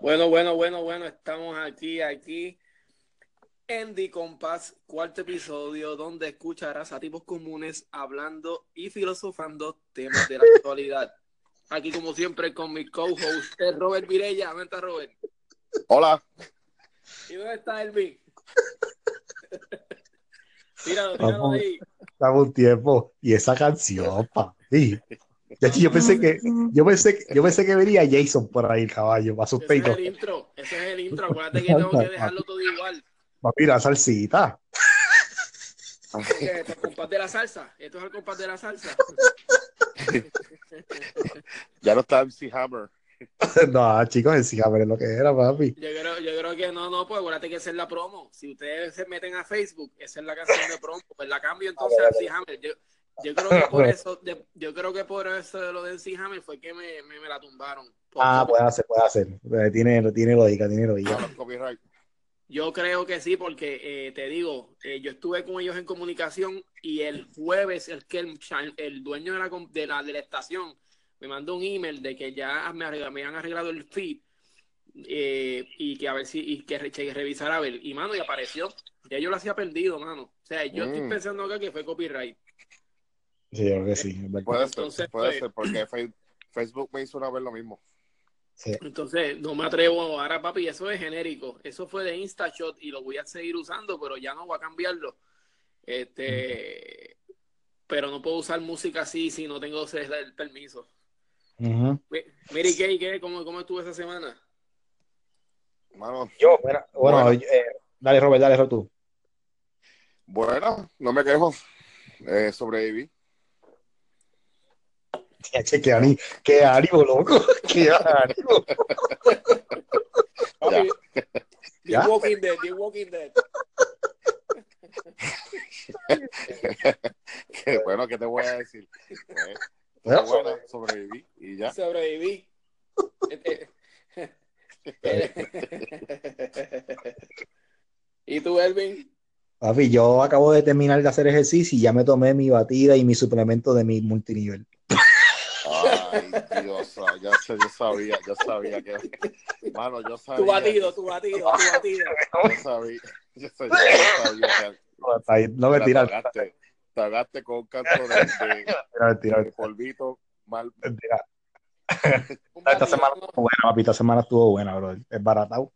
Bueno, bueno, bueno, bueno, estamos aquí, aquí en The Compass, cuarto episodio, donde escucharás a tipos comunes hablando y filosofando temas de la actualidad. Aquí, como siempre, con mi co-host, Robert Virella. Vente, Robert. Hola. ¿Y dónde está Elvin? tíralo, tíralo ahí. Dame un tiempo. Y esa canción, papi. Yo pensé que, yo pensé, yo pensé que venía Jason por ahí, el caballo, para sus Ese es peitos. el intro, ese es el intro. Acuérdate que tengo que dejarlo todo igual. Papi, la salsita. Esto es el compás de la salsa. Esto es el compás de la salsa. Ya no está MC Hammer. No, chicos, encima, pero es lo que era, papi. Yo creo, yo creo que no, no, pues acuérdate que esa es la promo. Si ustedes se meten a Facebook, esa es la canción de promo. Pues la cambio entonces a MC Hammer. Yo, yo creo que por eso, de- yo creo que por eso de lo de MC Hammer fue que me, me, me la tumbaron. Por- Ah, puede hacer, puede hacer. Eh, Tiene, tiene lógica, tiene lógica. Yo creo que sí, porque eh, te digo, eh, yo estuve con ellos en comunicación y el jueves el que el, el dueño de la, com- de, la, de la estación me mandó un email de que ya me, arregla- me habían arreglado el feed eh, y que a ver si y que, re- que revisara a ver. Y mano, y apareció. Ya yo lo hacía perdido, mano. O sea, yo estoy Mm. pensando acá que fue copyright. Sí, yo creo que sí. Puede Entonces, ser, puede pues- ser, porque Fe- Facebook me hizo una vez lo mismo. Sí. Entonces, no me atrevo ahora, papi, eso es genérico. Eso fue de InstaShot y lo voy a seguir usando, pero ya no voy a cambiarlo. Este, pero no puedo usar música así si no tengo ese- el permiso. Ujú. Mi- Mary Kay, ¿qué? ¿Cómo, ¿cómo estuvo esa semana? Mano, Yo, bueno, Bueno. eh, dale, Robert, dale, Robert, tú. bueno, no me quejo. Eh, sobreviví. Che, qué ánimo, qué ánimo, loco. Qué ánimo. Papi, The ¿Ya? Walking Dead, The Walking Dead. Bueno, ¿qué te voy a decir? Pues, Ya. estuvo buena, sobreviví y ya. Sobreviví. ¿Y tú, Elvin? Papi, yo acabo de terminar de hacer ejercicio y ya me tomé mi batida y mi suplemento de mi multinivel. Ay, Dios, ya sé, yo sabía, yo sabía que. Mano, yo sabía. Tu batido, tu batido, tu batido. Yo sabía, yo sabía, yo sabía que. No te mentira, Tagaste, tagaste con un canto de, polvito mal. mentira. Esta semana estuvo buena, papi, esta semana estuvo buena, bro. Es baratado.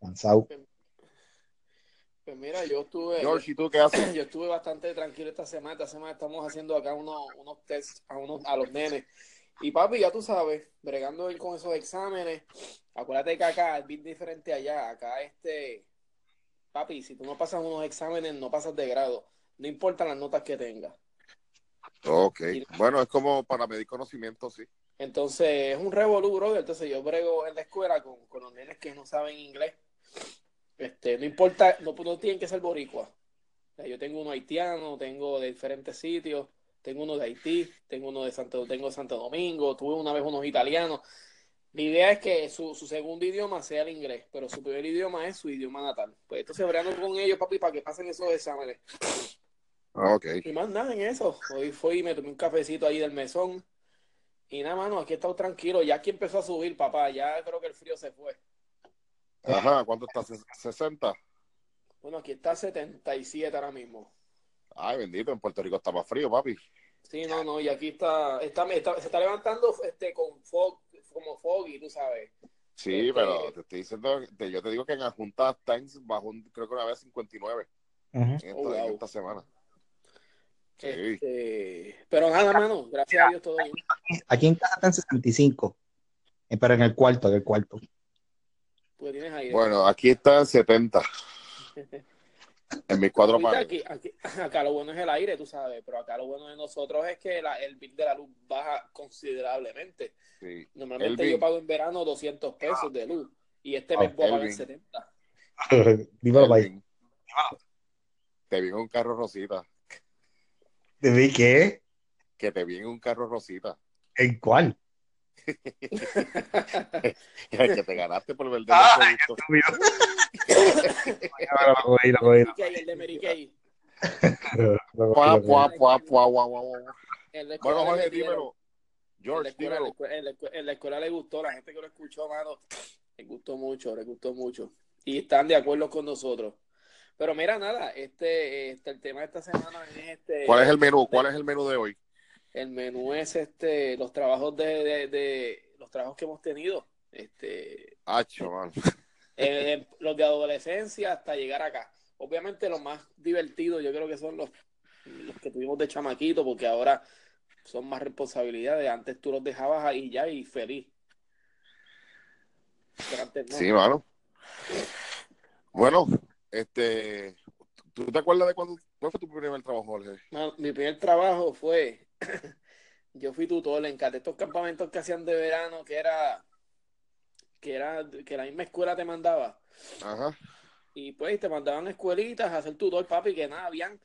Cansado. Pues mira, yo estuve, George, ¿y tú qué haces? yo estuve bastante tranquilo esta semana. Esta semana estamos haciendo acá unos, unos tests a, unos, a los nenes. Y papi, ya tú sabes, bregando él con esos exámenes. Acuérdate que acá es bien diferente allá. Acá este, papi, si tú no pasas unos exámenes, no pasas de grado. No importa las notas que tengas. Ok, bueno, es como para medir conocimiento, sí. Entonces, es un revolú, brother. Entonces, yo brego en la escuela con, con los nenes que no saben inglés. Este, no importa, no, no tienen que ser boricua. O sea, yo tengo uno haitiano, tengo de diferentes sitios, tengo uno de Haití, tengo uno de Santo, tengo de Santo Domingo, tuve una vez unos italianos. La idea es que su, su segundo idioma sea el inglés, pero su primer idioma es su idioma natal. Pues entonces bregando con ellos, papi, para que pasen esos exámenes. Ok, Y más nada en eso. Hoy fui y me tomé un cafecito ahí del mesón. Y nada, mano, aquí he estado tranquilo. Ya aquí empezó a subir, papá. Ya creo que el frío se fue. Ajá, ¿cuánto está? ¿60? Bueno, aquí está 77 ahora mismo. Ay, bendito, en Puerto Rico está más frío, papi. Sí, no, no, y aquí está, está, está- se está levantando este con fog, como foggy, tú sabes. Sí, Este- pero te estoy diciendo, te- yo te digo que en Adjunta Times bajó, un- creo que una vez 59 Ujú. en esta, Oh, wow. en esta semana. Sí. Este, pero nada, mano, gracias a Dios todo bien. Aquí en casa está en 65. Eh, Pero en el cuarto, en el cuarto. Tienes aire. Bueno, aquí está en 70. En mis cuatro paredes. aquí, aquí- acá lo bueno es el aire, tú sabes, pero acá lo bueno de nosotros es que la- el bill de la luz baja considerablemente. Sí. Normalmente Elvin. yo pago en verano 200 pesos de luz y este Ah, mes voy a pagar Elvin. 70. Dímelo. Elvin, Te vi en un carro rosita. ¿De mí qué? que te vi en un carro rosita. ¿En cuál? que te ganaste por vender Ay, los productos. Lo cogí, lo cogí, Mary Kay, el de Mary Kay. Bueno, le Jorge, dímelo. En la, George, escuela, en, la dímelo. escuela, en la escuela- en la escuela le gustó, la gente que lo escuchó, mano, le gustó mucho, le gustó mucho. Y están de acuerdo con nosotros. Pero mira, nada, este, este el tema de esta semana es este. ¿Cuál es el menú? ¿Cuál es el menú de hoy? El menú es este, los trabajos de, de, de- los trabajos que hemos tenido. Este, Hacho, man. eh, los de adolescencia hasta llegar acá. Obviamente los más divertidos yo creo que son los, los que tuvimos de chamaquito, porque ahora son más responsabilidades. Antes tú los dejabas ahí ya y feliz. Pero antes no. Sí, mano. Bueno, este, ¿tú te acuerdas de cuándo, cuál fue tu primer trabajo, Jorge? Mi primer trabajo fue, yo fui tutor en de estos campamentos que hacían de verano, que era, que era, que la misma escuela te mandaba. Ajá. Y pues te mandaban a escuelitas a hacer tutor, papi, que nada, habían,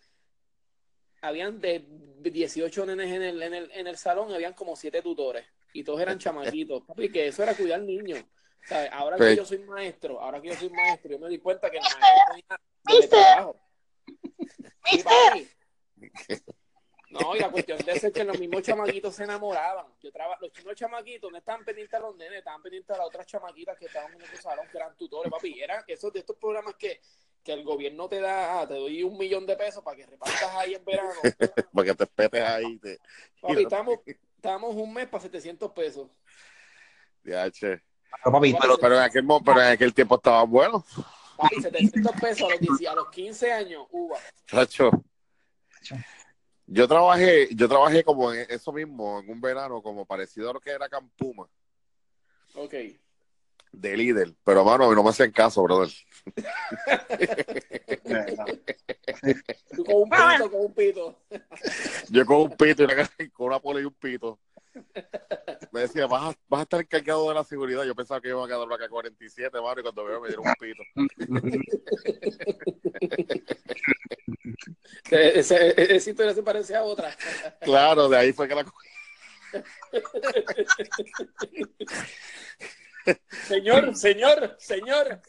habían de 18 nenes en el, en el, en el salón, habían como 7 tutores. Y todos eran chamaquitos, papi, que eso era cuidar niños. ¿Sabes? Ahora que Pues- yo soy maestro, ahora que yo soy maestro, yo me di cuenta que el maestro tenía doble trabajo. Papi. Y la cuestión de eso es que los mismos chamaquitos se enamoraban. Yo traba, los chinos chamaquitos no estaban pendientes a los nenes, estaban pendientes a las otras chamaquitas que estaban en otro salón, que eran tutores, papi. Eran esos de estos programas que, que el gobierno te da, ah, te doy un millón de pesos para que repartas ahí en verano. Para que te petes ahí. Te... Papi, estábamos, estábamos un mes para 700 pesos. Ya, che. Pero, papi, pero, Pero en aquel, pero en aquel tiempo estaba bueno. Papi, 700 pesos a los, 10 a los 15 años, uva. Chacho. Yo trabajé, yo trabajé como en eso mismo, en un verano, como parecido a lo que era Campuma, Ok. de líder. Pero, mano, a mí no me hacían caso, brother. Tú con un pito, con un pito. Yo con un pito y una, con una pole y un pito. Me decía, vas a, vas a estar encargado de la seguridad. Yo pensaba que iba a quedar una K-47, mano, y cuando veo me dieron un pito. Ese, ese, esa historia se parece a otra. Claro, de ahí fue que la cogí. Señor, señor, señor.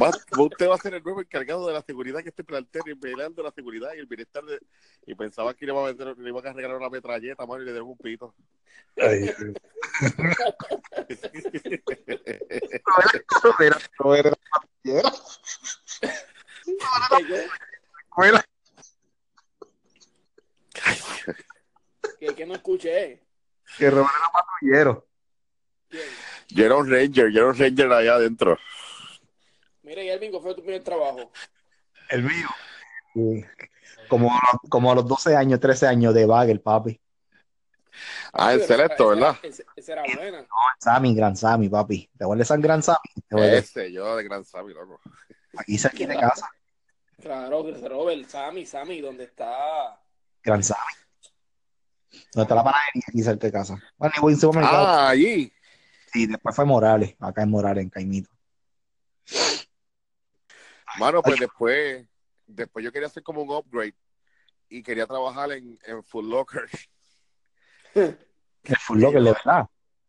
Va- usted va a ser el nuevo encargado de la seguridad que este plantel y velando la seguridad y el bienestar de... Y pensaba que le iba a, meter, le iba a regalar una metralleta, mano, y le dieron un pito. Ay, no era. Que no escuché. Que Robert era patrullero. ¿Quién? Yo era un ranger, yo era un ranger allá adentro. Mira, y Elvin, ¿cuál fue tu primer trabajo? El mío. Sí. Como, como a los 12 años, 13 años de Bagel, papi. Ah, en era- Selecto, ese era- ¿verdad? Ese, ese era buena. Sammy, Gran Sammy, papi. ¿Te acuerdas de San Gran Sammy? Ese, yo de Gran Sabi, loco. Aquí cerquita de casa. Claro, Robert, Sammy, Sammy, ¿dónde está? Gran Sammy. ¿Dónde está la panadería? Aquí cerca de casa. Bueno, y voy a un supermercado. Ah, allí. Sí, después fue Morales. Acá en Morales, en Caimito. Mano, pues después, después yo quería hacer como un upgrade y quería trabajar en, en Foot Locker. El Full Locker, de verdad.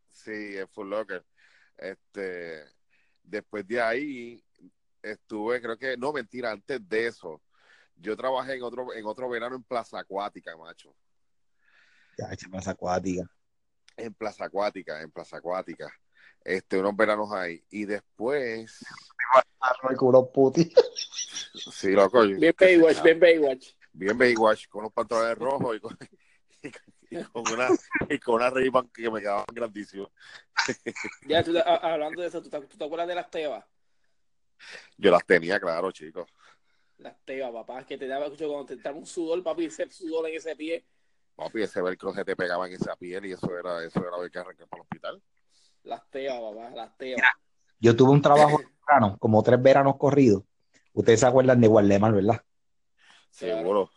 Sí, en Foot Locker. Este, después de ahí estuve, creo que, no, mentira, antes de eso, yo trabajé en otro, en otro verano en Plaza Acuática, macho. Ya, plaza acuática. En Plaza Acuática, en Plaza Acuática. Este, unos veranos ahí. Y después, puti. sí, loco. Bien Baywatch, bien Baywatch. bien Baywatch, con unos pantalones rojos y con, y con- y con una, y con una que me quedaban grandísimos. Ya, tú, a- hablando de eso, ¿tú te, tú te acuerdas de las tebas? Yo las tenía, claro, chicos. Las tebas, papá, que te daba, escucho, cuando te entraba un sudor, papi, ese sudor en ese pie. Papi, ese velcro se te pegaba en esa piel y eso era, eso era ver que arrancar para el hospital. Las tebas, papá, las tebas. Yo tuve un trabajo verano, como tres veranos corridos. Ustedes se acuerdan de Waldemar, ¿verdad? Seguro.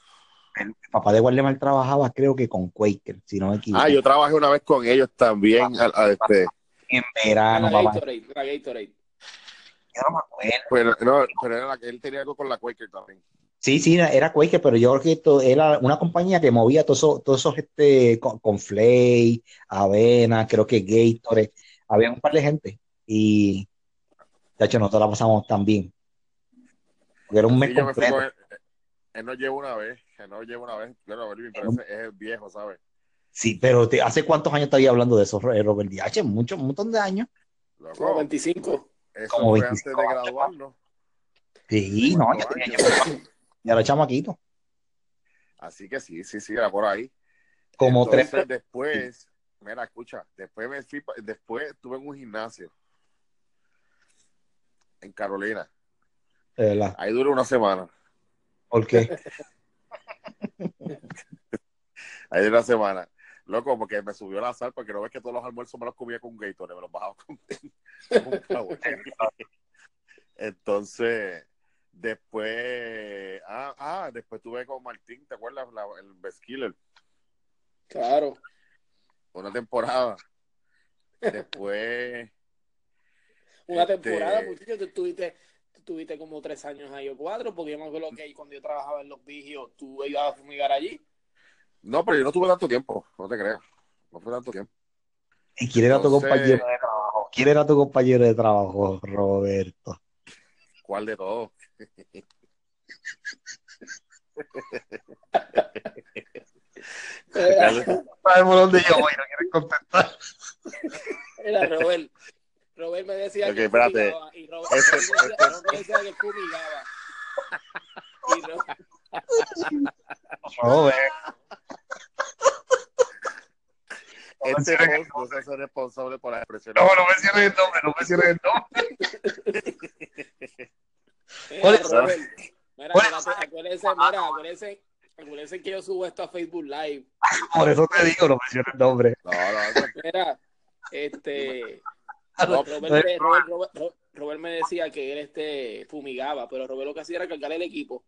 El papá de Waldemar trabajaba, creo que con Quaker, si no me equivoco. Ah, yo trabajé una vez con ellos también. este, En la verano, papá. Gatorade, la Gatorade. Yo no me acuerdo. pero, no, pero era la que él tenía algo con la Quaker también. Sí, sí, era Quaker, pero yo creo que esto era una compañía que movía todos esos, todos esos este, con, con Flay, Avena, creo que Gatorade, había un par de gente y de hecho nosotros la pasamos tan bien. Porque era un mes Sí, yo me fui completo. él. Él nos lleva una vez, él nos lleva una vez. Claro, Berlín, pero es el viejo, ¿sabes? Sí, pero te- ¿hace cuántos años estabas hablando de eso, Robert Díaz? Mucho, un montón de años. Como Loco, 25. eso como fue 25 antes de años. graduarnos. Sí, no, ya tenía yo. Ya era chamaquito. Así que sí, sí, sí, era por ahí. Como Entonces, tres. después, mira, escucha, después me fui, después estuve en un gimnasio en Carolina. Ahí duró una semana. ¿Por qué? Ahí duró una semana. Loco, porque me subió la sal, porque no ves que todos los almuerzos me los comía con Gatorade, me los bajaba con, con. Entonces, después, ah, ah, después estuve con Martín, ¿te acuerdas? La- el Best Killer, Claro. una temporada. Después, Una Este- temporada, muchachos, tú estuviste, tú estuviste como tres años ahí o cuatro, porque yo me acuerdo que cuando yo trabajaba en los vigios, tú ibas a fumigar allí. no, pero yo no tuve tanto tiempo, no te creas. No fue tanto tiempo. ¿Y quién era tu compañero de trabajo? ¿Quién era tu compañero de trabajo, Roberto? ¿Cuál de todos? Sabemos dónde yo voy, no quieres contestar. era Robert. Robert me decía Ok, que espérate. y Robert, Robert decía, Robert me decía que fumigaba. Y Ro- Robert, Este menciones host no se hace responsable por las expresiones. no, no menciones el nombre, no menciones el nombre. ¿Cuál es? Robert, mira, ¿Cuál es? mira, acuérdense, mira, acuérdense, acuérdense que yo subo esto a Facebook Live. Por eso te digo, no menciones el nombre. No, no, no. Mira, este, No, Robert, Robert, Robert- Ro- Robert me decía que él este fumigaba, pero Robert lo que hacía era cargar el equipo.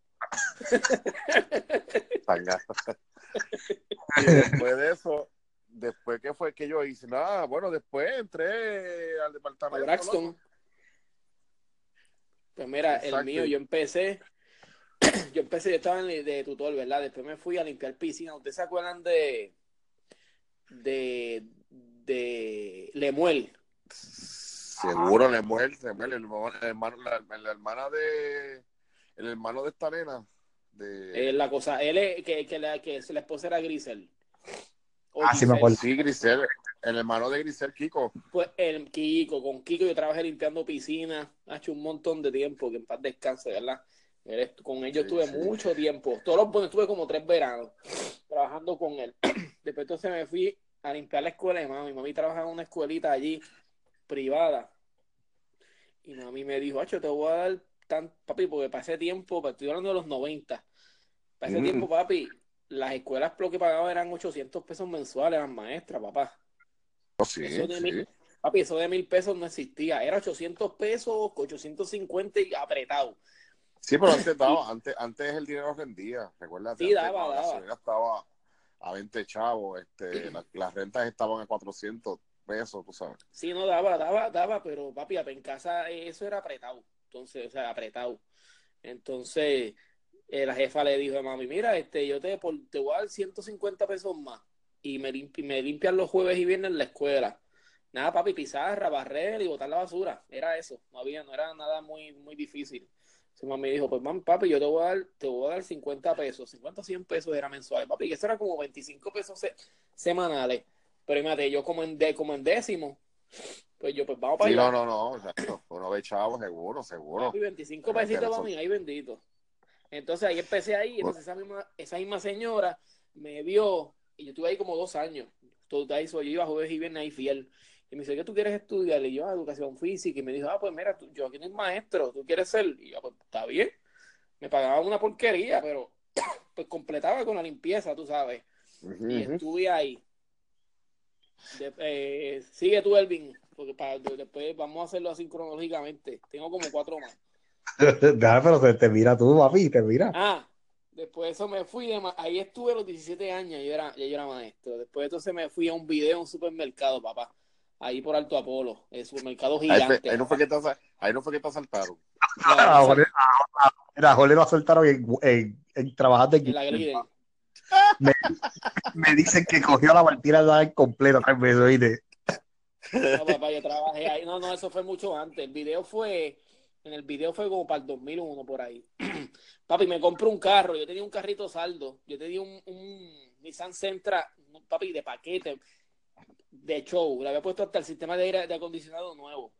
Tanga. Y después de eso, después que fue que yo hice, nada, bueno, después entré al A departamento. Braxton. loco. Pues mira, el mío, yo empecé, yo empecé, yo estaba en el- de tutor, ¿verdad? Después me fui a limpiar piscina. ¿Ustedes se acuerdan de de de Lemuel? Seguro, la mujer, Lemuel, el el hermano- la, la hermana de. El hermano de esta nena. De, Eh, la cosa, él es, que, que, la, que la esposa era Grisel. O Ah, sí me acuerdo. sí, Grisel, el hermano de Grisel, Kiko. Pues el Kiko, con Kiko yo trabajé limpiando piscinas, ha hecho un montón de tiempo, que en paz descanse, ¿verdad? Él Con ellos Sí, estuve sí. mucho tiempo, todos los bueno, estuve como tres veranos trabajando con él. Después entonces me fui a limpiar la escuela de mami. Mami trabajaba en una escuelita allí, privada. Y mami me dijo, Acho, te voy a dar tan, papi, porque ese tiempo, estoy hablando de los 90, para ese Mm. tiempo, papi, las escuelas lo que pagaban eran 800 pesos mensuales, eran maestras, papá. Oh, sí, Eso de sí. mil- Papi, eso de mil pesos no existía. Era 800 pesos, 850 y apretado. Sí, pero antes daba, antes, antes el dinero rendía, recuerda. Sí, daba, la daba. gasolina estaba a 20 chavos, este, la- las rentas estaban a 400 pesos, tú sabes. Sí, no daba, daba, daba, pero papi, en casa eso era apretado. Entonces, o sea, apretado. Entonces, eh, la jefa le dijo a mami, mira, este, yo te, por- te voy a dar 150 pesos más y me, limpi- me limpian los jueves y viernes en la escuela. Nada, papi, pizarra, barrer y botar la basura. Era eso. No había, no era nada muy, muy difícil. Entonces mami dijo, pues mami, papi, yo te voy a dar, te voy a dar 50 pesos. 50 o 100 pesos era mensual. Papi, que eso era como 25 pesos se- semanales. Pero imagínate, yo como en, de, como en décimo, pues yo, pues vamos para Sí, allá. no, no, no, exacto. uno ve chavos, seguro, seguro. Papi, 25 Pero pesitos para mí, ahí bendito. Entonces ahí empecé ahí, entonces esa misma, esa misma señora me vio, y yo estuve ahí como dos años. Todo ahí, yo iba jueves y viernes ahí fiel. Y me dice, ¿qué tú quieres estudiar? Y yo, "Ah, educación física. Y me dijo, ah, pues mira, tú- yo aquí no soy maestro, ¿tú quieres ser? Y yo, pues está bien. Me pagaban una porquería, pero pues completaba con la limpieza, tú sabes. Y estuve ahí. De- eh, sigue tú, Elvin, porque para, de- después vamos a hacerlo así cronológicamente. Tengo como cuatro más. Déjame, pero te, te mira tú, papi, te mira. Ah, después de eso me fui, de ma- ahí estuve a los 17 años, yo era, ya yo era maestro. Después entonces me fui a un video en un supermercado, papá. Ahí por Alto Apolo, el supermercado Ahí, fue- gigante. ahí no fue que te, asa- ahí no fue que te asaltaron. No, Ah, no, Jorge lo soltaron en, en, en trabajando en, En la me dicen que cogió la partida en completo tres veces, ¿oíste? No, papá, yo trabajé ahí. No, no, eso fue mucho antes. El video fue, en el video fue como para el 2001 por ahí. papi, me compré un carro. Yo tenía un carrito saldo. Yo tenía un, un Nissan Sentra, papi, de paquete, de show. Le había puesto hasta el sistema de aire de acondicionado nuevo.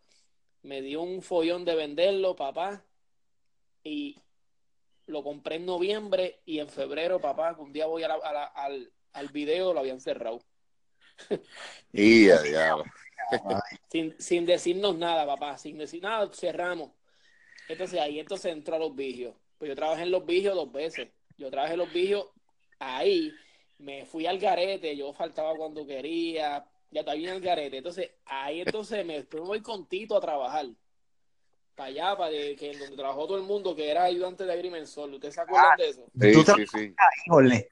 Me dio un follón de venderlo, papá. Y lo compré en noviembre y en febrero, papá, que un día voy a la- a la- al, al video, lo habían cerrado. Y ya, diablo. sin, sin decirnos nada, papá, sin decir nada, cerramos. Entonces ahí entonces entró a los vigios. Pues yo trabajé en los vigios dos veces. Yo trabajé en los vigios ahí, me fui al garete, yo faltaba cuando quería, ya estaba bien al garete. Entonces ahí entonces me, después me voy con Tito a trabajar. Para allá, para de- que donde trabajó todo el mundo, que era ayudante de Agrimensor. ¿Ustedes se acuerdan de eso? Sí, sí, sí. ahí, Jorge.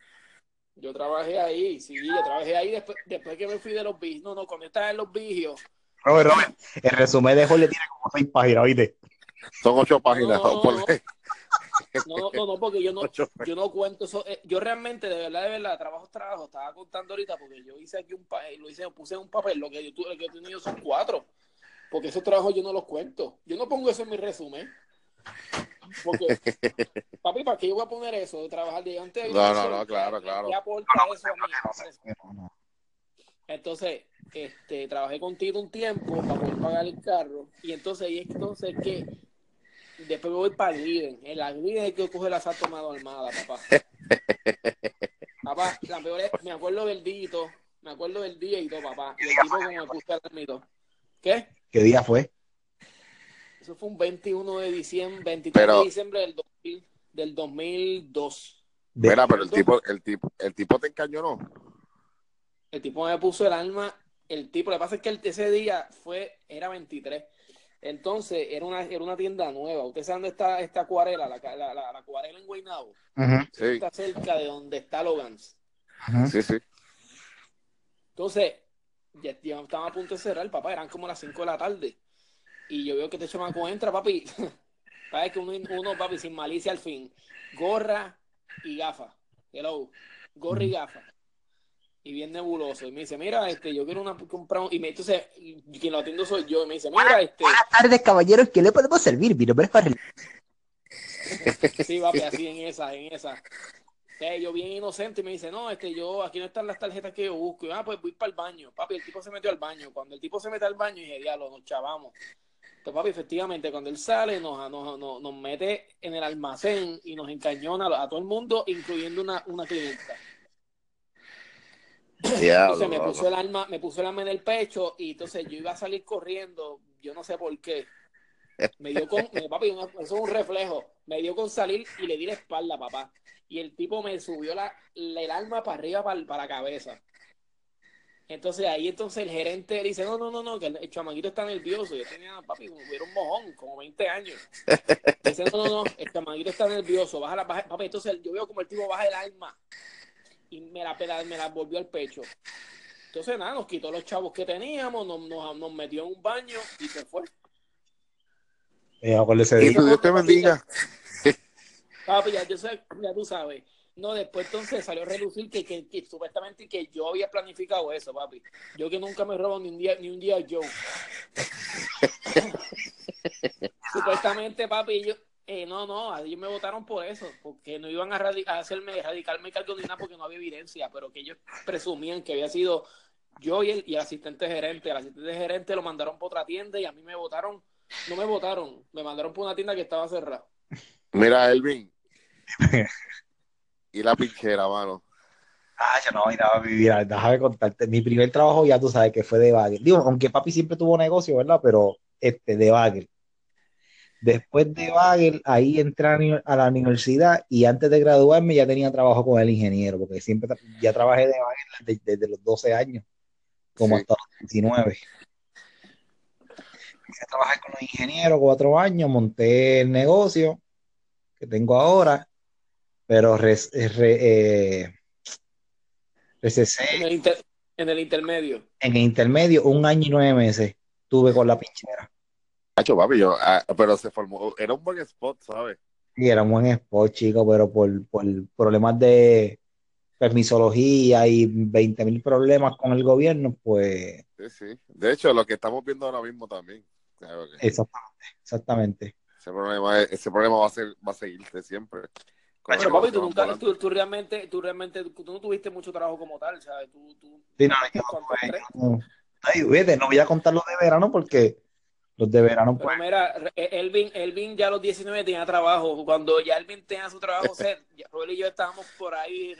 Yo trabajé ahí, sí, yo trabajé ahí después, después que me fui de los vigios. No, no, cuando estaba en los vigios. Robert, Robert, el resumen de Jorge tiene como seis páginas, ¿oíste? Son ocho páginas. No, no. No, no, no, no, porque yo no, Ocho. yo no cuento eso. eh, Yo realmente, de verdad, de verdad, trabajo trabajo. Estaba contando ahorita porque yo hice aquí un papel, lo hice, puse en un papel. Lo que yo tuve, que he tenido son cuatro. Porque esos trabajos yo no los cuento. Yo no pongo eso en mi resumen. Porque, papi, ¿para qué yo voy a poner eso? De trabajar de antes de No, no, no, claro, claro. ¿Qué aporta eso a mí? Entonces, este, trabajé con Tito un tiempo para poder pagar el carro. Y entonces, y es entonces que después me voy para el Gliden. En la Gliden es que coge la Santo Amado Armada, papá. papá, la peor es, me acuerdo del dito, me acuerdo del día y todo, papá. Y el tipo como me puse al mito. ¿Qué? ¿Qué día fue? Eso fue un 21 de diciembre, 23 Pero- de diciembre del, 2000 del 2002. De- Mira, pero el tipo, el tipo, el tipo te encañonó. El tipo me puso el alma. El tipo, lo que pasa es que el- ese día fue, era 23. Entonces, era una, era una tienda nueva. Usted sabe dónde está esta acuarela, la, la, la, la acuarela en Guaynabo. Sí, Está cerca de donde está Logans. sí, sí. Entonces, ya, ya estaba a punto de cerrar, papá, eran como las 5 de la tarde. Y yo veo que este chamaco entra, papi. Sabes que uno, uno, papi, sin malicia al fin. Gorra y gafas. Hello. Gorra y gafas. Y bien nebuloso. Y me dice, mira, este, yo quiero una comprar un... Y me, entonces, quien lo atiendo soy yo. Y me dice, mira, este... Buenas tardes, caballeros. ¿Qué le podemos servir? Mi nombre es Jorge. Sí, papi, así en esa, en esa. Eh, yo bien inocente y me dice, no, este, yo, aquí no están las tarjetas que yo busco. Y yo, ah, pues voy para el baño. Papi, el tipo se metió al baño. Cuando el tipo se mete al baño, dije, diablo, nos chavamos. Entonces, papi, efectivamente, cuando él sale, nos, nos, nos, nos mete en el almacén y nos encañona a todo el mundo, incluyendo una, una clienta. Entonces me puso el alma, me puso el alma en el pecho y entonces yo iba a salir corriendo, yo no sé por qué. Me dio con, me- papi, eso es un reflejo. Me dio con salir y le di la espalda, papá. Y el tipo me subió la, el alma para arriba, para, para la cabeza. Entonces ahí entonces el gerente dice, no, no, no, no, que el, el chamaquito está nervioso. Yo tenía, papi, como hubiera un mojón, como 20 años. Dice, no, no, no, el chamaquito está nervioso, baja la, baja, papi, entonces yo veo como el tipo baja el alma y me la, me la volvió al pecho. Entonces nada, nos quitó los chavos que teníamos, nos, nos, nos metió en un baño y se fue. Eh, acuérdese Y tu Dios te bendiga. Papi, ya, yo sé, ya tú sabes. No, después entonces salió a relucir que, que, que supuestamente que yo había planificado eso, papi. Yo que nunca me robo ni un día, ni un día yo. supuestamente, papi, yo, eh, no, no, a ellos me votaron por eso, porque no iban a, radi- a hacerme erradicarme cargo ni nada porque no había evidencia, pero que ellos presumían que había sido yo y el, y el asistente gerente. El asistente gerente lo mandaron por otra tienda y a mí me votaron, no me votaron, me mandaron por una tienda que estaba cerrada. Mira, Elvin. Y la pinchera, mano. Ah, yo no, mira, mira, déjame contarte. Mi primer trabajo ya tú sabes que fue de bagel. Digo, aunque papi siempre tuvo negocio, ¿verdad? Pero este, de bagel. Después de bagel, ahí entré a la universidad y antes de graduarme ya tenía trabajo con el ingeniero, porque siempre ya trabajé de bagel desde, desde los 12 años, como Sí. hasta los 19. Empecé a trabajar con los ingenieros cuatro años, monté el negocio que tengo ahora, pero res- re- eh, recesé En el, inter- en el intermedio. en el intermedio un año y nueve meses tuve con la pinchera. Hacho, papi, yo, ah, pero se formó, era un buen spot, ¿sabes? Sí, era un buen spot, chico, pero por, por problemas de permisología y 20 mil problemas con el gobierno, pues... Sí, sí. De hecho, lo que estamos viendo ahora mismo también. Claro que Exactamente, exactamente. ese problema, ese problema va a ser, va a seguirse siempre. Pero papi, tú nunca, tú, tú realmente, tú realmente, tú no tuviste mucho trabajo como tal, ¿sabes? Tú, tú, Sí, no, yo, ¿cuánto pues, no. Ay, fíjate, no voy a contar los de verano porque los de verano, Pero pues, mira, Re- Elvin, Elvin ya a los 19 tenía trabajo. Cuando ya Elvin tenía su trabajo, Robert y yo estábamos por ahí,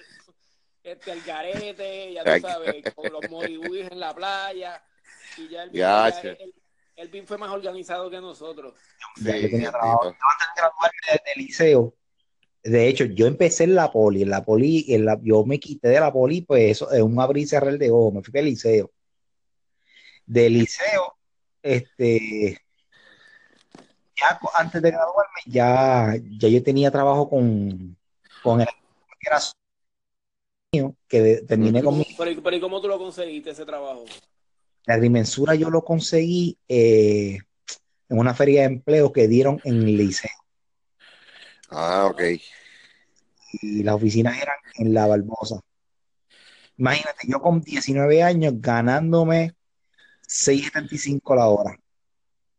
este, el garete, ya tú sabes, con los moribugis en la playa. Y ya Elvin, Ya, ya che. el- Elvin fue más organizado que nosotros. ya yo tenía trabajo. Yo antes de de- del liceo, de hecho, yo empecé en la poli, en la poli, en la, yo me quité de la poli, pues eso, es un abrir y cerrar de ojos, me fui al liceo. Del liceo, este, ya antes de graduarme, ya, ya yo tenía trabajo con, con el que era mío, que de- terminé con mi Pero, ¿y- pero ¿y cómo tú lo conseguiste ese trabajo? La agrimensura yo lo conseguí eh, en una feria de empleo que dieron en el liceo Ah, ok. y las oficinas eran en La Barbosa. Imagínate, yo con 19 años ganándome 6.75 la hora.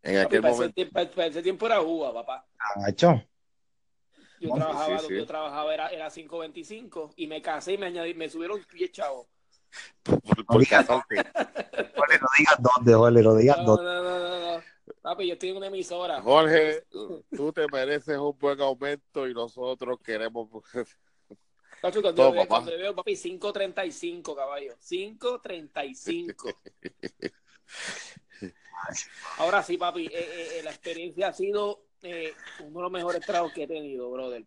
En Papi, aquel para, ese momento. tiempo, para ese tiempo era uva, papá. Macho, Yo trabajaba, sí, sí. yo trabajaba era, era 5.25 y me casé y me añadí, me subieron 10 chavos. Por, por Oiga. casarte. Jorge, no digas dónde, Jorge, no digas No, dónde. no, no, no, no. Papi, yo estoy en una emisora. Jorge, tú te mereces un buen aumento y nosotros queremos. Cuando, Todo, yo veo, cuando yo veo, papi, 5.35, caballo. 5.35. Ahora sí, papi, eh, eh, eh, la experiencia ha sido eh, uno de los mejores trabajos que he tenido, brother.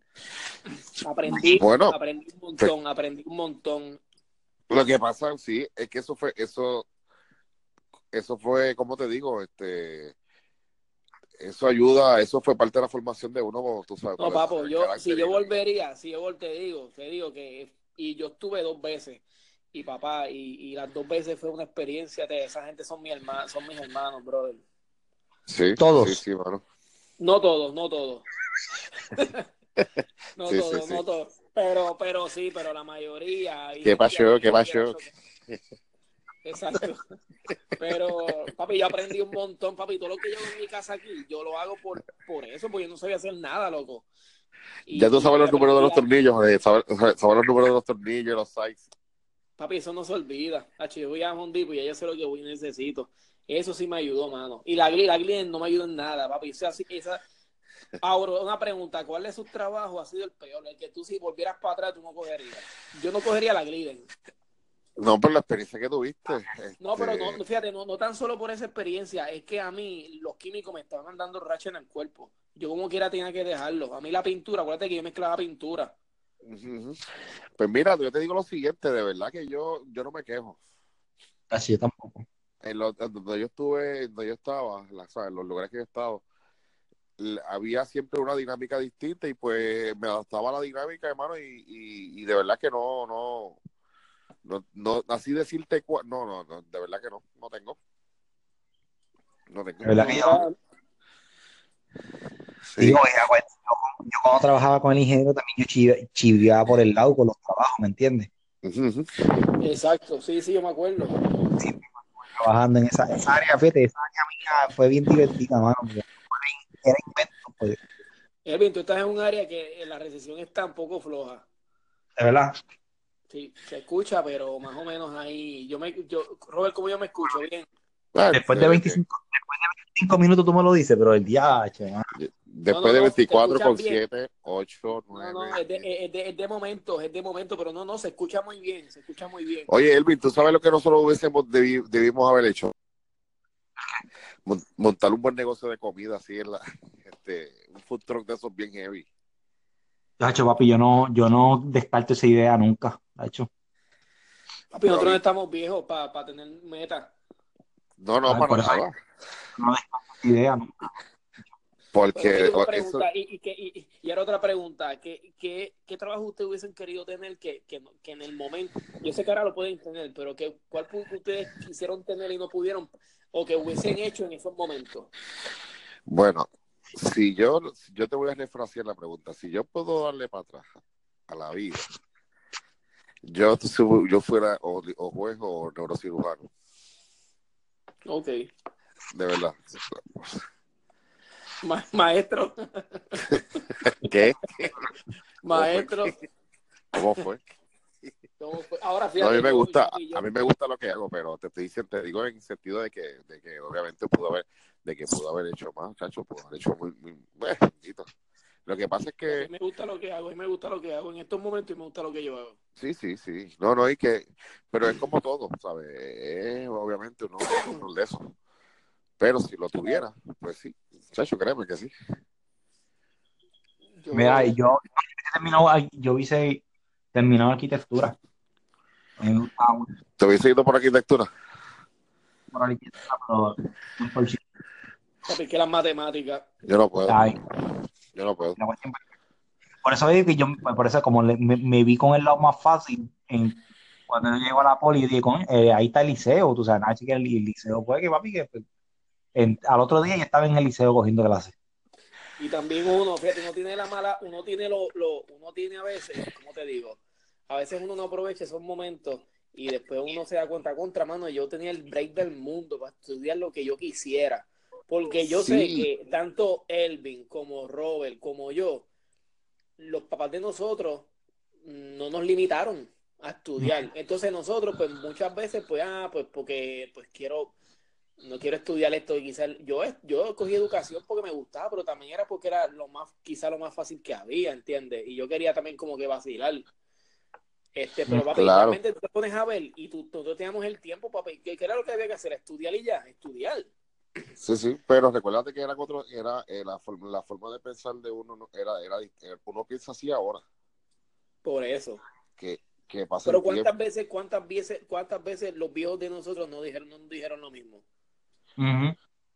Aprendí, Bueno. aprendí un montón, aprendí un montón. Lo que pasa, sí, es que eso fue, eso, eso fue, como te digo, este, eso ayuda, eso fue parte de la formación de uno, tú sabes. No, papo, yo, si yo volvería, si yo te digo, te digo que, y yo estuve dos veces, y papá, y, y las dos veces fue una experiencia, de esa gente son mis hermanos, son mis hermanos, brother. Sí, Todos. Sí, sí, mano. No todos, no todos. no Sí, todos, sí. no todos. Pero, pero sí, pero la mayoría. y ¿Qué pasó? ¿Qué pasó? Exacto. Pero, papi, yo aprendí un montón, papi. Todo lo que yo hago en mi casa aquí, yo lo hago por, por eso, porque yo no sabía hacer nada, loco. Y- Ya tú sabes los números de los tornillos, Jorge, sabes, sabes los números de los tornillos, los sites. Papi, eso no se olvida. Hacho, yo voy a Home Depot y ya yo sé lo que voy necesito. Eso sí me ayudó, mano. Y la, gli- la Gliden no me ayudó en nada, papi. O sea, sí, esa... Ahora, una pregunta. ¿Cuál de sus trabajos ha sido el peor? El que tú si volvieras para atrás tú no cogerías. Yo no cogería la Gliden. No, por la experiencia que tuviste. No, pero este, no, fíjate, no, no tan solo por esa experiencia. Es que a mí los químicos me estaban dando racha en el cuerpo. Yo como quiera tenía que dejarlo. A mí la pintura, acuérdate que yo mezclaba pintura. Pues mira, yo te digo lo siguiente, de verdad que yo, yo no me quejo. Así yo tampoco. en lo- en donde yo estuve, donde yo estaba, la- ¿sabes? en los lugares que yo he estado, l- había siempre una dinámica distinta y pues me adaptaba a la dinámica, hermano, y, y, y de verdad que no, no, no, no, así decirte, cua- no, no, no, de verdad que no, no tengo. No tengo. De verdad que yo- Sí. Digo, yo, yo cuando trabajaba con el ingeniero también yo chive- chiveaba por el lado con los trabajos, ¿me entiendes? Exacto, sí, sí, yo me acuerdo. Trabajando en esa, esa área, fíjate, esa área mía fue bien divertida, mano. Era invento, pues, Elvin, tú estás en un área que eh, la recesión está un poco floja. de verdad. Sí, se escucha, pero más o menos ahí. Yo me, yo, Robert, ¿cómo yo me escucho? Bien. Ah, Después de eh, 25, después de 25 minutos tú me lo dices, pero el día, che. Después No, no, de no, te 24 con bien. 7, 8, No, 9. no, es de, es, de, es de momento, es de momento, pero no, no, se escucha muy bien, se escucha muy bien. Oye, Elvin, ¿tú sabes lo que nosotros hubiésemos debi- debimos haber hecho? Mon- Montar un buen negocio de comida así en la, este, un food truck de esos bien heavy. Hacho, papi, yo no, yo no descarto esa idea nunca, hacho. Papi, nosotros no estamos viejos para tener meta. No, no, Ah, para nada. No descarto esa idea nunca. Porque pregunta, eso, y, y, que- y, y ahora otra pregunta, ¿qué, qué, qué trabajo ustedes hubiesen querido tener que, que, que en el momento, yo sé que ahora lo pueden tener, pero que, ¿cuál ustedes quisieron tener y no pudieron, o que hubiesen hecho en esos momentos? bueno, si yo, yo te voy a refrasear la pregunta, si yo puedo darle para atrás a la vida, yo, yo fuera o, o juez o neurocirujano. Ok. De verdad. Maestro. ¿Qué? Maestro. ¿Cómo fue? Ahora a mí me gusta, a mí me gusta lo que hago, pero te estoy diciendo, te digo en el sentido de que, de que obviamente pudo haber, de que pudo haber hecho más, chacho, pudo haber hecho muy, muy, bueno, Lo que pasa es que. me gusta lo que hago, y me gusta lo que hago en estos momentos y me gusta lo que yo hago. Sí, sí, sí. No, no, y que. Pero es como todo, ¿sabes? Es obviamente uno, uno de eso. Pero si lo tuviera, pues sí. Chacho, créeme que sí. Mira, yo, yo hice terminado arquitectura. ¿Te hubiese ido por arquitectura? Por arquitectura, pero Porque que las matemáticas. Yo no puedo. Yo no puedo. Por eso que yo, por eso como me, vi con el lado más fácil en, cuando yo llego a la poli, dije, eh, ahí está el liceo, tú sabes, nada, que el, liceo puede que papi, que al otro día ya estaba en el liceo cogiendo clases. Y también uno, fíjate, uno tiene la mala, uno tiene lo, lo, uno tiene a veces, como te digo, a veces uno no aprovecha esos momentos y después uno se da cuenta, contra mano, yo tenía el break del mundo para estudiar lo que yo quisiera. Porque yo sé que tanto Elvin como Robert como yo, los papás de nosotros no nos limitaron a estudiar. Entonces nosotros, pues muchas veces, pues, ah, pues porque pues quiero no quiero estudiar esto y quizás yo yo cogí educación porque me gustaba pero también era porque era lo más quizá lo más fácil que había ¿entiendes? y yo quería también como que vacilar. Este pero papi realmente tú te pones a ver y tú, nosotros teníamos el tiempo papi ¿qué, era lo que había que hacer? estudiar y ya estudiar. Sí sí pero recuérdate que era otro era eh, la, forma, la forma de pensar de uno era era eh, uno piensa así ahora. Por eso. Que que pasa pero cuántas veces cuántas veces cuántas veces los viejos de nosotros no dijeron no dijeron lo mismo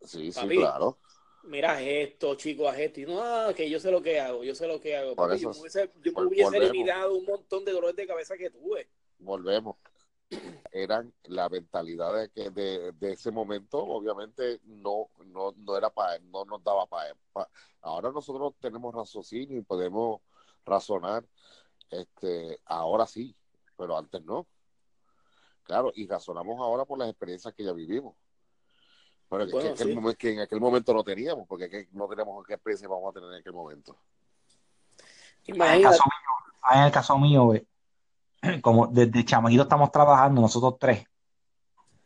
Sí, sí, claro. Mira esto, chicos, haz esto. Y no, ah, que yo sé lo que hago, yo sé lo que hago. yo me hubiese, yo me hubiese eliminado un montón de dolores de cabeza que tuve. Volvemos. Eran la mentalidad de que de, de ese momento, obviamente, no, no, no era para no nos daba para Ahora nosotros tenemos raciocinio y podemos razonar. Este, ahora sí, pero antes no. Claro, y razonamos ahora por las experiencias que ya vivimos. Pero que, en aquel momento no teníamos, porque no teníamos qué experiencia vamos a tener en aquel momento. En el caso mío, en el caso mío como desde chamaquito estamos trabajando, nosotros tres.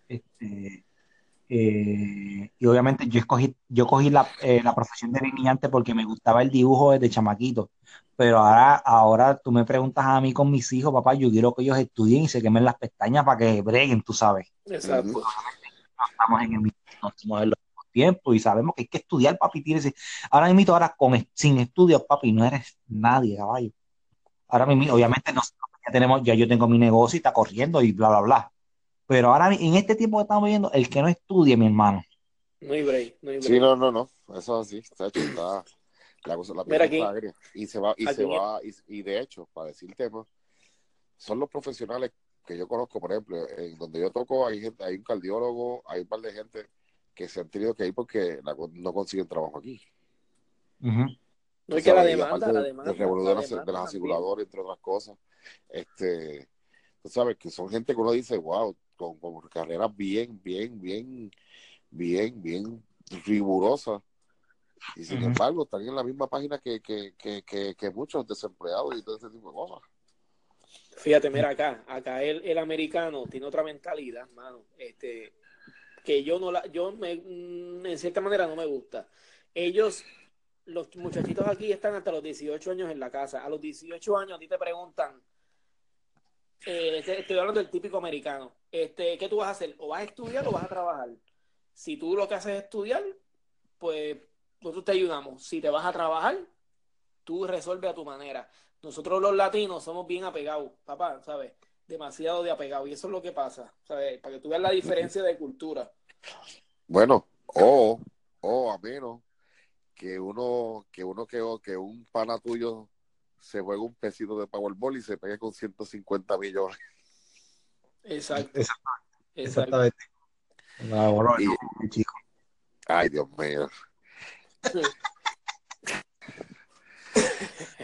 Este, eh, y obviamente yo escogí, yo cogí la, eh, la profesión de delineante porque me gustaba el dibujo desde chamaquito. Pero ahora, ahora tú me preguntas a mí con mis hijos, papá, yo quiero que ellos estudien y se quemen las pestañas para que breguen, tú sabes. Exacto. Estamos en el mismo en los tiempos y sabemos que hay que estudiar, papi. Tienes, ahora mismo, ahora con, sin estudios, papi, no eres nadie, caballo. Ahora mismo, obviamente, no, ya tenemos, ya yo tengo mi negocio y está corriendo y bla, bla, bla. Pero ahora, en este tiempo que estamos viviendo, el que no estudie, mi hermano. No hay break, no hay break. Sí, no, no, no. Eso así, está hecho, está. La cosa la Mira aquí, y se va, y se va, y, de hecho, para decir tema, son los profesionales que yo conozco, por ejemplo, en donde yo toco hay gente, hay un cardiólogo, hay un par de gente que se han tenido que ir porque no consiguen trabajo aquí. No es que la demanda, la demanda, de, las aseguradoras, entre otras cosas. Este, tú sabes que son gente que uno dice, wow, con, carreras bien, bien, bien, bien, bien rigurosas. Y sin embargo, están en la misma página que, que, que, que, muchos desempleados y todo ese tipo de cosas. Fíjate, mira acá, acá el, el americano tiene otra mentalidad, mano. Este, que yo no la, yo me, mm, en cierta manera no me gusta. Ellos, los muchachitos aquí están hasta los 18 años en la casa. A los 18 años a ti te preguntan, eh, este, estoy hablando del típico americano, este, ¿qué tú vas a hacer? ¿O vas a estudiar o vas a trabajar? Si tú lo que haces es estudiar, pues nosotros te ayudamos. Si te vas a trabajar, tú resuelves a tu manera. Nosotros los latinos somos bien apegados, papá, ¿sabes? demasiado de apegado. Y eso es lo que pasa, ¿sabes? Para que tú veas la diferencia de cultura. Bueno, o, o a menos que uno, que uno que, que un pana tuyo se juegue un pesito de Powerball y se pegue con 150 millones. Exacto. Exactamente. Ay, Dios mío.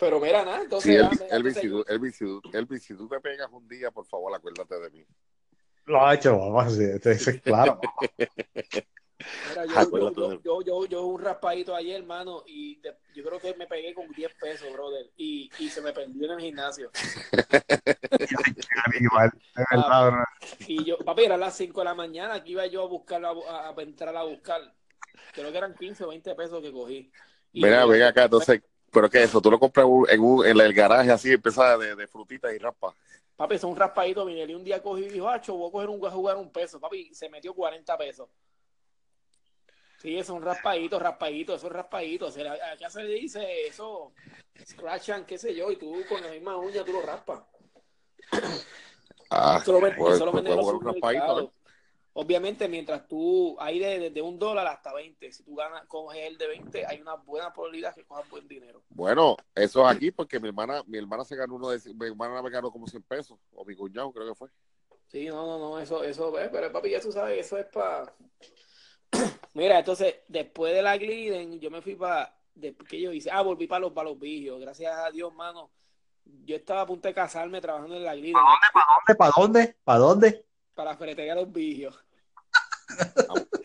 Pero mira, nada, entonces. Sí, ah, Elvis, mira, Elvis, entonces si yo- tú, Elvis, si tú- Elvis, si tú te pegas un día, por favor, acuérdate de mí. Lo ha hecho, vamos a hacer, eso es claro. Mira, yo, yo, yo, yo, yo un raspadito ayer, hermano, y de- yo creo que me pegué con 10 pesos, brother, y, y se me perdió en el gimnasio. Igual, de verdad, bro. Y yo, papi, era las 5 de la mañana que iba yo a buscar, a, a- a entrar a buscar. Creo que eran 15 o 20 pesos que cogí. Y Mira, yo- ven acá, entonces, pero ¿qué es eso? Tú lo compras en, un, en el garaje así, empieza de, de frutitas y raspa. Papi, son un raspadito, Miguel. Y un día cogí y dijo, acho, voy a coger un a jugar un peso. Papi, se metió 40 pesos. Sí, es un raspadito, raspadito, eso es raspadito. Se le- Acá se le dice eso, scratchan, qué sé yo, y tú con la misma uña tú lo raspas. Ah, Eso lo venden, eso lo venden los Obviamente, mientras tú, hay de- desde un dólar hasta 20. Si tú ganas, coges el de 20, hay una buena probabilidad que cojas buen dinero. Bueno, eso es aquí porque mi hermana, mi hermana se ganó uno de, mi hermana me ganó como 100 pesos, o mi cuñado creo que fue. Sí, no, no, no, eso, eso, eh, pero papi, ya tú sabes, eso es para... Mira, entonces, después de la Gliden, yo me fui para... ¿Qué yo hice? Ah, volví para los, para los vigios. Gracias a Dios, mano. Yo estaba a punto de casarme trabajando en la Gliden ¿Para dónde? ¿Para dónde? para fretear los vigios.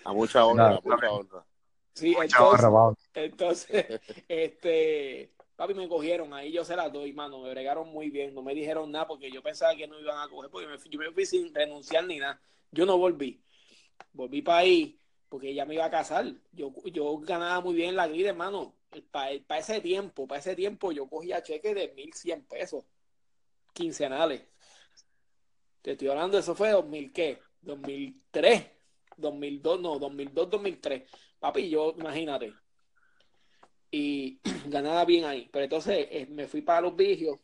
A mucha honra, No, a mucha honra. Sí, Mucha entonces, entonces, este... Papi, me cogieron, ahí yo se las doy, mano, me bregaron muy bien, no me dijeron nada porque yo pensaba que no iban a coger, porque me yo me fui sin renunciar ni nada. Yo no volví. Volví para ahí porque ella me iba a casar. Yo, yo ganaba muy bien la grida, hermano. Para ese tiempo, para ese tiempo yo cogía cheques de 1.100 pesos quincenales. Te estoy hablando, eso fue 2000, ¿qué? 2003, 2002, no, 2002, 2003. Papi, yo, imagínate. Y ganaba bien ahí. Pero entonces eh, me fui para los vigios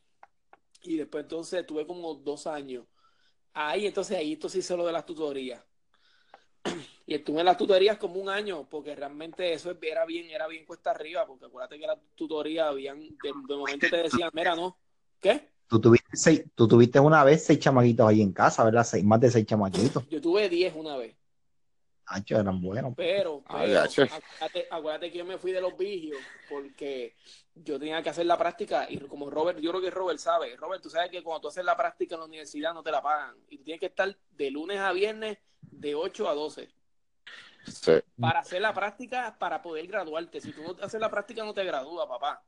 y después entonces tuve como dos años. Ahí, entonces ahí entonces hice lo de las tutorías. Y estuve en las tutorías como un año, porque realmente eso era bien, era bien cuesta arriba, porque acuérdate que las tutorías habían, de, de momento te decían, mira, no, ¿qué? Tú tuviste, seis, tú tuviste una vez seis chamaquitos ahí en casa, ¿verdad? Seis, más de seis chamaquitos. Yo tuve 10 una vez. Ancho, eran buenos. Pero, acuérdate, acuérdate que yo me fui de los vigios porque yo tenía que hacer la práctica y como Robert, yo creo que Robert sabe, Robert, tú sabes que cuando tú haces la práctica en la universidad no te la pagan y tú tienes que estar de lunes a viernes de 8 a 12 Sí. para hacer la práctica para poder graduarte. Si tú no haces la práctica no te gradúa, papá.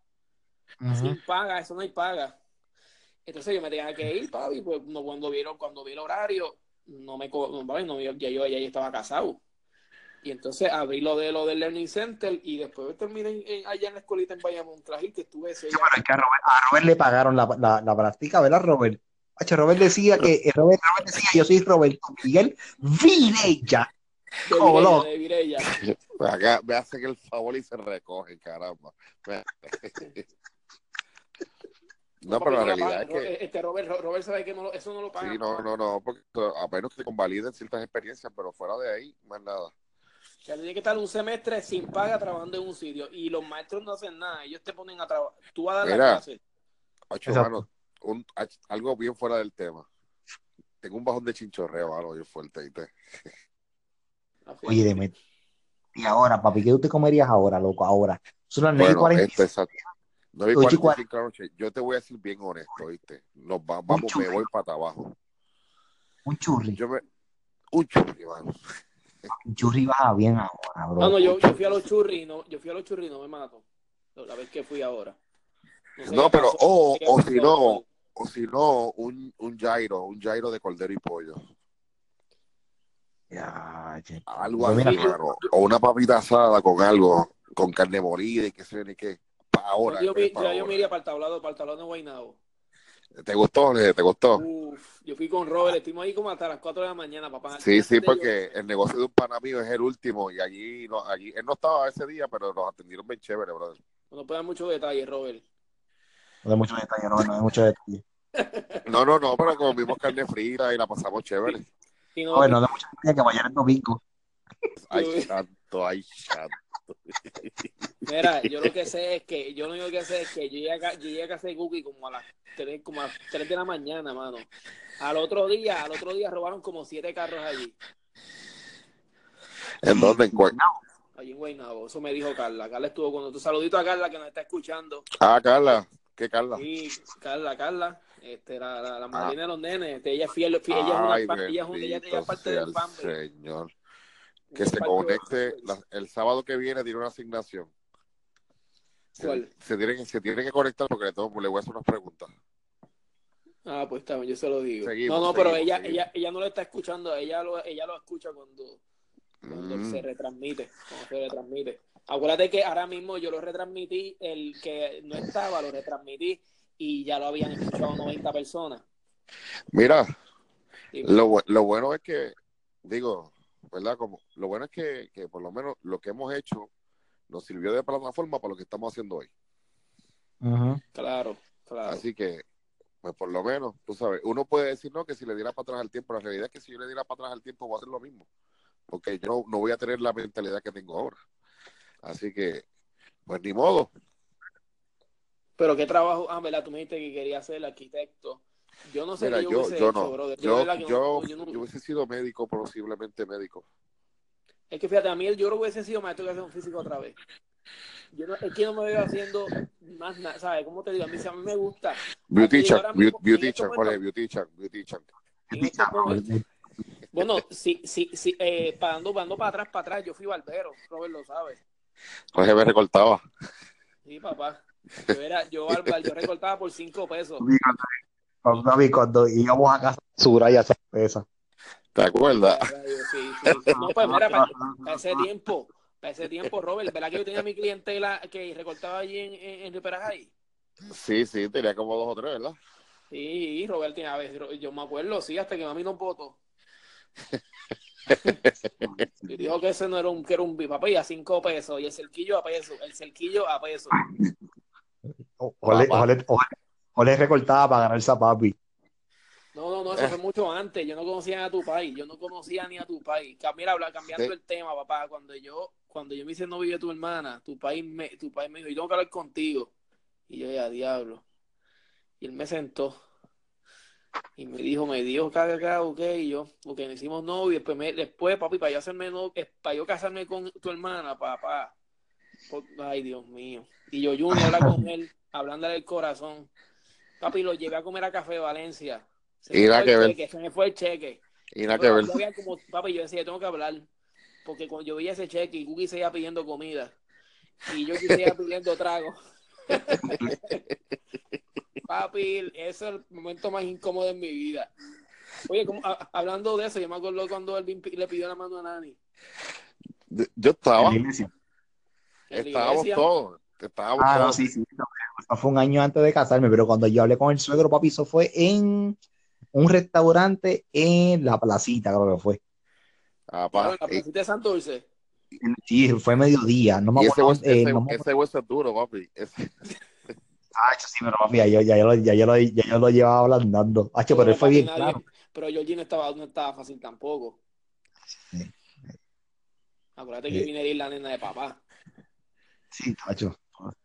Sin paga, eso no hay paga. Entonces yo me tenía que ir, papi, pues no, cuando vieron, cuando vi el horario, no me no, papi, no, yo- ya yo ya estaba casado. Y entonces abrí lo de lo del Learning Center y después terminé en- en- allá en la escuelita en Bayamón Trail, que estuve ese Sí, pero es que a Robert, a Robert le pagaron la, la, la práctica, ¿verdad, Robert? Hacho, Robert decía que eh, Robert, Robert decía, yo soy Roberto Miguel. Virella, de Virella. Acá me hacen el favor y se recogen, caramba. No, pero la realidad es que Este Robert, Robert sabe que no eso no lo pagan. sí, no, no, no, porque a menos que convaliden ciertas experiencias, pero fuera de ahí, más nada. O sea, tiene que estar un semestre sin paga trabajando en un sitio y los maestros no hacen nada, ellos te ponen a trabajar. Tú vas a dar la Mira. clase. Ocho, Exacto. mano, un, algo bien fuera del tema. Tengo un bajón de chinchorreo, mano, bien fuerte, ¿viste? Oye, deme. Y ahora, papi, ¿qué tú te comerías ahora, loco? Ahora. Son las 9 y Bueno, 40. este, exacto. 9 y Ocho y 45 de la noche. Yo te voy a decir bien honesto, ¿viste? Nos va- vamos, me voy para abajo. Un churri. Yo me... Un churri, mano. Un churri baja bien ahora, bro. Ah, no, yo, yo fui a los churri, no, yo fui a los churri no me mato. La vez que fui ahora. sé No, pero, o, no o si no, o si no, un, un gyro, un gyro de cordero y pollo. Ya, che. Algo así, mira, mano. O una papita asada con algo, con carne molida y qué sé yo ni qué. Ahora. yo, pa' ya yo me iría para el tablado, para el tablado de Guaynabo. ¿Te gustó? ¿Te gustó? Uf, yo fui con Robert, estuvimos ahí como hasta las 4 de la mañana, papá. Sí, sí, porque yo- el negocio de un pana mío es el último y allí, no, allí él no estaba ese día, pero nos atendieron bien chévere, brother. No puedo dar muchos detalles, Robert. No hay mucho detalle, no, no hay mucho detalle. No, no, no, pero comimos carne frita y la pasamos chévere. Y no, No, no mucho detalle que mañana es domingo. Ay, santo, ay, santo. Mira, yo lo que sé es que, yo lo único que sé es que yo llegué a, yo llegué a casa de Cookie como a las 3, como a las 3 de la mañana, mano. Al otro día, al otro día robaron como siete carros allí. ¿En dónde? ¿En allí en Guaynabo. Eso me dijo Carla. Carla estuvo con nosotros. Saludito a Carla que nos está escuchando. Ah, Carla. ¿Qué Carla? Sí, Carla, Carla. Este, la, la, la madrina de los nenes. Este, ella es fiel, fiel, ella es una Ay, ella es, una- ella- ella es parte del fan. Señor. Que se conecte la- el sábado que viene, tiene una asignación. Se, ¿Cuál? se tienen, se tienen que conectar porque le, tengo- le voy a hacer unas preguntas. Ah, pues está yo se lo digo. Seguimos, no, no, pero ella, seguimos. ella, ella no lo está escuchando, ella lo, ella lo escucha cuando, cuando Mm. se retransmite, cuando se retransmite. Acuérdate que ahora mismo yo lo retransmití, el que no estaba lo retransmití y ya lo habían escuchado 90 personas. Mira, lo, lo bueno es que, digo, ¿verdad? Como, lo bueno es que, que por lo menos lo que hemos hecho nos sirvió de plataforma para lo que estamos haciendo hoy. Claro, claro. Así que, pues por lo menos, tú sabes, uno puede decir no que si le diera para atrás al tiempo, la realidad es que si yo le diera para atrás al tiempo voy a hacer lo mismo, porque yo no, no voy a tener la mentalidad que tengo ahora. Así que, pues ni modo. Pero qué trabajo, ah, verdad, tú me dijiste que quería ser arquitecto. Yo no sé Mira, qué yo, yo, hubiese yo hecho, no, yo, verdad que no- yo, yo no- yo hubiese sido médico, posiblemente médico. Es que fíjate, a mí el yo hubiese sido maestro de educación física otra vez. Yo no, es que no me veo haciendo más nada, ¿sabes? ¿Cómo te digo? A mí, sí- a mí me gusta. Beauty chan, beauty estos chan, ¿cuál es? Beauty chan, beauty chan. momentos- Bueno, sí, sí, sí, eh, parando, parando para atrás, para atrás, yo fui barbero, Robert lo sabe. Jorge me recortaba. Sí, papá. Yo era, yo recortaba por cinco pesos. Cuando íbamos a casa, Suraya esa pesa. ¿Te acuerdas? Sí, sí. No, pues mira, para, para ese tiempo, para ese tiempo, Robert, ¿verdad que yo tenía mi clientela que recortaba allí en, en, en Riperajay? Sí, sí, tenía como dos o tres, ¿verdad? Sí, Robert tenía, a veces, yo me acuerdo, sí, hasta que mami nos votó. Y dijo que ese no era un, que era un papá y a cinco pesos, y el cerquillo a peso, el cerquillo a peso. Papá. ole, ole, ole recortaba para ganarse a papi. No, no, no, eso fue mucho antes. Yo no conocía a tu país, yo no conocía ni a tu país. Mira, habla- cambiando Sí. el tema, papá, cuando yo, cuando yo me hice novio de tu hermana, tu país me, tu país me dijo, yo tengo que hablar contigo. Y yo, ya, diablo. Y él me sentó. Y me dijo, me dijo, caga, caga, ok, y yo, porque nos hicimos novio, después, me- después, papi, para yo hacerme no, para yo casarme con tu hermana, papá. Por- ay, Dios mío. Y yo, Junior, habla con él, hablándole del corazón. Papi, lo llevé a comer a Café Valencia. Se Y me nada fue que el ver. cheque, se me fue el cheque. Y nada que ver. como, papi, yo decía, tengo que hablar. Porque cuando yo veía ese cheque y Cookie seguía pidiendo comida. Y yo seguía pidiendo trago. papi, ese es el momento más incómodo en mi vida. Oye, como, a- hablando de eso, yo me acuerdo cuando Elvin le pidió la mano a Nani. Yo estaba, En la iglesia. En la estábamos todos, estábamos Ah, no, sí, sí. no, Eso fue un año antes de casarme, pero cuando yo hablé con el suegro, papi, eso fue en un restaurante en la placita, creo que fue. Ah, Claro, pa. en la Y, placita de Santurce. Sí, fue mediodía, no me ese, acuerdo. hueso, eh, ese, no me ese hueso es duro, papi. Ese- Ah, hecho, sí, pero papi, ya yo, ya yo lo, ya yo lo, ya yo lo llevaba ablandando. Hacho, pero él fue bien nadie- claro. Pero Georgie no estaba, no estaba fácil tampoco. Sí. Acuérdate que Sí. viene a ir la nena de papá. Sí, Tacho.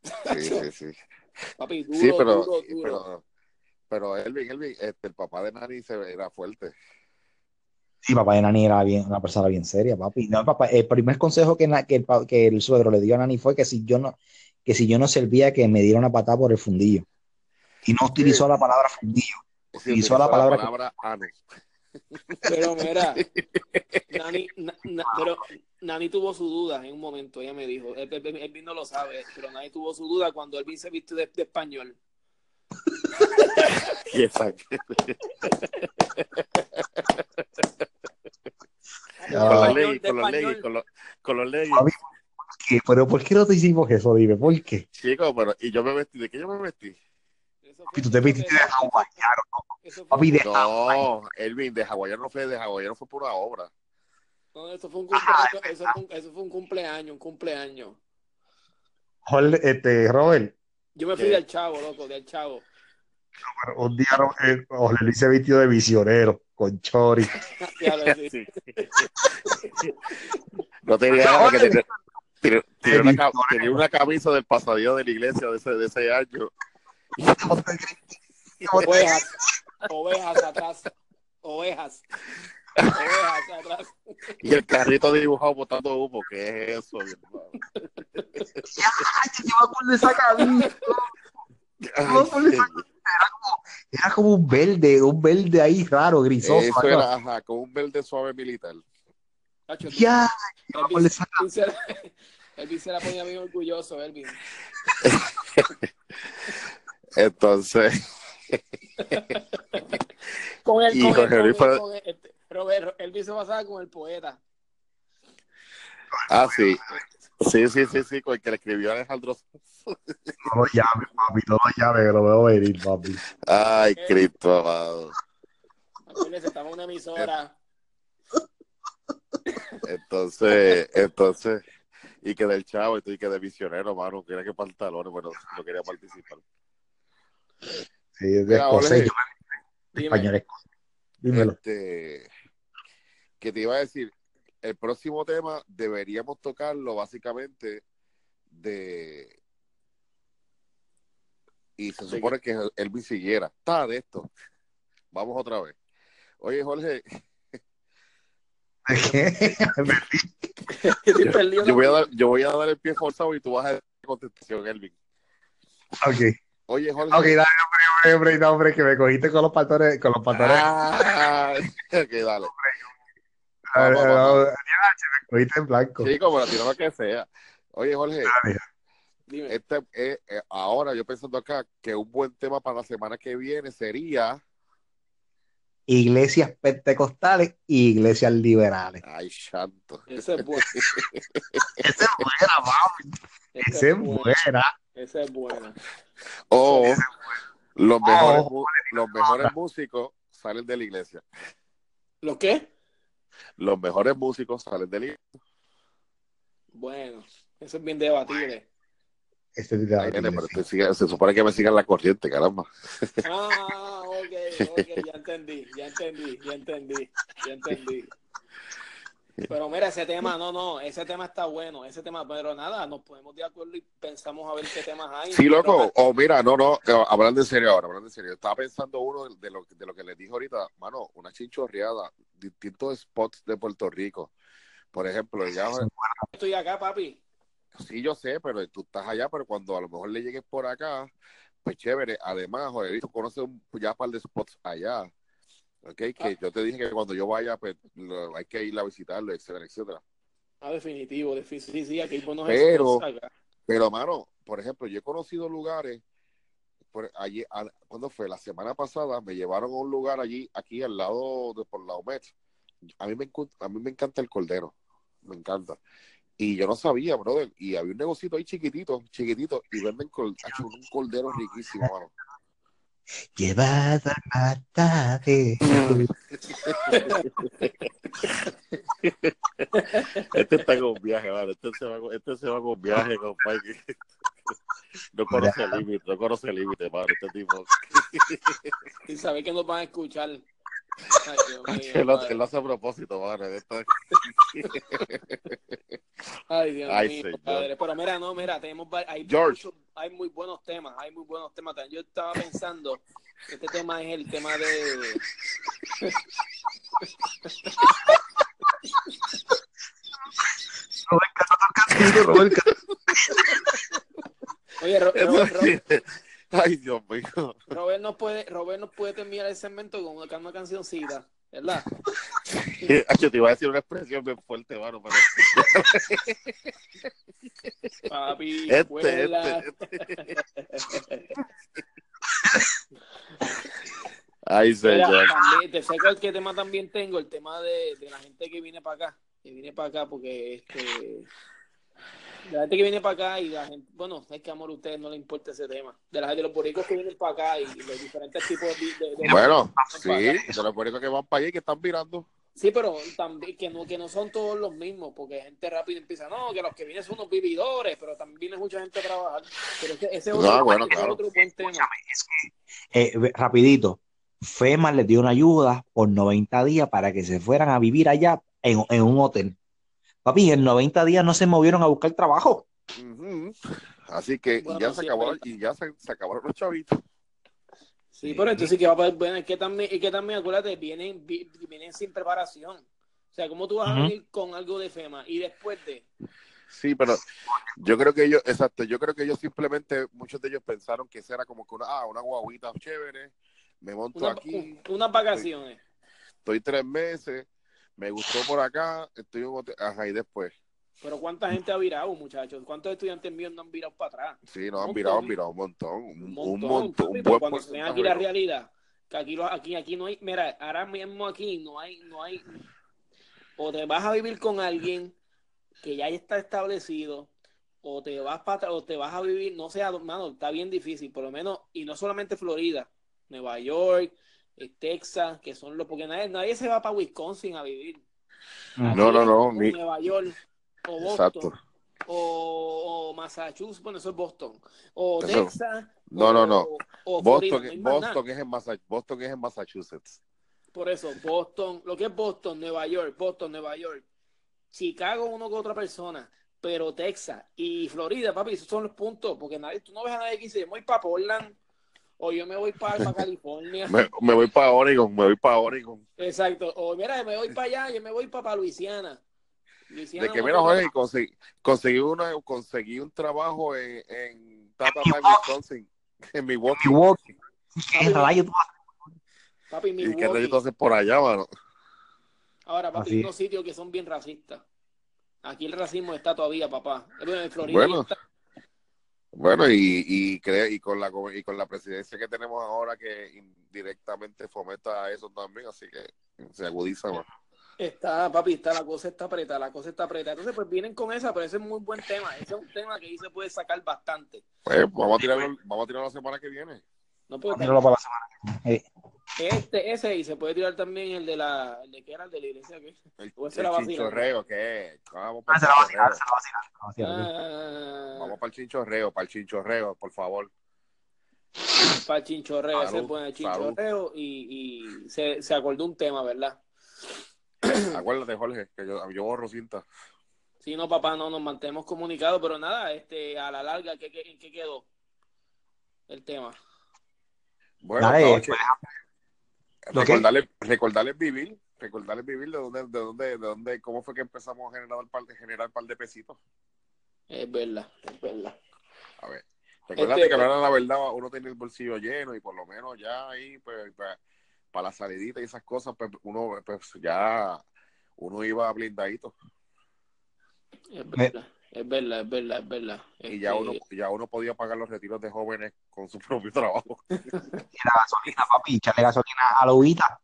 Sí, sí, sí. Papi, duro, Sí, pero, duro, duro. pero, pero Elvin, Elvin, este, el papá de Nani se era fuerte. Sí, papá de Nani era bien, una persona bien seria, papi. No, papá, el primer consejo que, na- que, el, que el suegro le dio a Nani fue que si yo no, que si yo no servía, que me diera una patada por el fundillo. Y no utilizó la palabra fundillo. Sí, Utilizó la palabra que- palabra ano. Pero mira, Nani, na- na- pero Nani tuvo su duda en un momento, ella me dijo, Elvin no lo sabe, pero Nani tuvo su duda cuando Elvin se vistió de, de español. Exacto. Con los leggings, ¿qué? Pero ¿por qué no te hicimos eso? Dime, ¿por qué? Chico, pero, y yo me vestí, ¿de qué yo me vestí? Y tú te vestiste de hawaiano. Papi, de No, Elvin, de hawaiano no fue, de hawaiano fue por una obra. No, eso fue un cumpleaños, eso fue un, eso fue un cumpleaños, un cumpleaños. Jorge, este, Robert, Yo me fui ¿Qué? del chavo, loco, del chavo. un día eh, Jorge Luis se vistió de visionero, con chori. Sí. No tenía nada que tener. Tenía, tenía una, ca- tenía una camisa del pasadillo de la iglesia de ese, de ese año. Ovejas, ovejas atrás, ovejas. Y el carrito dibujado botando humo, ¿qué es eso? mi hermano? Ya, yo me acuerdo de esa por eso- Era como un verde, un verde ahí raro, grisoso. eso era, ajá, con un verde suave militar. Ya, Elvis se la- ponía bien orgulloso, Elvis. Entonces, Con el, Y con el, con el- fue- con el- este, Robert, Elvis se basaba con el poeta. ah, sí. Sí, sí, sí, sí, con el que le escribió Alejandro. No lo llames, papi, no lo llames, que lo veo venir, papi. Ay, Cristo amado. Estaba en una emisora. Entonces, entonces, y que del chavo, y tú, y que de visionero, mano, quería que pantalones, bueno, no quería participar. Sí, es de escocés, español. Dímelo. Este, que te iba a decir, el próximo tema deberíamos tocarlo básicamente de y se supone que Elvis siguiera. Está de esto. Vamos otra vez. Oye, Jorge, ¿Qué? Perdido. yo voy a dar, yo voy a dar el pie forzado y tú vas a dar contestación, Elvin. ok, Oye, Jorge. ok, dale, hombre, hombre, no, hombre, que me cogiste con los pantalones, con los pantalones. Ah, ok, dale. Ah, ah, cogiste en blanco. Sí, como la tiraba que sea. Oye, Jorge, Dime. este, eh, eh, ahora yo pensando acá que un buen tema para la semana que viene sería. Iglesias pentecostales y iglesias liberales. Ay, santo. Ese es bueno. Esa es buena, papi. Ese es bueno. buena. Esa es buena. O los mejores, Oh. los mejores músicos salen de la iglesia. ¿Lo qué? Los mejores músicos salen de la iglesia. Bueno, eso es bien debatible. Ese es Ay, siga- se supone que me sigan la corriente, caramba. Ah, ok, ok, ya entendí, ya entendí, ya entendí, ya entendí. Pero mira, ese tema, no, no, ese tema está bueno, ese tema, pero nada, nos ponemos de acuerdo y pensamos a ver qué temas hay. Sí, loco. O mira, no, no, eh, hablando en serio ahora, hablando en serio. Estaba pensando uno de lo, de lo que les dije ahorita, mano, una chinchorreada, distintos spots de Puerto Rico. Por ejemplo, ya, Estoy acá, papi. sí, yo sé, pero tú estás allá, pero cuando a lo mejor le llegues por acá, pues chévere. Además, Jorge, tú conoces un, ya un par de spots allá. Ok, que yo te dije que cuando yo vaya, pues lo- hay que ir a visitarlo, etcétera, etcétera. Ah, definitivo, defi- sí, sí, aquí hay buenos Pero-. Pero, mano, por ejemplo, yo he conocido lugares, por allí, a- ¿cuándo fue? La semana pasada me llevaron a un lugar allí, aquí al lado de por la OMET. A mí me, a mí me encanta el cordero, me encanta. Y yo no sabía, brother, y había un negocito ahí chiquitito, chiquitito, y venden col- un cordero riquísimo, mano. Llevado al mataje. Este está con viaje, mano, este se va, con- este se va con viaje, compadre. No conoce límite, no conoce límite, mano, este tipo. Y saber que nos van a escuchar. Ay, Dios mío, lo, él lo hace a propósito, mano. esto- Ay, Dios Ay, mío, padre. Pero mira, no, mira, tenemos hay, George. muchos- hay muy buenos temas, hay muy buenos temas. Yo estaba pensando, este tema es el tema de Robert, Robert. Oye, Ro- Ro- Ro- Ay, Dios mío. Robert nos puede, Robert nos puede terminar el segmento con una, una cancioncita, ¿verdad? Yo te iba a decir una expresión bien fuerte, mano, pero Papi, este, vuela. este, este. Ay, señor. te sé cuál qué tema también tengo, el tema de, de la gente que viene para acá, que viene para acá porque este la gente que viene para acá y la gente, bueno, es que amor a ustedes no les importa ese tema, de la de los boricos que vienen para acá y los diferentes tipos de, de- de- Bueno, sí, de los boricuas que van para allá y que están mirando. sí, pero también que no que no son todos los mismos, porque gente rápida empieza, no, que los que vienen son unos vividores, pero también viene mucha gente a trabajar, pero ese, ese es otro, Ah, bueno, ese es claro. otro buen tema. Eh, rapidito, FEMA les dio una ayuda por 90 días para que se fueran a vivir allá en, en un hotel. Papi, en 90 días no se movieron a buscar trabajo. Así que Bueno, ya se sí, acabaron, es y ya se, se acabaron los chavitos. Sí, pero entonces que va a poder, bueno, es que también, que también, acuérdate, vienen, vi- vienen sin preparación. O sea, ¿cómo tú vas a venir con algo de FEMA y después de... Sí, pero yo creo que ellos, exacto, yo creo que ellos simplemente, muchos de ellos pensaron que esa era como que una, ah, una guaguita chévere, me monto Una- aquí, un- unas vacaciones. estoy tres meses, me gustó por acá, estoy ajá, y después, Pero ¿cuánta gente ha virado, muchachos? ¿Cuántos estudiantes míos no han virado para atrás? sí, Un han virado, han virado un montón, un, montón. un buen cuando se ven aquí la ¿no? realidad, que aquí, aquí, aquí no hay, mira, ahora mismo aquí no hay, no hay, o te vas a vivir con alguien que ya está establecido, o te vas para o te vas a vivir, no sé, hermano, está bien difícil, por lo menos, y no solamente Florida, Nueva York, Texas, que son los, porque nadie, nadie se va para Wisconsin a vivir. Aquí No, no, no, ni- Nueva York, o Boston, Exacto. o, o Massachusetts, bueno, eso es Boston, o Eso- Texas, No, o- no, no. o Boston, no. Boston, es en Massa- Boston es en Massachusetts. Por eso, Boston, lo que es Boston, Nueva York, Boston, Nueva York, Chicago, uno con otra persona, pero Texas y Florida, papi, esos son los puntos, porque nadie, tú no ves a nadie que dice, voy para Portland, o yo me voy para, California. Me, me voy para Oregon, me voy para Oregon. Exacto, o mira, me voy para allá, yo me voy para, Luisiana. Luisiana De que tengo- Jorge, conseguí, conseguí, una, conseguí un trabajo en, en Tata Time, Wisconsin, en Milwaukee. Milwaukee. Papi, ¿Qué rayos tú haces? Papi, ¿Y qué rayos haces por allá, mano? Ahora, papi, Así hay unos sitios que son bien racistas. Aquí el racismo está todavía, papá. Bueno, en Florida Bueno. está- Bueno, y, y, cre- y, con la, y con la presidencia que tenemos ahora que indirectamente fomenta eso también, así que se agudiza más. Está, papi, está, la cosa está apretada, la cosa está apretada. Entonces, pues vienen con esa, pero ese es muy buen tema. Ese es un tema que ahí se puede sacar bastante. Pues vamos a tirarlo, vamos a tirarlo la semana que viene. No puedo Míralo para la semana. Este, ese, y se puede tirar también el de la, el de que era el de la iglesia, ¿qué? El, O ese el la vacila. chinchorreo, ¿qué? Vamos ah, para se el la va a tirar, chinchorreo. se la se la. Ah, Vamos para el chinchorreo, para el chinchorreo, por favor. para el chinchorreo, ese Salud, es bueno, el chinchorreo, y, y se, se acordó un tema, ¿verdad? Acuérdate, Jorge, que yo, yo borro cinta. Sí, no, papá, no nos mantenemos comunicados, pero nada, este, a la larga, ¿qué, qué, ¿en qué quedó el tema? Bueno, Dale, no, pues, recordarles, recordarles vivir, recordarles vivir de dónde, de dónde, de dónde, cómo fue que empezamos a generar el par de, generar par de pesitos. Es verdad, es verdad. A ver, recuérdate Este, que ahora la verdad uno tiene el bolsillo lleno y por lo menos ya ahí, pues, para la salidita y esas cosas, pues uno, pues ya uno iba blindadito Es verdad, es verdad, es verdad, es verdad. y ya Este, uno, ya uno podía pagar los retiros de jóvenes con su propio trabajo. Y la gasolina, papi, echarle gasolina a la uvita.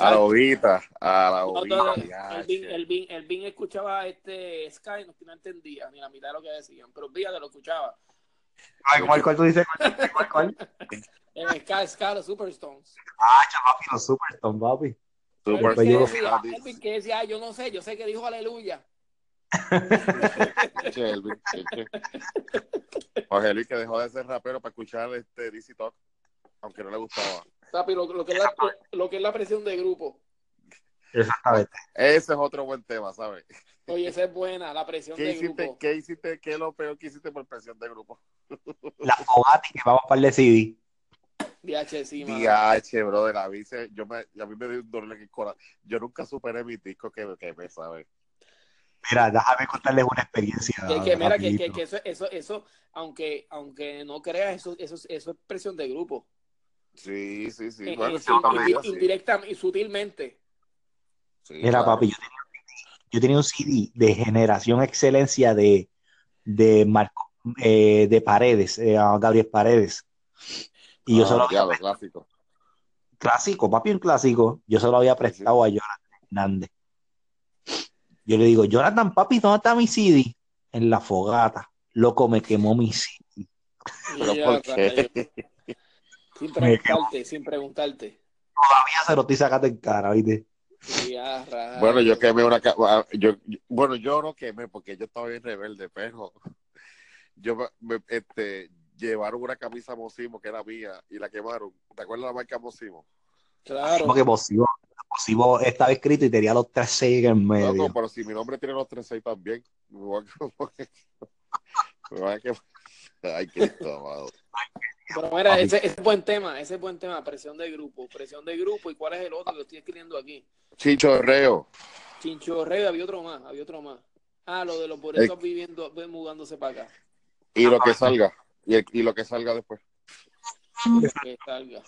A la ovita, a la No, ovita. no, ya, el, Bin, el, Bin, el Bin escuchaba este Sky, no, no entendía ni la mitad de lo que decían, pero fíjate, lo escuchaba. Ay, ¿cuál, cuál tú dices? ¿Cuál, cuál? En Sky, Sky, los Superstones. Ah, papi, los Superstone, papi. Super Elvin, yo- que decía, Elvin que decía, "Ah, yo no sé, yo sé que dijo aleluya. Jorge Luis que dejó de ser rapero para escuchar este DC Talk, aunque no le gustaba. Papi, lo, lo que es la, lo que es la presión de grupo. Exactamente. Ese es otro buen tema, ¿sabes? Oye, esa es buena, la presión ¿Qué de hiciste, grupo. ¿Qué hiciste? ¿Qué es lo peor que hiciste por presión de grupo? La Fogati que vamos para el CD. DH, sí, mano. DH, brother, a mí, se- yo me, a mí me dio un dolor en el corazón. Yo nunca superé mi disco que, que me sabe. Mira, déjame contarles una experiencia. Que, que mira, que, que, que eso, eso, eso, aunque, aunque no creas, eso, eso, eso es presión de grupo. Sí, sí, sí. Eh, Bueno, eh, sí. indirectamente y sutilmente. Sí, Mira, claro. papi, yo tenía, yo tenía un CD de Generación Excelencia de, de Marco, eh, de Paredes, eh, a Gabriel Paredes. Y yo Ah, solo clásico. clásico, papi, un clásico. Yo se lo había prestado a Jonathan Hernández. Yo le digo, Jonathan, papi, ¿dónde está mi CD? En la fogata. Loco, me quemó mi CD. ¿Pero Ya, por qué? Sin preguntarte, sin preguntarte. Todavía se lo estoy sacando en cara, ¿viste? Ya. Bueno, yo quemé una. ah, Yo, yo- bueno, yo no quemé porque yo estaba bien rebelde, pero yo me, me- este, llevaron una camisa Mosimo que era mía y la quemaron. ¿Te acuerdas la marca Mosimo? Claro. Porque Posivo, Posivo estaba escrito y tenía los tres seis en No, medio. no, pero si mi nombre tiene los 36 también. Me voy a- me voy a quemar. Ay, Cristo, amado. Pero mira, ese, ese es buen tema, ese es buen tema, presión de grupo, presión de grupo, ¿y cuál es el otro que estoy escribiendo aquí? Chinchorreo. Chincho Rey, había otro más, había otro más. Ah, lo de los boletos viviendo, mudándose para acá. Y lo que salga, y, y lo que salga después. Que salga.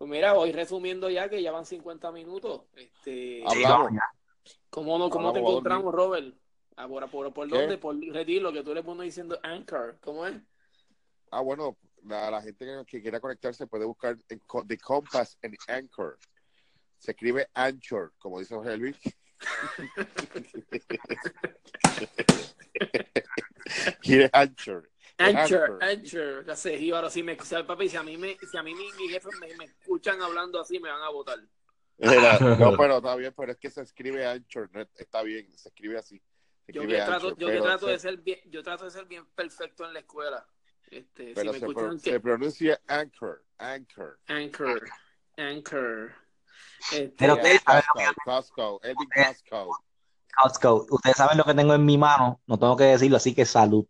Pues mira, voy resumiendo ya que ya van 50 minutos. Este, Hablamos. ¿Cómo, no, cómo te encontramos, Robert? Ahora, ¿por, por dónde? Por retiro, que tú le pones diciendo Anchor. ¿Cómo es? Ah, bueno, la, la gente que, quiera conectarse puede buscar The Compass en Anchor. Se escribe Anchor, como dice José Luis. Quiere Anchor. Anchor, Anchor, ya sé, y ahora sí me, papi, si a mí me, si a mí mi, mi jefe me, me, escuchan hablando así, me van a votar. no, pero está bien, pero es que se escribe Anchor, está bien, se escribe así. yo, que trato, yo que trato de ser bien, yo trato de ser bien perfecto en la escuela. Este, pero si me se, pro, que... se, pronuncia Anchor, Anchor. Anchor, Anchor. Este, pero ustedes saben Costco, Costco. Costco. Ustedes saben lo que tengo en mi mano, no tengo que decirlo, así que salud.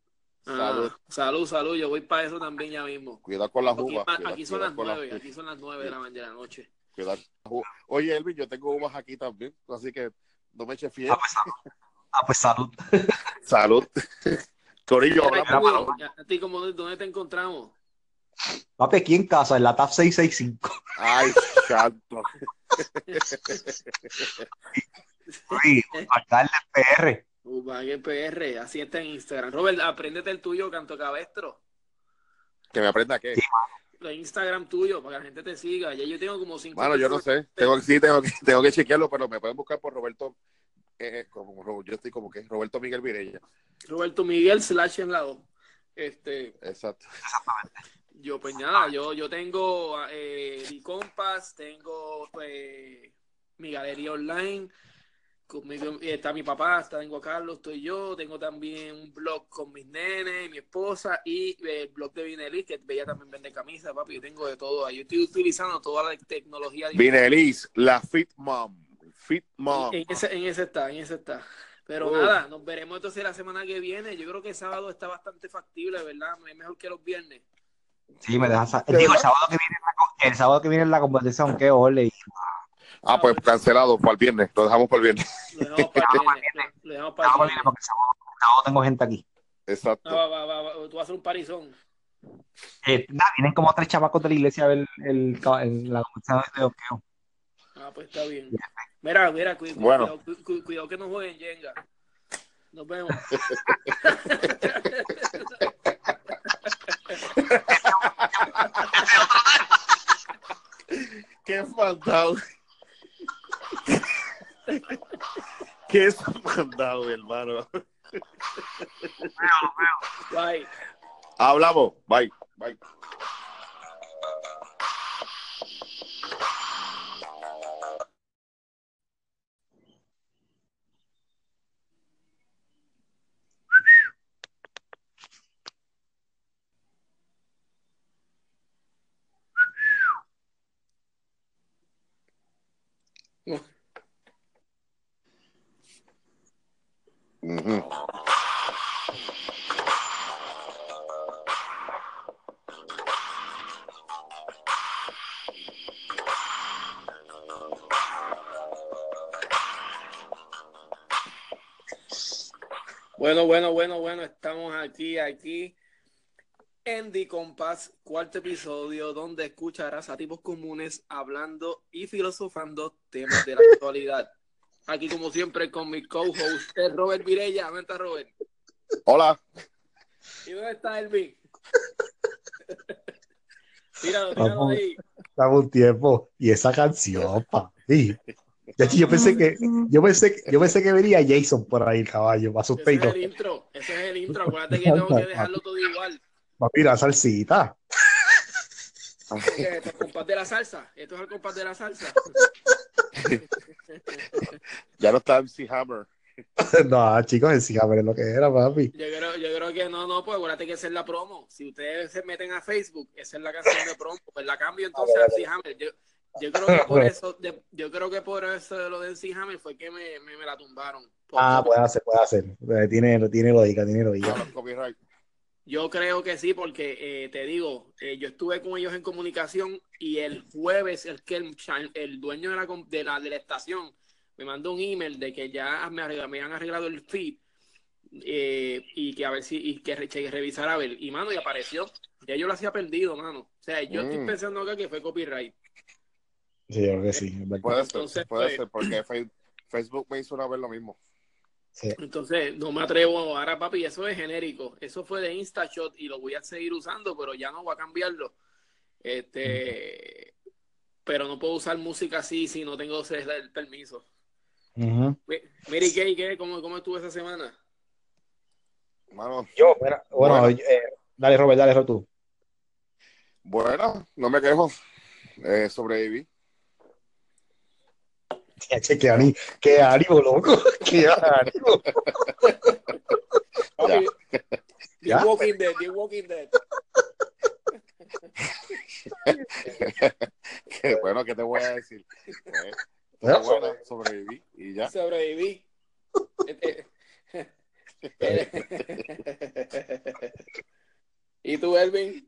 Ah, salud. salud, salud. Yo voy para eso también ya mismo. Cuidado con las uvas. Aquí, aquí son las nueve, aquí son las nueve de la mañana de la noche. Cuidado. Oye, Elvin, yo tengo uvas aquí también, así que no me eche fiel. Ah, pues, ah, pues salud. salud. Corillo, ¿A ti cómo, dónde te encontramos? Papi, aquí en casa, en la TAP 665. Ay, santo. Uy, acá el PR. El PR, así está en Instagram. Robert, apréndete el tuyo, Canto Cabestro. ¿Que me aprenda qué? El Instagram tuyo, para que la gente te siga. Ya yo tengo como cinco. Bueno, yo no sé. Tengo, sí, tengo, tengo que chequearlo, pero me pueden buscar por Roberto. Eh, como, yo estoy como que Roberto Miguel Virella. Roberto Miguel slash en lado. Este, Exacto. Yo, pues nada, yo, yo tengo eh, mi Compass, tengo eh, mi galería online, conmigo está mi papá, tengo a Carlos, estoy yo, tengo también un blog con mis nenes, mi esposa y el blog de Vinelis, que ella también vende camisas, papi, yo tengo de todo ahí. Yo estoy utilizando toda la tecnología. Vinelis, la Fit Mom. Fit Mom. En ese, en ese está, en ese está. Pero nada, nos veremos entonces la semana que viene. Yo creo que el sábado está bastante factible, ¿verdad? Es mejor que los viernes. Sí, me dejas. Digo, el sábado que viene, la, el sábado que viene la competición, qué ole. Ah, pues cancelado para el viernes, lo dejamos para el viernes. Lo dejamos para el viernes. Lo dejamos para el viernes. Porque el sábado, tengo gente aquí. Exacto. va, va, va, tú vas a hacer un parizón. Eh, nada, vienen como tres chamacos de la iglesia a ver el, el, la competición de doqueo. Ah, pues está bien. Mira, mira, cuidado, bueno. cuidado, cuidado que no jueguen Jenga. Nos vemos. Qué espantado. Qué espantado, hermano. Bye. Hablamos. Bye. Bye. Bueno, bueno, bueno, bueno, estamos aquí, aquí The Compass, cuarto episodio, donde escucharás a tipos comunes hablando y filosofando temas de la actualidad. Aquí, como siempre, con mi co-host, Robert Virella. ¿Dónde está Robert? Hola. ¿Y dónde está Elvin? tíralo, tíralo ahí. Dame un tiempo. Y esa canción, papi. Yo pensé que, yo pensé, yo pensé que venía Jason por ahí, caballo, más Ese es el intro, ese es el intro. Acuérdate que tengo que dejarlo todo igual. Papi, la salsita. Esto es el compás de la salsa. Esto es el compás de la salsa. ya no está MC Hammer. no, chicos, MC Hammer es lo que era, papi. Yo creo, yo creo que no, no, pues acuérdate que esa es la promo. Si ustedes se meten a Facebook, esa es la canción de promo. Pues la cambio entonces a MC Hammer. Yo, yo creo que por eso, yo creo que por eso de lo de MC Hammer fue que me, me, me la tumbaron. Ah, puede hacer, puede hacer. Tiene, tiene lógica, tiene lógica. Yo creo que sí, porque eh, te digo, eh, yo estuve con ellos en comunicación y el jueves el que el, el dueño de la, de la, de la estación me mandó un email de que ya me, arregla- me han arreglado el feed eh, y que a ver si y que, re- que revisara a ver. Y mano, y apareció. Ya yo lo hacía perdido, mano. O sea, yo estoy Mm. pensando acá que fue copyright. Sí, yo creo que sí. Puede Entonces, ser, puede pues- ser, porque Facebook me hizo una vez lo mismo. Sí. Entonces, no me atrevo ahora, papi. Eso es genérico. Eso fue de InstaShot y lo voy a seguir usando, pero ya no voy a cambiarlo. Este, pero no puedo usar música así si no tengo ese- el permiso. Ujú. Mi- Mary Kay, ¿qué? ¿Cómo, ¿cómo estuvo esa semana? Mano, Yo, mira, bueno, Bueno. eh, dale, Robert, dale, Robert, tú. bueno, no me quejo. Eh, sobreviví. Che, Qué ánimo, qué ánimo, loco. Qué ánimo. Papi, The Ya. Walking Dead, The Walking Dead. Bueno, ¿qué te voy a decir? Eh, Bueno, bueno, sobreviví y ya. Sobreviví. Este- ¿Y tú, Elvin?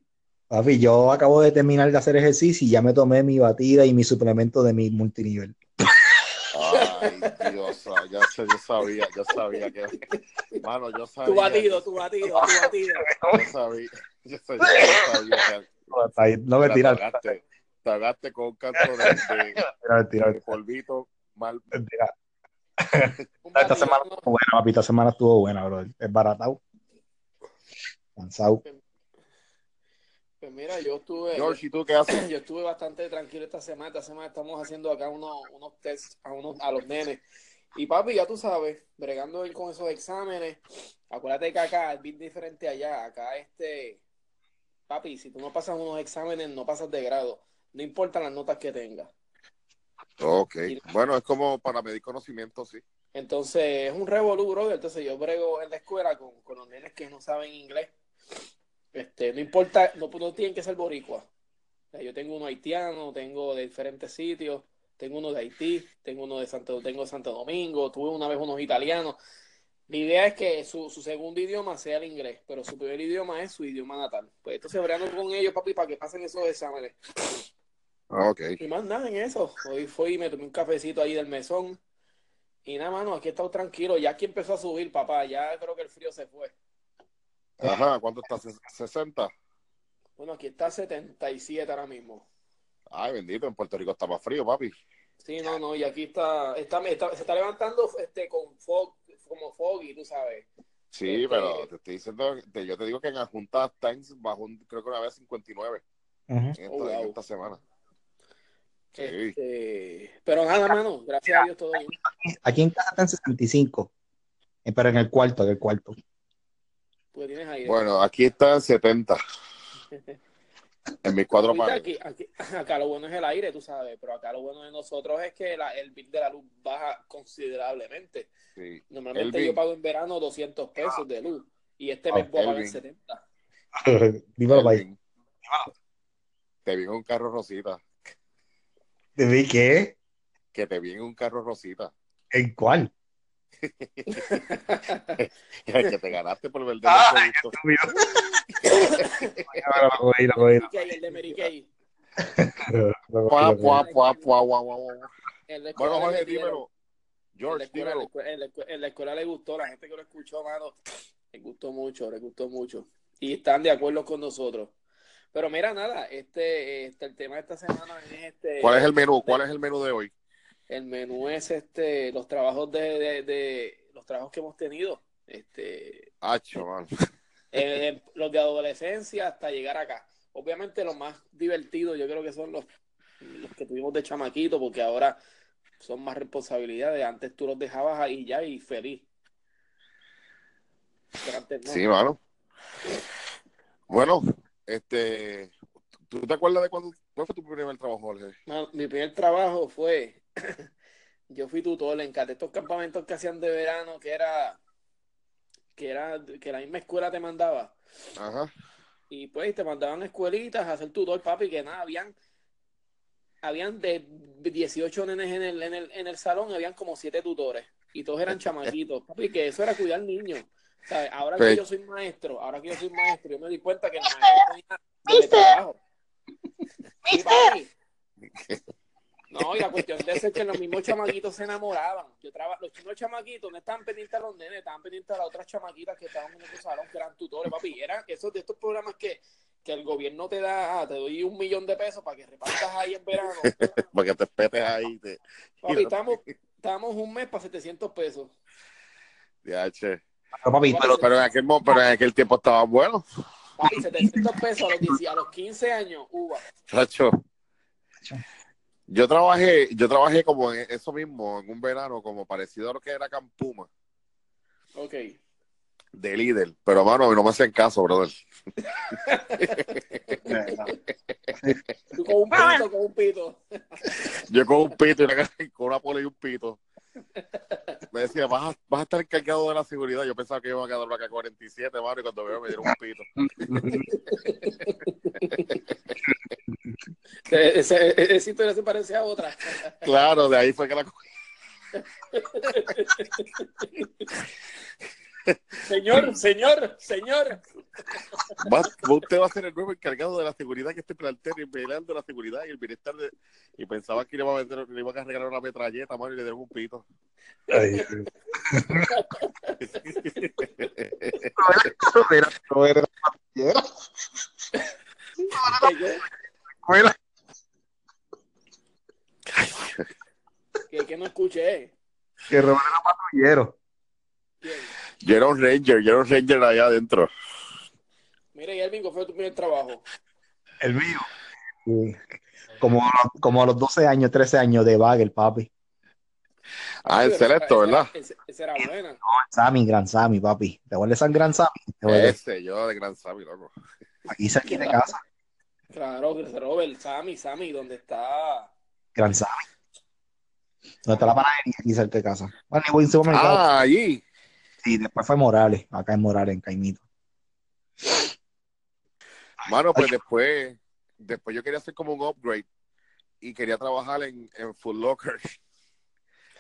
Papi, yo acabo de terminar de hacer ejercicio y ya me tomé mi batida y mi suplemento de mi multinivel. Ay, Dios, ya sé, yo sabía, yo sabía que. Mano, yo sabía. Tu batido, tu batido, tu batido. Yo sabía, yo sabía, yo sabía que ahí, No me tiras, te ahogaste con un canto de, de- mentira, de polvito mal. Esta semana estuvo buena, papi, esta semana estuvo buena, bro. Es baratado. Cansado. Pues mira, yo estuve, George, ¿y tú qué haces? yo estuve bastante tranquilo esta semana. Esta semana estamos haciendo acá unos, unos tests a, unos, a los nenes. Y papi, ya tú sabes, bregando con esos exámenes. Acuérdate que acá es bien diferente allá. Acá este, papi, si tú no pasas unos exámenes, no pasas de grado. No importa las notas que tengas. Ok, bueno, es como para medir conocimiento, sí. Entonces, es un revolú, brother. Entonces, yo brego en la escuela con, con los nenes que no saben inglés. Este, no importa, no, no tienen que ser boricua. Yo tengo uno haitiano, tengo de diferentes sitios, tengo uno de Haití, tengo uno de Santo, tengo de Santo Domingo, tuve una vez unos italianos. La idea es que su, su segundo idioma sea el inglés, pero su primer idioma es su idioma natal. Pues entonces bregando con ellos, papi, para que pasen esos exámenes. Ah, Ok, Y más nada en eso. Hoy fui y me tomé un cafecito ahí del mesón. Y nada, mano, aquí he estado tranquilo. Ya aquí empezó a subir, papá. Ya creo que el frío se fue. Ajá, ¿cuánto estás? ¿60? Bueno, aquí está 77 ahora mismo. Ay, bendito, en Puerto Rico está más frío, papi. Sí, no, no, y aquí está, está, está- se está levantando este con fog, como foggy, tú sabes. Sí, Este- pero te estoy diciendo, te- yo te digo que en Adjunta Times bajó, un- creo que una vez 59 Ujú. en esta, Oh, wow. en esta semana. Sí. Este, pero nada, mano, gracias a Dios todo bien. Aquí en casa están 65. Eh, Pero en el cuarto, en el cuarto. Porque tienes aire. Bueno, aquí está en 70. En mis cuatro pares. aquí, aquí- acá lo bueno es el aire, tú sabes, pero acá lo bueno de nosotros es que la- el bill de la luz baja considerablemente. Sí. Normalmente Elvin. yo pago en verano 200 pesos de luz y este Ah, mes voy a pagar Elvin. 70. Dímelo. Elvin, Te vi en un carro rosita. ¿Te vi qué? Que te vi en un carro rosita. ¿En cuál? que te ganaste por vender Ay, el producto. El de Mary Kay. Pua, pua, pua, pua, Bueno, le Jorge, dímelo. En la, George, escuela, en, la dímelo. escuela, en la escuela- en la escuela le gustó, la gente que lo escuchó, mano, le gustó mucho, le gustó mucho. Y están de acuerdo con nosotros. Pero mira, nada, este, este el tema de esta semana es este. ¿Cuál es el menú? ¿Cuál es el menú de hoy? El menú es este, los trabajos de, de, de- los trabajos que hemos tenido. Este, Hacho, man. eh, los de adolescencia hasta llegar acá. Obviamente los más divertidos yo creo que son los, los que tuvimos de chamaquito, porque ahora son más responsabilidades. Antes tú los dejabas ahí ya y feliz. Pero antes no. Sí, mano. Bueno, este, ¿tú te acuerdas de cuándo, cuál fue tu primer trabajo, Jorge? Mi primer trabajo fue, yo fui tutor en de estos campamentos que hacían de verano, que era, que era, que la misma escuela te mandaba. Ajá. Y pues te mandaban a escuelitas a hacer tutor, papi, que nada, habían, habían de 18 nenes en el, en el, en el salón, habían como 7 tutores. Y todos eran chamaquitos, papi, que eso era cuidar niños. ¿Sabes? Ahora que Pero- yo soy maestro, ahora que yo soy maestro, yo me di cuenta que el maestro tenía trabajo. Sí, papi. No, y la cuestión de eso es que los mismos chamaquitos se enamoraban. Yo traba, los chinos chamaquitos no estaban pendientes a los nenes, estaban pendientes a las otras chamaquitas que estaban en otro salón, que eran tutores, papi. Eran esos de estos programas que, que el gobierno te da, ah, te doy un millón de pesos para que repartas ahí en verano. Para que te petes ahí. Te... Papi, estamos, estamos un mes para 700 pesos. Ya, che. Pero, papi, pero, Pero en aquel, pero en aquel tiempo estaba bueno. Papi, 700 pesos a los, 10 a los 15 años, uva. Chacho. Yo trabajé, yo trabajé como en eso mismo, en un verano, como parecido a lo que era Campuma, Ok. de líder. Pero, mano, no me hacían caso, brother. Tú con un pito, con un pito. Yo con un pito y una, con una pole y un pito. Me decía, vas a, vas a estar encargado de la seguridad. Yo pensaba que iba a quedar la K-47, mano, y cuando veo me dieron un pito. Ese, ese, esa historia se parece a otra. Claro, de ahí fue que la cogí. Señor, señor, señor. Va- usted va a ser el nuevo encargado de la seguridad que este plantel y velando la seguridad y el bienestar de... Y pensaba que le iba a vender, le iba a regalar una metralleta, mano, y le dieron un pito. Ay, no era patrullero. Que no escuché. que Robert era patrullero. Bien. Yo era un ranger, yo era un ranger allá adentro. Mira, y Elvin, ¿cuál fue tu primer trabajo? El mío. Sí. Como, como a los 12 años, 13 años de Bagel, papi. Ah, Pero Selecto, ¿verdad? Esa, esa era buena. Sammy, Gran Sammy, papi. ¿Te de San Gran Sammy? Ese, yo de Gran Sammy, loco. Aquí cerquita de casa. Claro, Robert, Sammy, Sammy, ¿dónde está? Gran Sammy. ¿Dónde está la panadería? Aquí cerca de casa. Bueno, a. Ah, allí. Sí, después fue Morales, acá en Morales, en Caimito. Mano, pues después, después yo quería hacer como un upgrade y quería trabajar en, en Foot Locker.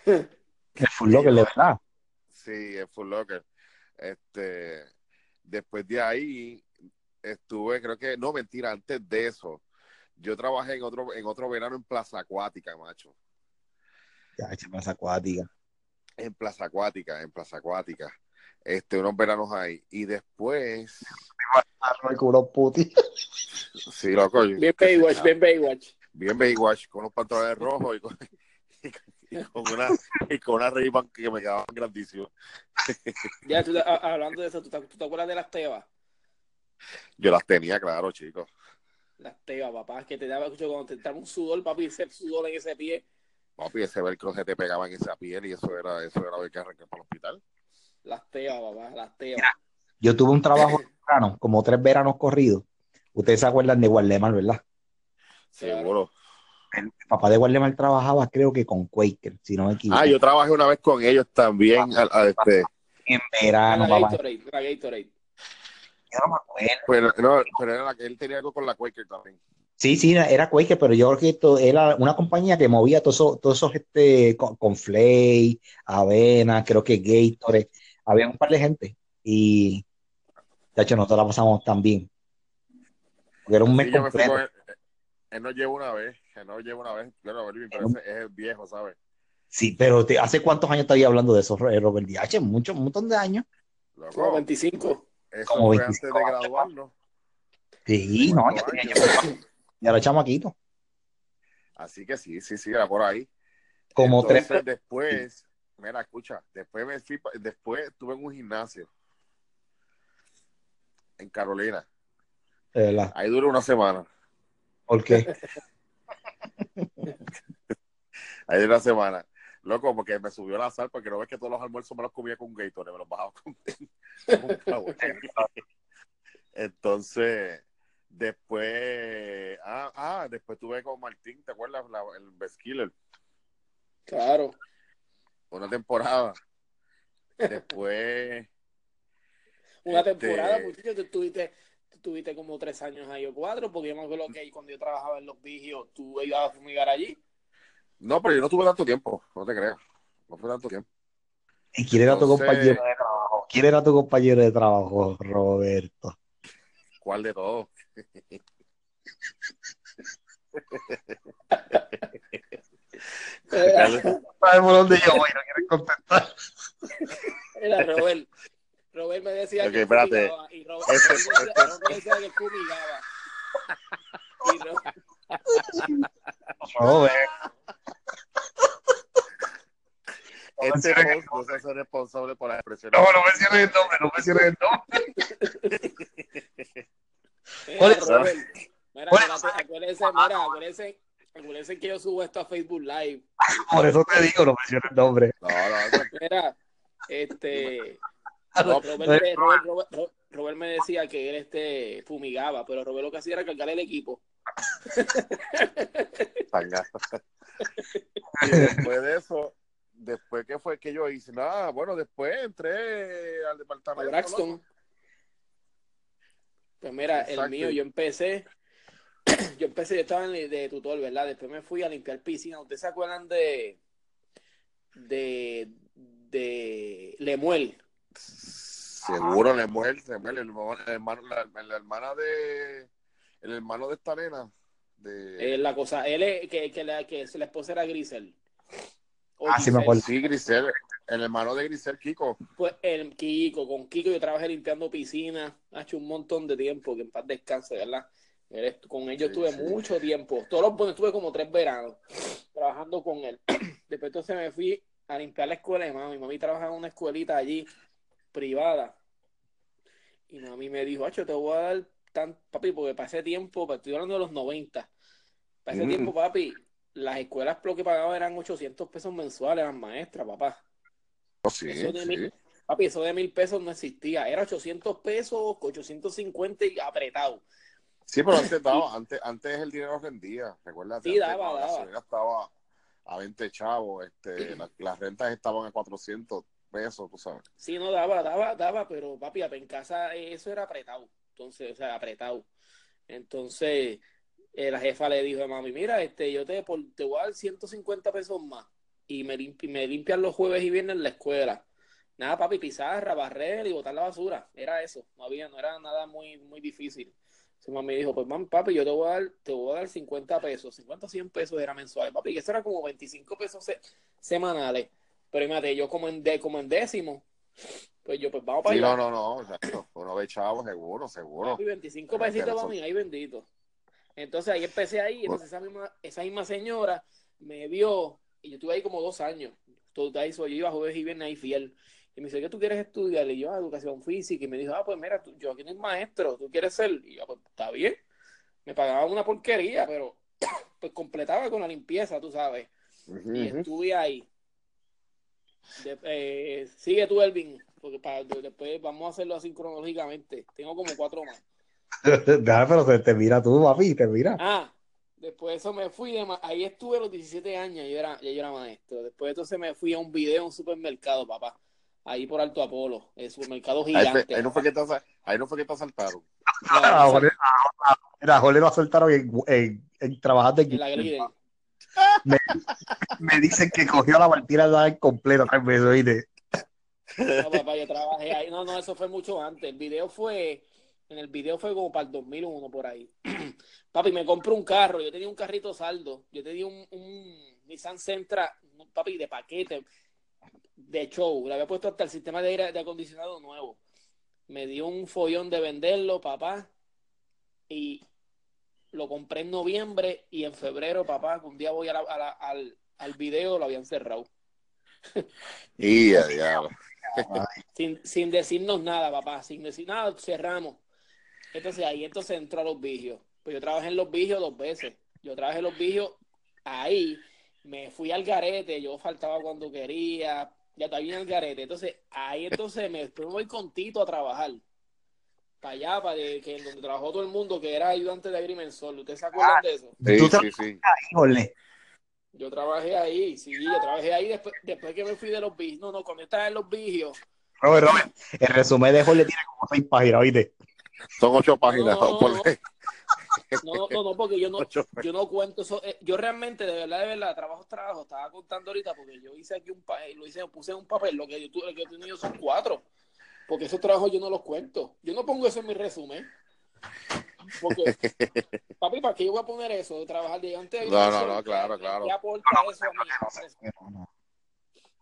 El Full Locker, de verdad. Sí, en Foot Locker. Este, después de ahí estuve, creo que, no, mentira, antes de eso, yo trabajé en otro, en otro verano en Plaza Acuática, macho. Ya, echa plaza acuática. En Plaza Acuática, en Plaza Acuática. Este, unos veranos ahí. Y después, sí, loco. yo- Bien Baywatch, bien Baywatch. bien Baywatch, con unos pantalones rojos y con, y con una, y con una ray que me quedaban grandísimos. Ya, tú, a- hablando de eso, ¿tú te, tú te acuerdas de las tebas? Yo las tenía, claro, chicos. Las tebas, papá, que te daba, escucho, cuando te entraba un sudor, papi, ese sudor en ese pie. Papi, ese velcro se te pegaba en esa piel y eso era, eso era ver que arrancar para el hospital. Las tebas, papá, las tebas. Yo tuve un trabajo verano, como tres veranos corridos. Ustedes se acuerdan de Guardemar, ¿verdad? Seguro. El papá de Guardemar trabajaba, creo que con Quaker, si no me equivoco. Ah, yo trabajé una vez con ellos también. a- a este, En Ah, verano, la papá. Gatorade, la Gatorade. Yo no me acuerdo. pero no, pero era la que él tenía algo con la Quaker también. Sí, sí, era Quaker, pero yo creo que esto era una compañía que movía todos esos, todos esos este, con, con Flay, Avena, creo que Gatorade. Había un par de gente. Y, de hecho, nosotros la pasamos tan bien. Porque era un mes Sí, yo completo. con él. Él nos lleva una vez, él nos lleva una vez. Claro, pero es el viejo, ¿sabes? Sí, pero te- ¿hace cuántos años había hablando de eso, Robert Díaz? Mucho, un montón de años. Como Loco, 25. eso como fue 25 antes de años. graduarnos. Sí, no, ya tenía yo. Ya era chamaquito. Así que sí, sí, sí, era por ahí. Como Entonces, tres. después, mira, escucha, después me fui, después estuve en un gimnasio en Carolina. Ahí duró una semana. ¿Por qué? Ahí duró una semana. Loco, porque me subió la sal, porque no ves que todos los almuerzos me los comía con Gatorade, me los bajaba con, con. Entonces, después, ah, ah, después estuve con Martín, ¿te acuerdas? La- el Best Killer, Claro. una temporada. Después, Una Este- temporada, muchachos, tú estuviste, tú estuviste como tres años ahí o cuatro, porque yo me acuerdo que ahí cuando yo trabajaba en los vigios, tú ibas a fumigar allí. no, pero yo no tuve tanto tiempo, no te creas. No fue tanto tiempo. ¿Y quién era tu compañero de trabajo? ¿Quién era tu compañero de trabajo, Roberto? ¿Cuál de todos? Sabemos dónde yo voy, no quieren contestar. Era Robert. Robert me decía que espérate. fumigaba, y Robert, Este- Robert me decía- Robert me decía que fumigaba. Y Ro- No, eh. Este no se hace responsable por las expresiones. no, no menciones el nombre, no menciones el nombre. ¿Cuál es? Robert, mira, ¿Cuál espérate, acuérdense, mira, acuérdense, acuérdense que yo subo esto a Facebook Live. Por eso te digo, no menciones el nombre. No, no, Mira, este, no, Robert, me- Robert, Robert- Robert- Robert me decía que él este fumigaba, pero Robert lo que hacía era cargar el equipo. tanga. Y después de eso, después que fue que yo hice, nada, bueno, después entré al a departamento. Braxton. Pues mira, el mío, yo empecé, yo empecé, yo estaba en, de tutor, ¿verdad? Después me fui a limpiar piscina. ¿Ustedes se acuerdan de, de, de Lemuel? Seguro, le muere, se muere el hermano, el hermano- la, la hermana de, el hermano de esta nena. De, Eh, la cosa, él es, que, que, la, que la esposa era Grisel. Ah, sí me acuerdo. sí, Grisel, el hermano de Grisel, Kiko. Pues el Kiko, con Kiko yo trabajé limpiando piscinas, ha hecho un montón de tiempo, que en paz descanse, ¿verdad? Él Con yo Sí, estuve sí. mucho tiempo, todos los bueno, estuve como tres veranos trabajando con él. Después entonces me fui a limpiar la escuela de mami. Mami trabajaba en una escuelita allí privada. Y mami me dijo, Acho, te voy a dar tan, papi, porque para ese tiempo, estoy hablando de los 90. Para ese Mm. tiempo, papi, las escuelas lo que pagaban eran 800 pesos mensuales, eran maestras, papá. Oh, sí, Eso de sí. mil- Papi, eso de mil pesos no existía. Era 800 pesos, 850 y apretado. Sí, pero antes daba, antes, antes el dinero rendía, recuerda. Sí, daba, la daba. gasolina estaba a 20 chavos, este, la- las rentas estaban a 400 pesos, tú sabes. Sí, no daba, daba, daba, pero papi, en casa eso era apretado. Entonces, o sea, apretado. Entonces, eh, la jefa le dijo a mami, mira, este, yo te, por- te voy a dar 150 pesos más y me, limpi- me limpian los jueves y viernes en la escuela. Nada, papi, pizarra, barrer y botar la basura. Era eso. No había, no era nada muy, muy difícil. Entonces mami dijo, pues mami, papi, yo te voy a dar, te voy a dar 50 pesos. 50 o 100 pesos era mensuales. Papi, que eso era como 25 pesos se- semanales. Pero imagínate, yo como en, de, como en décimo, pues yo, pues vamos para Sí, allá. no, no, no, exacto. uno ve chavos, seguro, seguro. Papi, 25 Pero pesitos para mí, ahí bendito. Entonces ahí empecé ahí, entonces esa misma, esa misma señora me vio, y yo estuve ahí como dos años. Todo ahí, yo iba jueves y viernes ahí fiel. Y me dice, ¿qué tú quieres estudiar? Y yo, ah, educación física. Y me dijo, ah, pues mira, tú- yo aquí no soy maestro, ¿tú quieres ser? Y yo, pues está bien. Me pagaban una porquería, pero pues completaba con la limpieza, tú sabes. Y estuve ahí. De- eh, sigue tú, Elvin, porque para, después vamos a hacerlo así cronológicamente. Tengo como cuatro más. Déjame, pero te, te mira tú, papi, te mira. Ah, después de eso me fui, de ma- ahí estuve a los 17 años, yo era, ya yo era maestro. Después de eso me fui a un video en un supermercado, papá. Ahí por Alto Apolo, el supermercado gigante. ahí no fue que te, ahí no fue que te asaltaron. Jorge, mira, Jorge lo asaltaron en, en la Griden. Me dicen que cogió la partida de completo, tres meses, ¿oíste? No, papá, yo trabajé ahí. No, no, eso fue mucho antes. El video fue, en el video fue como para el 2001 por ahí. papi, me compré un carro. Yo tenía un carrito saldo. Yo tenía un, un Nissan Sentra, un- papi, de paquete, de show. Le había puesto hasta el sistema de aire de acondicionado nuevo. Me dio un follón de venderlo, papá. Y lo compré en noviembre y en febrero, papá, un día voy a la- a la- al, al video, lo habían cerrado. Y ya, sin, sin decirnos nada, papá, sin decir nada, cerramos. Entonces ahí entonces entró a los vigios. Pues yo trabajé en los vigios dos veces. Yo trabajé en los vigios ahí, me fui al garete, yo faltaba cuando quería, ya estaba bien al garete. Entonces ahí entonces me, después me voy con Tito a trabajar. Para allá, para de, que donde trabajó todo el mundo, que era ayudante de agrimensor. ¿Ustedes se acuerdan de eso? Sí, Tú sí, sí. Jorge. Yo trabajé ahí, sí, yo trabajé ahí después, después que me fui de los vigios. No, no, cuando estaba en los vigios. Robert, Robert, el resumen de Jorge tiene como seis páginas, ¿oíste? Son ocho páginas. No, no. No, no, porque yo no, yo no cuento eso. eh, Yo realmente, de verdad, de verdad, trabajo trabajo. Estaba contando ahorita porque yo hice aquí un pa- eh, lo hice, puse en un papel. Lo que yo tuve, lo que he tenido son cuatro. Porque esos trabajos yo no los cuento. Yo no pongo eso en mi resumen. Porque, papi, ¿para qué yo voy a poner eso? De trabajar de antes. No, no, no, claro, claro. ¿Qué aporta eso a mí?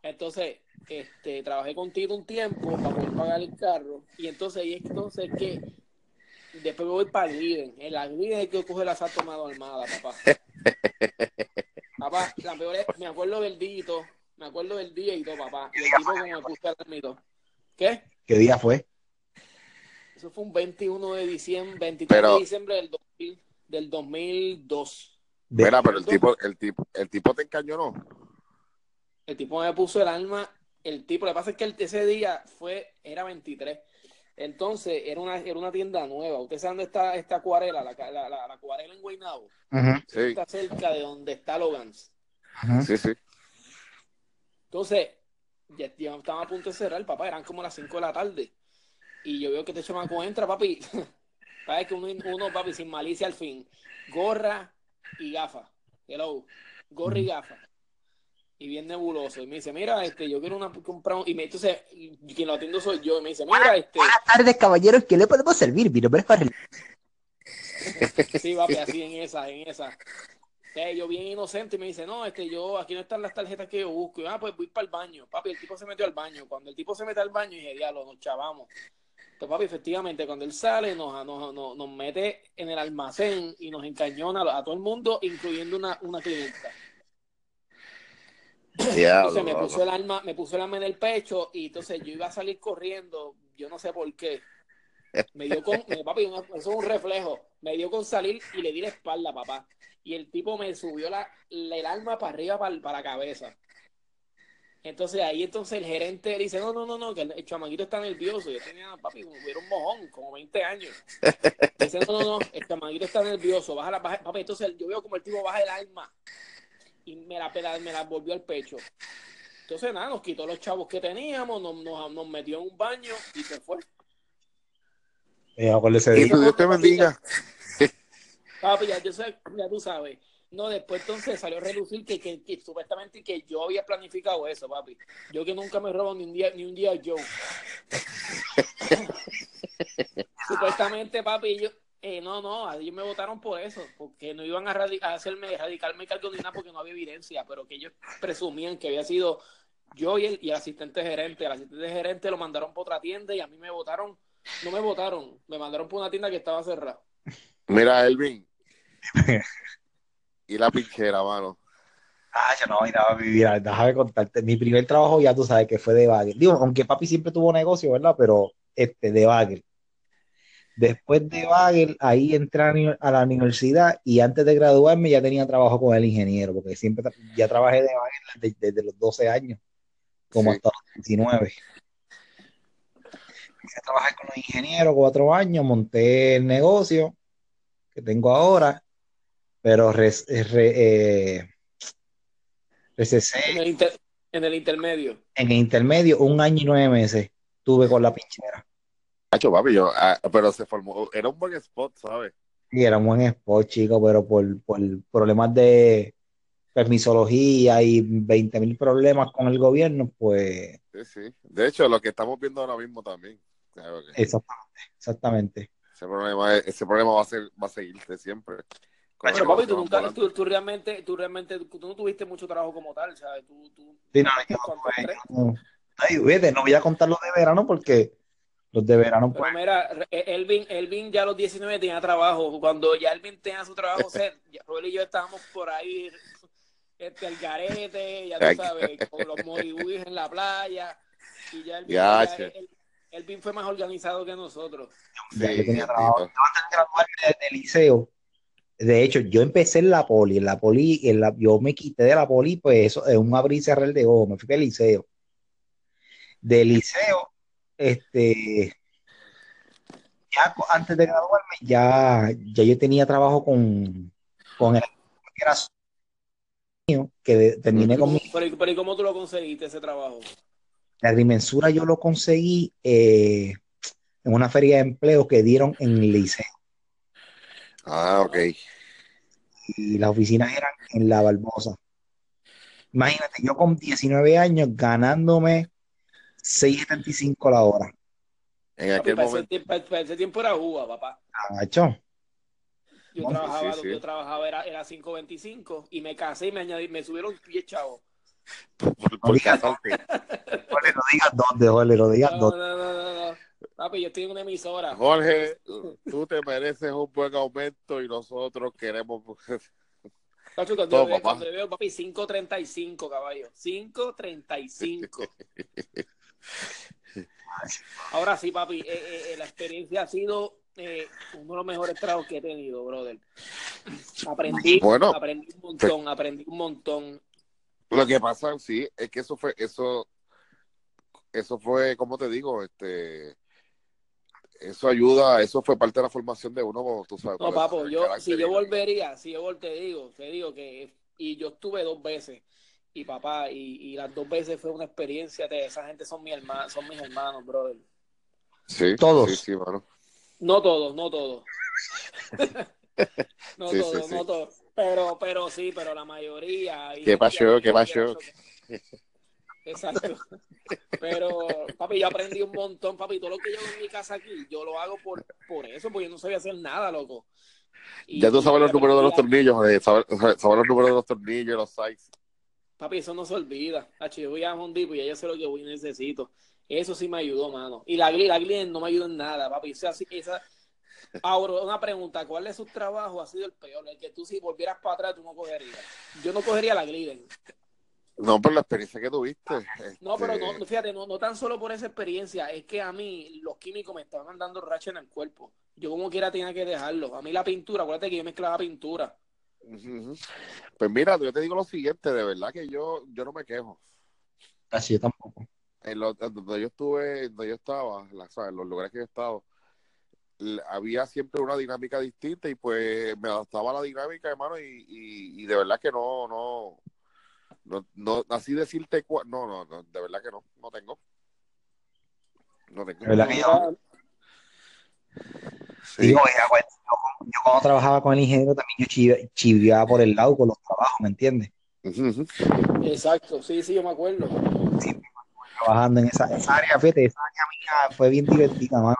Entonces, este, trabajé contigo un tiempo para poder pagar el carro. Y entonces, y entonces que después me voy para el Gliden. En la Gliden es que coge la salto mano armada, papá. papá, la peor es, me acuerdo del dito, me acuerdo del día y todo, papá. Y el tipo como me puse al. ¿Qué? ¿Qué día fue? Eso fue un 21 de diciembre, 23 Pero- de diciembre del, 2000, del 2002. De- Mira, pero el tipo, el tipo, el tipo te encañonó. El tipo me puso el alma. El tipo, lo que pasa es que el- ese día fue, era 23. Entonces, era una, era una tienda nueva. ¿Usted sabe dónde está esta acuarela? La, la, la, la acuarela en Guaynabo. Sí, Está cerca de donde está Logan's. sí, sí. Entonces, ya, ya estaba a punto de cerrar, papá. Eran como las 5 de la tarde. Y yo veo que este chamaco entra, papi. Sabes que uno, uno, papi, sin malicia al fin. Gorra y gafas. Hello. Gorra y gafas. Y bien nebuloso. Y me dice, mira, este, yo quiero una, comprar un... Y me, entonces, y quien lo atiendo soy yo. Y me dice, mira, este... Buenas tardes, caballeros. ¿Qué le podemos servir? Mi nombre es. Sí, papi, así en esa, en esa. Eh, yo bien inocente y me dice, no, este, yo, aquí no están las tarjetas que yo busco. Y, ah, pues voy para el baño. Papi, el tipo se metió al baño. Cuando el tipo se mete al baño, dije, diablo, nos chavamos. Entonces, papi, efectivamente, cuando él sale, nos, nos, nos, nos mete en el almacén y nos encañona a, a todo el mundo, incluyendo una, una clienta. Entonces me puso el alma, me puso el alma en el pecho y entonces yo iba a salir corriendo, yo no sé por qué. Me dio con, me- papi, eso es un reflejo. Me dio con salir y le di la espalda, papá. Y el tipo me subió la, el alma para arriba, para, para la cabeza. Entonces ahí entonces el gerente dice, no, no, no, no, que el, el chamaquito está nervioso. Yo tenía, papi, como hubiera un mojón, como 20 años. Dice, no, no, no, el chamaquito está nervioso, baja la, baja, papi, entonces yo veo como el tipo baja el alma y me la, me la volvió al pecho. Entonces nada, nos quitó los chavos que teníamos, nos, nos, nos metió en un baño y se fue. Y día. tú, Dios te bendiga. Papi, ya, yo sé, ya tú sabes. No, después entonces salió a relucir que, que, que supuestamente que yo había planificado eso, papi. Yo que nunca me robo ni un día, ni un día yo. supuestamente, papi, yo, eh, no, no, ellos me votaron por eso, porque no iban a, radi- a hacerme radicarme cargo ni nada porque no había evidencia, pero que ellos presumían que había sido yo y el, y el asistente gerente. El asistente gerente lo mandaron por otra tienda y a mí me votaron, no me votaron, me mandaron por una tienda que estaba cerrada. Mira, Elvin. y la pinchera, mano. Ah, yo no, mira, mira, déjame contarte. Mi primer trabajo ya tú sabes que fue de bagel. Digo, aunque papi siempre tuvo negocio, ¿verdad? Pero este, de bagel. Después de bagel, ahí entré a la universidad y antes de graduarme ya tenía trabajo con el ingeniero, porque siempre tra- ya trabajé de bagel desde, desde los 12 años, como Sí. hasta los 19. Empecé a trabajar con los ingenieros cuatro años, monté el negocio que tengo ahora, pero res- re- eh, recesé En el, inter- en el intermedio. en el intermedio un año y nueve meses tuve con la pinchera. Hacho, papi, yo, ah, pero se formó, era un buen spot, ¿sabes? Y era un buen spot, chico, pero por, por problemas de permisología y 20 mil problemas con el gobierno, pues Sí, sí. De hecho, lo que estamos viendo ahora mismo también. Exactamente, exactamente. ese problema, ese problema va a ser, va a seguirse siempre. Pero papi, tú nunca, tú, tú realmente, tú realmente, tú no tuviste mucho trabajo como tal, ¿sabes? Tú, tú, Sí, no, no. Ay, vete, no voy a contar los de verano porque los de verano, Pero pues, mira, eh, Elvin, Elvin ya a los 19 tenía trabajo. Cuando ya Elvin tenía su trabajo, ya Robert y yo estábamos por ahí, este, al garete, ya tú sabes, con los moribudis en la playa. Y ya Elvin, Ya, ya- che. el- Elvin fue más organizado que nosotros. ya Sí, yo tenía sí, trabajo. sí. Yo antes de graduarme de, de liceo, de hecho, yo empecé en la poli, en la poli, en la, yo me quité de la poli, pues eso, es un abrir y cerrar de ojos, me fui al liceo. De liceo, este, ya antes de graduarme, ya, ya yo tenía trabajo con, con el que era mío, que de- terminé con mi, Pero, pero ¿y cómo tú lo conseguiste ese trabajo? la agrimensura yo lo conseguí eh, en una feria de empleo que dieron en el liceo. Ah, ok. y las oficinas eran en La Barbosa. Imagínate, yo con 19 años ganándome 6.75 la hora. En Papi, aquel para, ese momento. tiempo, para- para ese tiempo era uva, papá. Agacho. Yo trabajaba, sí, sí. yo trabajaba era, era 5.25 y me casé y me añadí, me subieron 10 chavos. Por, por casarte. Jorge, no digas dónde, Jorge, no digas No, dónde. no, no, no, no. Papi, yo estoy en una emisora. Jorge, tú te mereces un buen aumento y nosotros queremos. Cacho, cuando, Todo, yo veo, papá. cuando yo veo, papi, 5.35, caballo. 5.35. Ahora sí, papi, eh, eh, eh, la experiencia ha sido eh, uno de los mejores tragos que he tenido, brother. Aprendí, Bueno, aprendí un montón, aprendí un montón. Lo que pasa, sí, es que eso fue, eso, eso fue, como te digo, este, eso ayuda, eso fue parte de la formación de uno, tú sabes. No, papo, yo, si yo volvería, si yo te digo, te digo que, y yo estuve dos veces, y papá, y, y las dos veces fue una experiencia, de esa gente son mis hermanos, son mis hermanos, brother. Sí, Todos. Sí, sí, mano. No todos, no todos. no Sí, todos, sí. no todos. Pero, pero sí, pero la mayoría. y ¿Qué pasó? ¿Qué pasó? Exacto. Pero, papi, yo aprendí un montón, papi. Todo lo que yo hago en mi casa aquí, yo lo hago por, por eso, porque yo no sabía hacer nada, loco. Y- Ya tú sabes los números de los tornillos, eh, sabes, sabes los números de los tornillos, los sites. Papi, eso no se olvida. Hacho, yo voy a Home Depot y ya yo sé lo que voy necesito. Eso sí me ayudó, mano. Y la la no me ayudó en nada, papi. O sea, sí, esa... Ahora, una pregunta. ¿Cuál de sus trabajos ha sido el peor? El que tú si volvieras para atrás tú no cogerías. Yo no cogería la Gliden. No, por la experiencia que tuviste. No, pero este, no, fíjate, no, no tan solo por esa experiencia, es que a mí los químicos me estaban dando racha en el cuerpo. Yo como quiera tenía que dejarlo. A mí la pintura, acuérdate que yo mezclaba pintura. Pues mira, yo te digo lo siguiente, de verdad que yo, yo no me quejo. Así yo tampoco. En lo- en donde yo estuve, donde yo estaba, la- ¿sabes? en los lugares que yo he estado, había siempre una dinámica distinta y pues me adaptaba a la dinámica, hermano, y, y, y de verdad que no, no, no, no, así decirte, cua- no, no, no, de verdad que no, no tengo. No tengo. De verdad que yo- Sí. Digo, pues, yo, yo cuando trabajaba con el ingeniero también yo chiv- chiviaba por el lado con los trabajos, ¿me entiendes? Exacto, sí, sí, yo me acuerdo. Trabajando en esa, esa área, fíjate, esa área mía fue bien divertida, mano.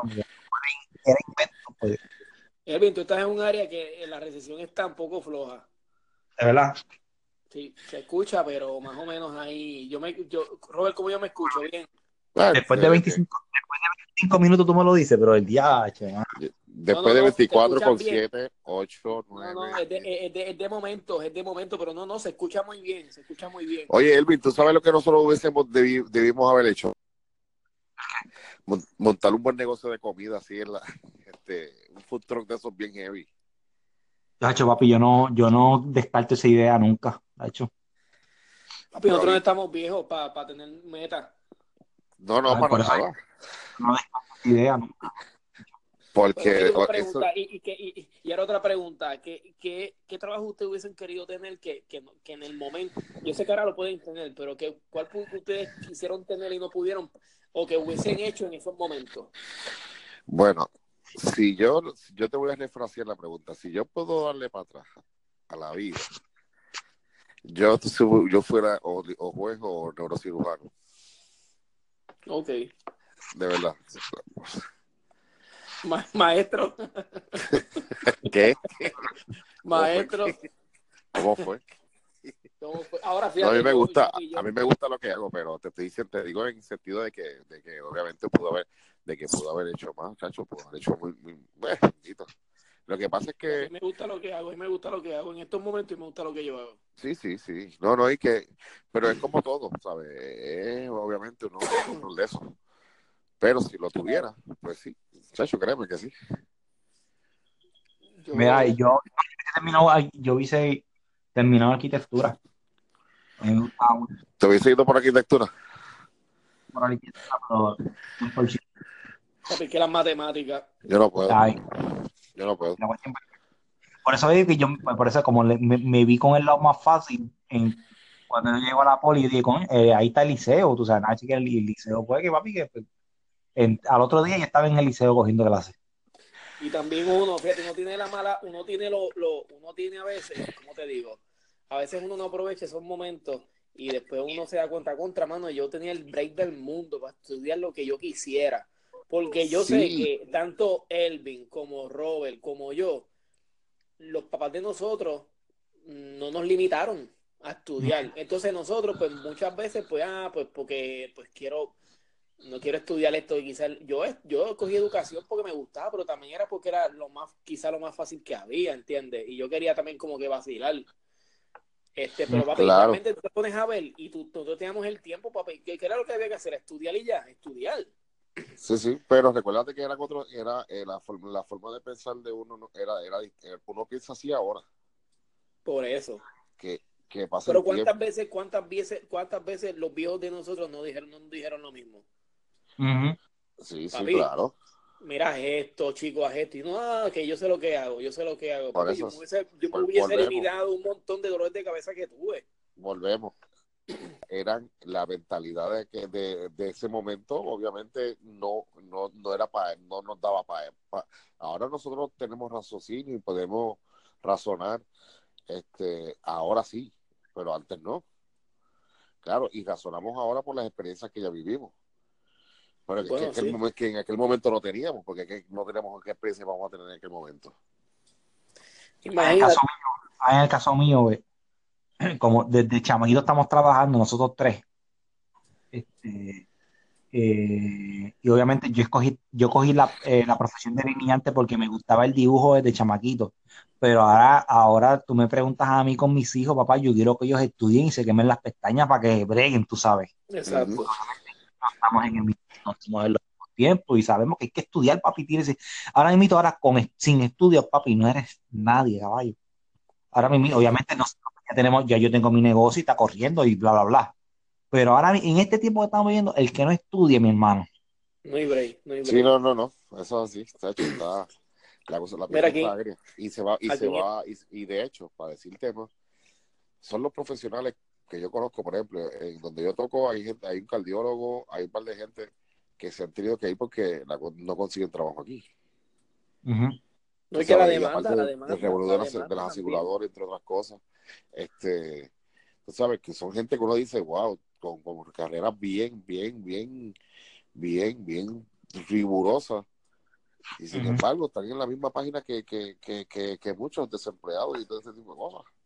Era invento, pues, Elvin, tú estás en un área que la recesión está un poco floja. de verdad. Sí, se escucha, pero más o menos ahí. Yo me, yo, Robert, ¿cómo yo me escucho? Bien. Después de eh, 25, después de 25 minutos tú me lo dices, pero el día, che. Después No, no, de no, te 24 con escuchas bien. 7, 8, No, 9. no, es de, es, de, es de momento, es de momento, pero no, no, se escucha muy bien, se escucha muy bien. Oye, Elvin, ¿tú sabes lo que nosotros hubiésemos debi- debimos haber hecho? Mon- Montar un buen negocio de comida así en la, este, un food truck de esos bien heavy. Hacho, papi, yo no, yo no descarto esa idea nunca, hecho. Papi, nosotros no estamos viejos para tener meta. No, no, Ay, para por eso- nada. No descarto esa idea nunca. Porque pregunta, y, y, que- y, y ahora otra pregunta, ¿qué, qué, qué trabajo ustedes hubiesen querido tener que, que, que en el momento, yo sé que ahora lo pueden tener, pero que, ¿cuál ustedes quisieron tener y no pudieron, o que hubiesen hecho en esos momentos? bueno, si yo, yo te voy a refrasear la pregunta, si yo puedo darle para atrás a la vida, yo, yo fuera o, o juez o neurocirujano, Ok. de verdad. Ma- maestro, ¿Qué? maestro. ¿Cómo fue? ¿cómo fue? Ahora No, fíjate, a mí me yo- gusta, yo- a mí me gusta lo que hago, pero te estoy diciendo, te digo en el sentido de que, de que obviamente pudo haber, de que pudo haber hecho más, chacho, pudo haber hecho muy, muy. Lo que pasa es a que, mí me gusta lo que hago, mí me gusta lo que hago en estos momentos y me gusta lo que yo hago. sí, sí, sí, no, no, y que, pero es como todo, ¿sabes? Es obviamente uno, uno de esos. Pero si lo tuviera, pues sí, chacho, créeme que sí. Yo- Mira, yo, yo yo hice terminado arquitectura. A mí me gustaba mucho ¿Te hubiese ido por arquitectura? la arquitectura, pero no por que las matemáticas. Yo no puedo, ay, yo no puedo. Por eso digo que yo, por eso como le- me, me vi con el lado más fácil en, cuando yo llego a la poli, dije, "Coño, eh, ahí está el liceo, tú sabes, nada, que el, el liceo, pues que papi, que pues, en- al otro día ya estaba en el liceo cogiendo clases. Y también uno, fíjate, uno tiene la mala, uno tiene lo, lo, uno tiene a veces, como te digo, a veces uno no aprovecha esos momentos y después uno se da cuenta contra mano, yo tenía el break del mundo para estudiar lo que yo quisiera. Porque yo sé que tanto Elvin como Robert como yo, los papás de nosotros no nos limitaron a estudiar. Entonces nosotros, pues muchas veces, pues, ah, pues porque pues quiero, no quiero estudiar esto y quizás yo, yo cogí educación porque me gustaba, pero también era porque era lo más, quizá lo más fácil que había, ¿entiendes? Y yo quería también como que vacilar. Este, pero papi, realmente tú te pones a ver y tú, nosotros teníamos el tiempo, papi, ¿qué, era lo que había que hacer? Estudiar y ya, estudiar. Sí, sí, pero recuérdate que era otro, era eh, la, forma, la forma de pensar de uno era, era, eh, uno piensa así ahora. Por eso. Que, que pasa Pero cuántas veces, cuántas veces, cuántas veces los viejos de nosotros no dijeron, no dijeron lo mismo. Sí, sí, claro. Mira esto, chicos, haz esto. Y no, ah, que yo sé lo que hago, yo sé lo que hago. yo me hubiese, yo me hubiese eliminado un montón de dolores de cabeza que tuve. Volvemos eran la mentalidad de que de, ese momento obviamente no no, no era para no nos daba para ahora nosotros tenemos raciocinio y podemos razonar este ahora sí pero antes no claro y razonamos ahora por las experiencias que ya vivimos pero que, en aquel momento no teníamos porque no teníamos qué experiencia vamos a tener en aquel momento en el caso mío, en el caso mío como desde chamaquito estamos trabajando nosotros tres. Este, eh, y obviamente yo escogí, yo cogí la, eh, la, profesión de delineante porque me gustaba el dibujo desde chamaquito. Pero ahora, ahora tú me preguntas a mí con mis hijos, papá, yo quiero que ellos estudien y se quemen las pestañas para que breguen, tú sabes. Exacto. No estamos en el mismo, tiempo y sabemos que hay que estudiar, papi. Tienes, ahora mismo, ahora con, sin estudios, papi, no eres nadie, caballo. Ahora mismo, obviamente, no, ya tenemos, ya yo tengo mi negocio y está corriendo y bla, bla, bla. Pero ahora, en este tiempo que estamos viviendo, el que no estudie, mi hermano. No hay break, no hay Sí, no, no, no. Eso sí, está hecho, está, la cosa la Mira aquí, y se va, y se va, y, de hecho, para decir tema, son los profesionales que yo conozco, por ejemplo, en donde yo toco, hay gente, hay un cardiólogo, hay un par de gente que se han tenido que ir porque no consiguen trabajo aquí. No es que la demanda, la demanda, de, de las aseguradoras, entre otras cosas. Este, tú sabes que son gente que uno dice, wow, con, carreras bien, bien, bien, bien, bien rigurosas. Y sin embargo, están en la misma página que, que, que, que, muchos desempleados y todo ese tipo de cosas.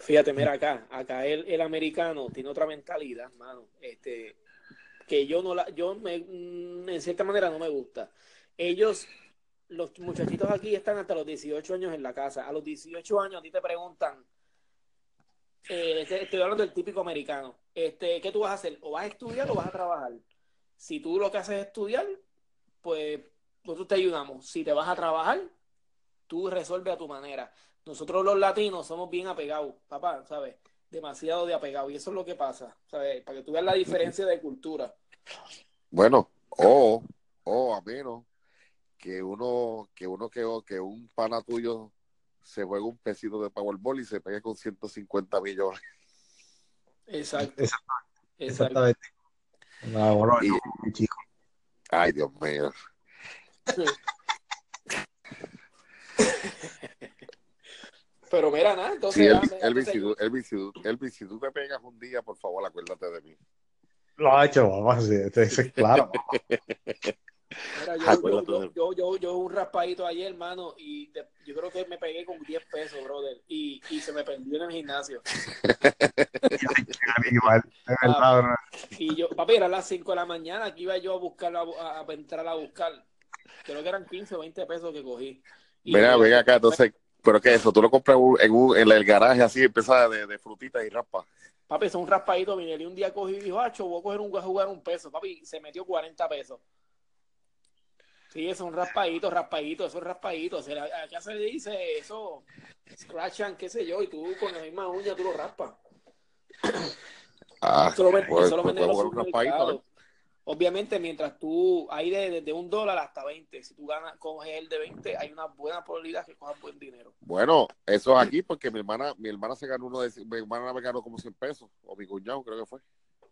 Fíjate, mira acá, acá el, el americano tiene otra mentalidad, hermano, este, que yo no la, yo me, mm, en cierta manera no me gusta. Ellos los muchachitos aquí están hasta los 18 años en la casa. A los 18 años a ti te preguntan, eh, estoy hablando del típico americano, este, ¿qué tú vas a hacer? ¿O vas a estudiar o vas a trabajar? Si tú lo que haces es estudiar, pues nosotros te ayudamos. Si te vas a trabajar, tú resuelves a tu manera. Nosotros los latinos somos bien apegados, papá, ¿sabes? Demasiado de apegados. Y eso es lo que pasa, ¿sabes? Para que tú veas la diferencia de cultura. Bueno, o, o a menos que uno, que uno que, que un pana tuyo se juega un pesito de Powerball y se pegue con 150 millones. Exacto. Exactamente. Exactamente. chico. Ay, Dios mío. Pero mira, nada, entonces. Sí, Elvis, Elvis, si, tú te pegas un día, por favor, acuérdate de mí. Lo ha hecho, vamos, sí, claro. yo, yo, yo, un raspadito ayer, hermano, y yo creo que me pegué con 10 pesos, brother, y, y se me perdió en el gimnasio. Ah, y yo, papi, era las 5 de la mañana que iba yo a buscar, a, entrar a buscar. Creo que eran 15 o 20 pesos que cogí. venga, venga acá, entonces, ¿pero qué es eso? ¿Tú lo compras en, un, en el garaje así, empieza de, de frutitas y raspa? Papi, es un raspadito, vine y un día cogí y dijo, acho, voy a coger un, a jugar un peso. Papi, se metió 40 pesos. Sí, es un raspadito, raspadito, eso es raspadito. Acá se le dice eso, scratchan, qué sé yo, y tú con la misma uña tú lo raspas. Ah, eso lo, venden, pues, pues, los Obviamente, mientras tú, hay desde de un dólar hasta 20. Si tú ganas, coges el de 20, hay una buena probabilidad que cojas buen dinero. Bueno, eso es aquí porque mi hermana, mi hermana se ganó uno de, mi hermana me ganó como 100 pesos, o mi cuñado creo que fue.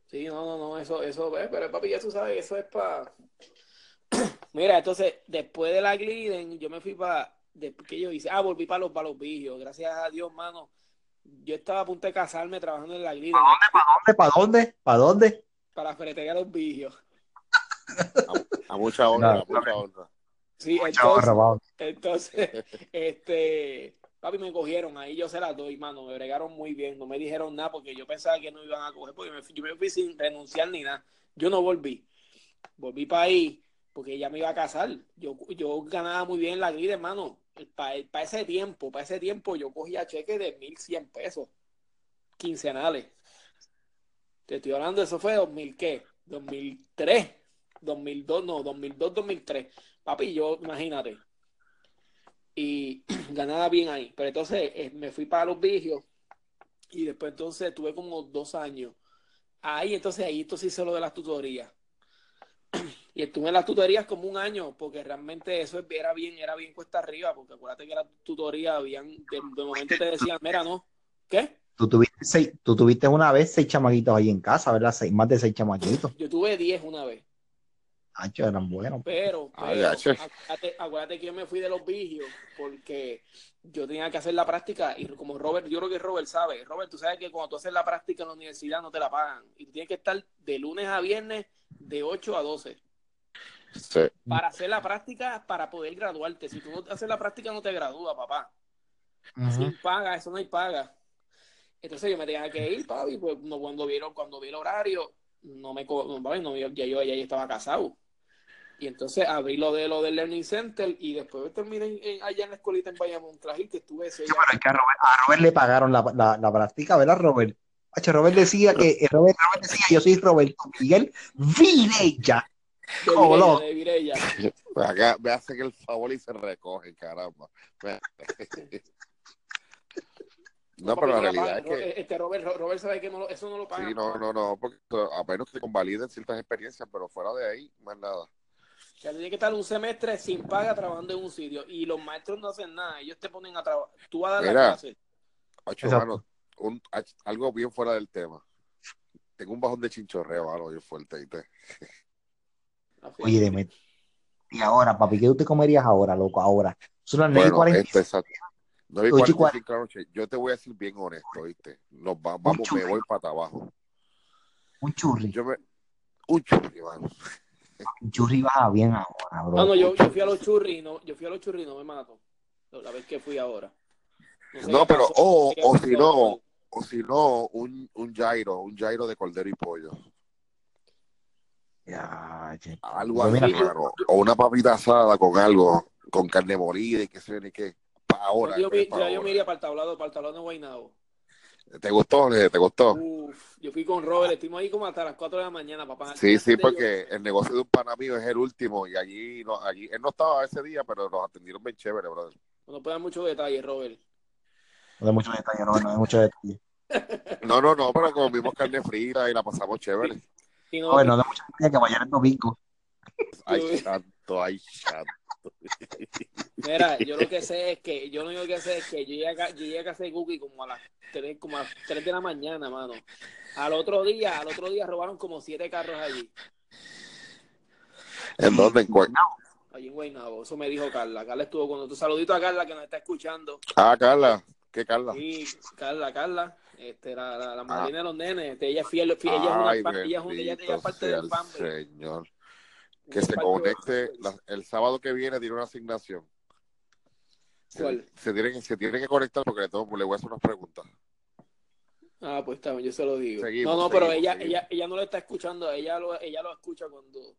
Sí, no, no, no, eso, eso, pero papi, ya tú sabes, eso es para Mira, entonces, después de la Gliden, yo me fui para. ¿Qué yo hice? Ah, volví para los, para Gracias a Dios, mano. Yo estaba a punto de casarme trabajando en la Gliden. ¿Para dónde? ¿Para dónde? ¿Para dónde? Para Ferretería Los Vigios. A, mucha honra, a mucha honra. Sí, entonces, entonces, este, Papi, me cogieron, ahí yo se las doy, mano, me bregaron muy bien, no me dijeron nada porque yo pensaba que no iban a coger, porque me, yo me fui sin renunciar ni nada. Yo no volví. Volví para ahí porque ella me iba a casar. Yo, yo ganaba muy bien la grida, hermano. Para ese tiempo, para ese tiempo yo cogía cheques de 1.100 pesos quincenales. Te estoy hablando, eso fue 2000, ¿qué? 2003, 2002, no, 2002, 2003. Papi, yo, imagínate. Y ganaba bien ahí. Pero entonces eh, me fui para los vigios y después entonces tuve como dos años. Ahí, entonces ahí entonces hice lo de las tutorías. Y estuve en las tutorías como un año, porque realmente eso era bien, era bien cuesta arriba, porque acuérdate que las tutorías habían, de, momento te decían, mira, no, ¿qué? Tú tuviste, seis, tú tuviste una vez seis chamaquitos ahí en casa, ¿verdad? Seis, más de seis chamaquitos. Yo tuve diez una vez. Ancho, eran buenos. Pero, acuérdate, acuérdate, que yo me fui de los vigios porque yo tenía que hacer la práctica y como Robert, yo creo que Robert sabe, Robert, tú sabes que cuando tú haces la práctica en la universidad no te la pagan y tú tienes que estar de lunes a viernes de 8 a 12. Sí. Para hacer la práctica, para poder graduarte. Si tú no haces la práctica, no te gradúas, papá. Sin paga, eso no hay paga. Entonces yo me tenía que ir, papi, pues no, cuando vieron, cuando vi el horario, no me no, ya yo ya estaba casado. Y entonces abrí lo de lo del Learning Center y después terminé allá en la escuelita en Bayamón Trail, que estuve ese. a Robert, le pagaron la, la, la práctica, ¿verdad, Robert? Robert decía que eh, Robert, Robert, decía yo soy Roberto Miguel Virella. De Virella, de Acá me hace que el favor y se recoge, caramba. No, pero la realidad es que. Este Robert, Robert sabe que no, eso no lo paga. Sí, no, no, no, porque apenas que convaliden ciertas experiencias, pero fuera de ahí, más nada. O sea, tiene que estar un semestre sin paga trabajando en un sitio y los maestros no hacen nada, ellos te ponen a trabajar. Tú vas a dar la clase. Ocho, un, algo bien fuera del tema. Tengo un bajón de chinchorreo, algo bien fuerte. ¿viste? Oye, dime. Y ahora, papi, ¿qué tú te comerías ahora, loco? Ahora. Son las 9 bueno, este, Yo te voy a decir bien honesto, ¿viste? Nos vamos, me voy para abajo. Un churri. Yo me, un churri, mano. Un churri baja bien ahora, bro. No, no, yo, yo fui a los churri, no, yo fui a los churri no me mato. La vez que fui ahora. No, pero, o, o si no, o si no, un, un gyro, un gyro de cordero y pollo. Ya, algo así, claro. O una papita asada con algo, con carne molida y que se ni qué. Para ahora. Yo, yo, me iría para el tablado, para el tablado de Guaynabo. ¿Te gustó? ¿Te gustó? Uf, yo fui con Robert, estuvimos ahí como hasta las 4 de la mañana, papá. Sí, sí, porque el negocio de un pana mío es el último y allí, no, allí él no estaba ese día, pero nos atendieron bien chévere, brother. No puede dar muchos detalles, Robert. No da mucho detalle, no, no hay mucho detalle. No, no, no, pero comimos carne frita y la pasamos chévere. Sí, no, no da mucho detalle que mañana es domingo. Ay, santo, ay, santo. Mira, yo lo que sé es que, yo lo único que sé es que yo llegué a, yo llegué a hacer cookie como a las 3, como a las 3 de la mañana, mano. Al otro día, al otro día robaron como 7 carros allí. ¿En dónde? ¿En Allí en Guaynabo, eso me dijo Carla. Carla estuvo con tu saludito a Carla que nos está escuchando. Ah, Carla. ¿Qué Carla? Sí, Carla, Carla. Este, la, la, la madrina de los nenes. Este, ella es fiel, fiel ella, es una, ella, es una, ella, ella es parte del fan. Señor. Que se conecte la, el sábado que viene tiene una asignación. ¿Cuál? Se, se, tiene, se tiene que conectar porque le, tengo, le voy a hacer unas preguntas. Ah, pues está bien, yo se lo digo. Seguimos, no, no, pero ella, ella, ella no lo está escuchando, ella lo, ella lo escucha cuando,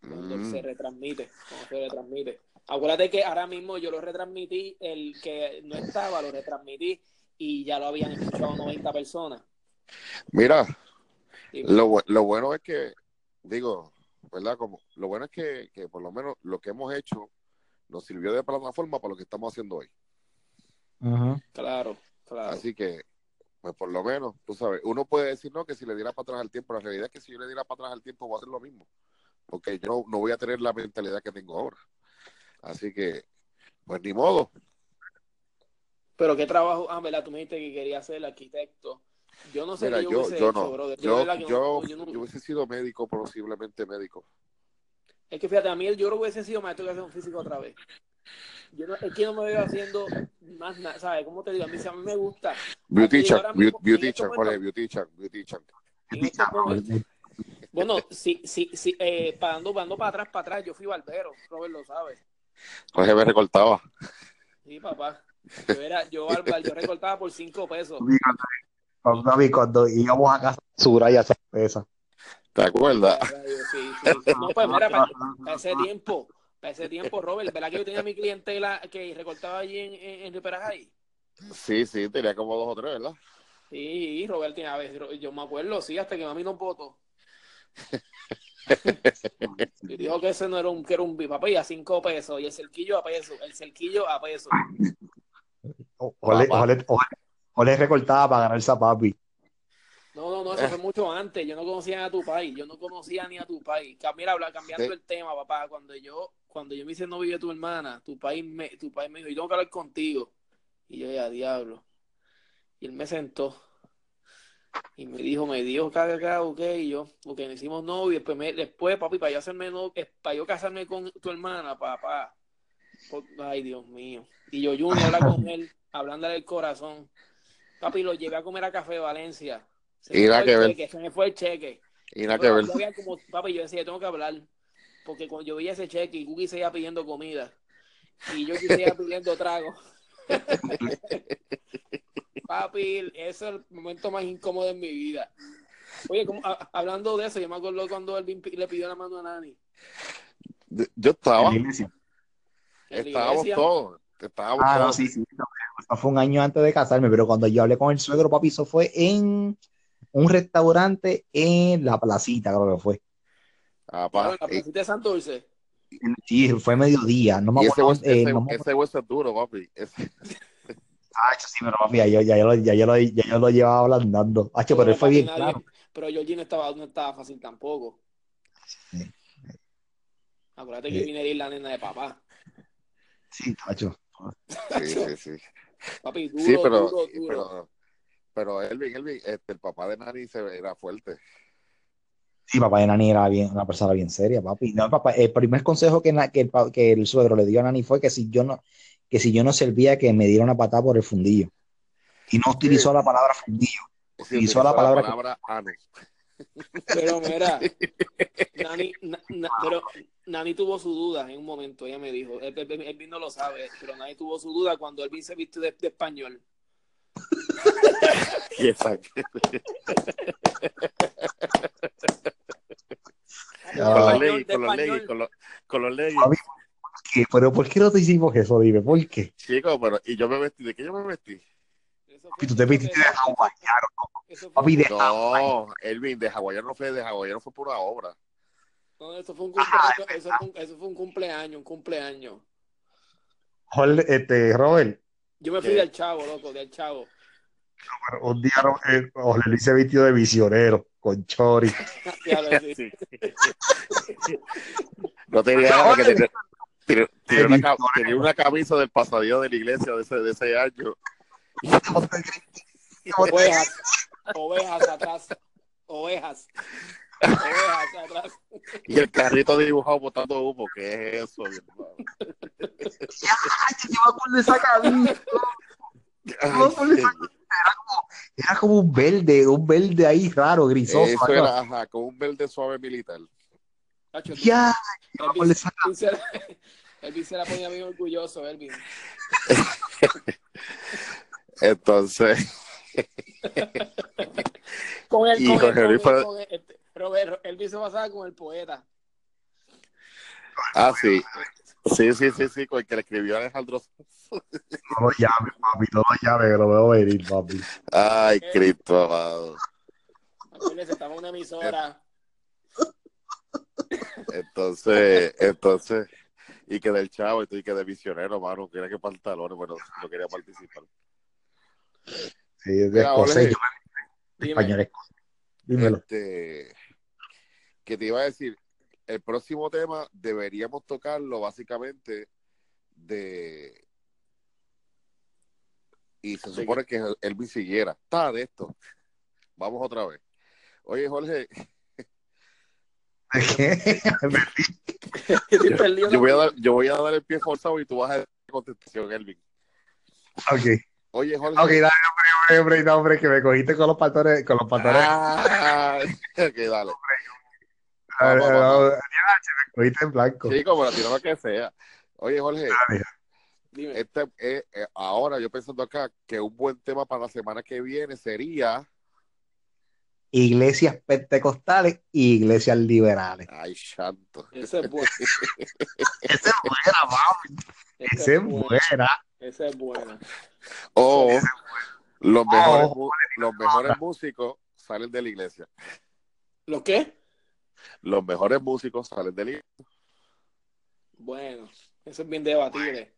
cuando mm. se retransmite, cuando se retransmite. Acuérdate que ahora mismo yo lo retransmití, el que no estaba lo retransmití y ya lo habían escuchado 90 personas. Mira, lo, lo, bueno es que, digo, ¿verdad? Como, lo bueno es que, que, por lo menos lo que hemos hecho nos sirvió de plataforma para lo que estamos haciendo hoy. Claro, claro. Así que, pues por lo menos, tú sabes, uno puede decir no que si le diera para atrás al tiempo, la realidad es que si yo le diera para atrás al tiempo voy a hacer lo mismo, porque yo no, no voy a tener la mentalidad que tengo ahora. Así que, pues ni modo. Pero qué trabajo, ah, ¿verdad? Tú me dijiste que quería ser el arquitecto. Yo no sé Mira, qué yo, yo, yo no. Yo, yo, yo, yo, hubiese sido médico, posiblemente médico. Es que fíjate, a mí yo no hubiese sido maestro que hacer un físico otra vez. Yo no, es que no me veo haciendo más nada, ¿sabes? ¿Cómo te digo? A mí, a mí me gusta. Beauty Chan, Beauty Chan, ¿cuál es? Beauty Chan, Beauty Chan. Bueno, sí, sí, sí, eh, parando, para atrás, para atrás, yo fui barbero, Robert lo sabe. Jorge me recortaba. Sí, papá. Yo era, yo, yo recortaba por 5 pesos. Cuando, cuando, cuando íbamos a casa basura y a hacer pesas. ¿Te acuerdas? Sí, sí. No, pues mira, para, para ese tiempo, para ese tiempo, Robert, ¿verdad que yo tenía mi clientela que recortaba allí en, en, en? Sí, sí, tenía como dos o tres, ¿verdad? Sí, Robert tenía, a ver, yo me acuerdo, sí, hasta que mami nos votó. y dijo que ese no era un, que era un papá a cinco pesos y el cerquillo a peso, el cerquillo a peso. Ole, ole, ole, ole recortaba para ganarse a papi. No, no, no, eso fue mucho antes. Yo no conocía a tu país, yo no conocía ni a tu país. Mira, habla, cambiando Sí. el tema, papá, cuando yo, cuando yo me hice novio de tu hermana, tu país me, tu país me dijo, yo tengo que hablar contigo. Y yo, ya, diablo. Y él me sentó. Y me dijo, me dijo, caga, caga, ok, y yo, porque nos hicimos novio, después, me- después, papi, para yo hacerme no, eh, para yo casarme con tu hermana, papá. Por- ay, Dios mío. Y yo, Junior, habla con él, hablándole del corazón. Papi, lo llevé a comer a Café Valencia. Se Y nada que ver. cheque, se me fue el cheque. Y nada que ver. como, papi, yo decía, yo tengo que hablar. Porque cuando yo veía ese cheque y Cookie seguía pidiendo comida y yo seguía pidiendo trago. papi, ese es el momento más incómodo en mi vida. Oye, como, a- hablando de eso, yo me acuerdo cuando Elvin le pidió la mano a Nani. Yo estaba, En la iglesia. En la estábamos todos, estábamos Ah, no, todos. sí, sí. Fue un año antes de casarme, pero cuando yo hablé con el suegro, papi, eso fue en un restaurante en la placita, creo que fue. Ah, pa, en la placita de Santurce. Sí, fue mediodía, no me ese, acuerdo. hueso, eh, ese, no me ese hueso es duro, papi. Ese- Ah, sí, pero papi, ya, yo- ya, ya, lo, ya yo lo llevaba ablandando. Hacho, pero él fue bien nadie- claro. Pero Georgie no estaba, no estaba fácil tampoco. Sí. Acuérdate Sí. que viene a ir la nena de papá. Sí, tacho. Sí, sí, sí. Papi, duro, Sí, pero, duro, duro. pero, pero Elvin, Elvin, este, el papá de Nani se era fuerte. Sí, papá de Nani era bien, una persona bien seria, papi. No, papá, el primer consejo que, que, el, que el suegro le dio a Nani fue que si yo no, que si yo no servía, que me diera una patada por el fundillo. Y no utilizó la palabra fundillo. Sí, Utilizó la palabra- ano. Pero mira, Nani, na- na- pero Nani tuvo su duda en un momento, ella me dijo, Elvin, Elvin- Elvin no lo sabe, pero Nani tuvo su duda cuando Elvin se vistió de, de español. Exacto. Ah. con los de con los con los, con los ¿qué? Pero ¿por qué no te hicimos eso? Dime, ¿por qué? Chico, pero, y yo me vestí, ¿de qué yo me vestí? Papi, tú te vestiste de hawaiano. Papi, de No, Elvin, de hawaiano no fue, de hawaiano fue por una obra. No, eso fue un cumpleaños, eso fue un, eso fue un cumpleaños, un cumpleaños. Jorge, este, Robert, Yo me fui ¿Qué? del chavo, loco, del chavo. un día eh, Jorge le hice vestido de visionero, con chori. No tenía nada que tener. Tenía, una, tenía una camisa del pasadillo de la iglesia de ese, de ese año. Ovejas, ovejas atrás, ovejas, ovejas atrás. Y el carrito dibujado botando humo. ¿Qué es eso, mi hermano? Ay, yo me acuerdo de esa camisa. Ay, Era como un verde, un verde ahí raro, grisoso. eso era ajá, con un verde suave militar. Ya, Elvin se la, ponía bien orgulloso, Elvin. Entonces, Con el, Y con el, Jorge con el- con el- Robert, Elvin se basaba con el poeta. ah, sí. Sí, sí, sí, sí, con el que le escribió Alejandro. No lo llames, papi, no lo llames, que lo veo venir, papi. Ay, Cristo, amado. Estaba en una emisora. Entonces, entonces, y que del chavo, y que de visionero, mano, quería que pantalones, bueno, no quería participar. Sí, es de Mira, escocés, Jorge, yo me Dime. español escocés. Dímelo. este, que te iba a decir, el próximo tema deberíamos tocarlo básicamente de y se supone que Elvis siguiera. Está de esto. Vamos otra vez. Oye, Jorge, ¿Qué? Perdido yo voy a dar, yo voy a dar el pie forzado y tú vas a dar la contestación, Elvin. Ok, Oye, Jorge. ok, dale, hombre, hombre, hombre, hombre, que me cogiste con los pantalones, con los pantalones. Ah, ok, dale. Vamos, no, me cogiste en blanco. Sí, como la tirada que sea. Oye, Jorge, Dale. Dime. Este, eh, eh, ahora yo pensando acá que un buen tema para la semana que viene sería. Iglesias pentecostales y iglesias liberales. Ay, santo. Ese es bueno. Esa es buena, mami. Ese Esa es buena. Ese es bueno. O los mejores, Oh, los mejores músicos salen de la iglesia. ¿Lo qué? Los mejores músicos salen de la iglesia. Bueno, eso es bien debatible.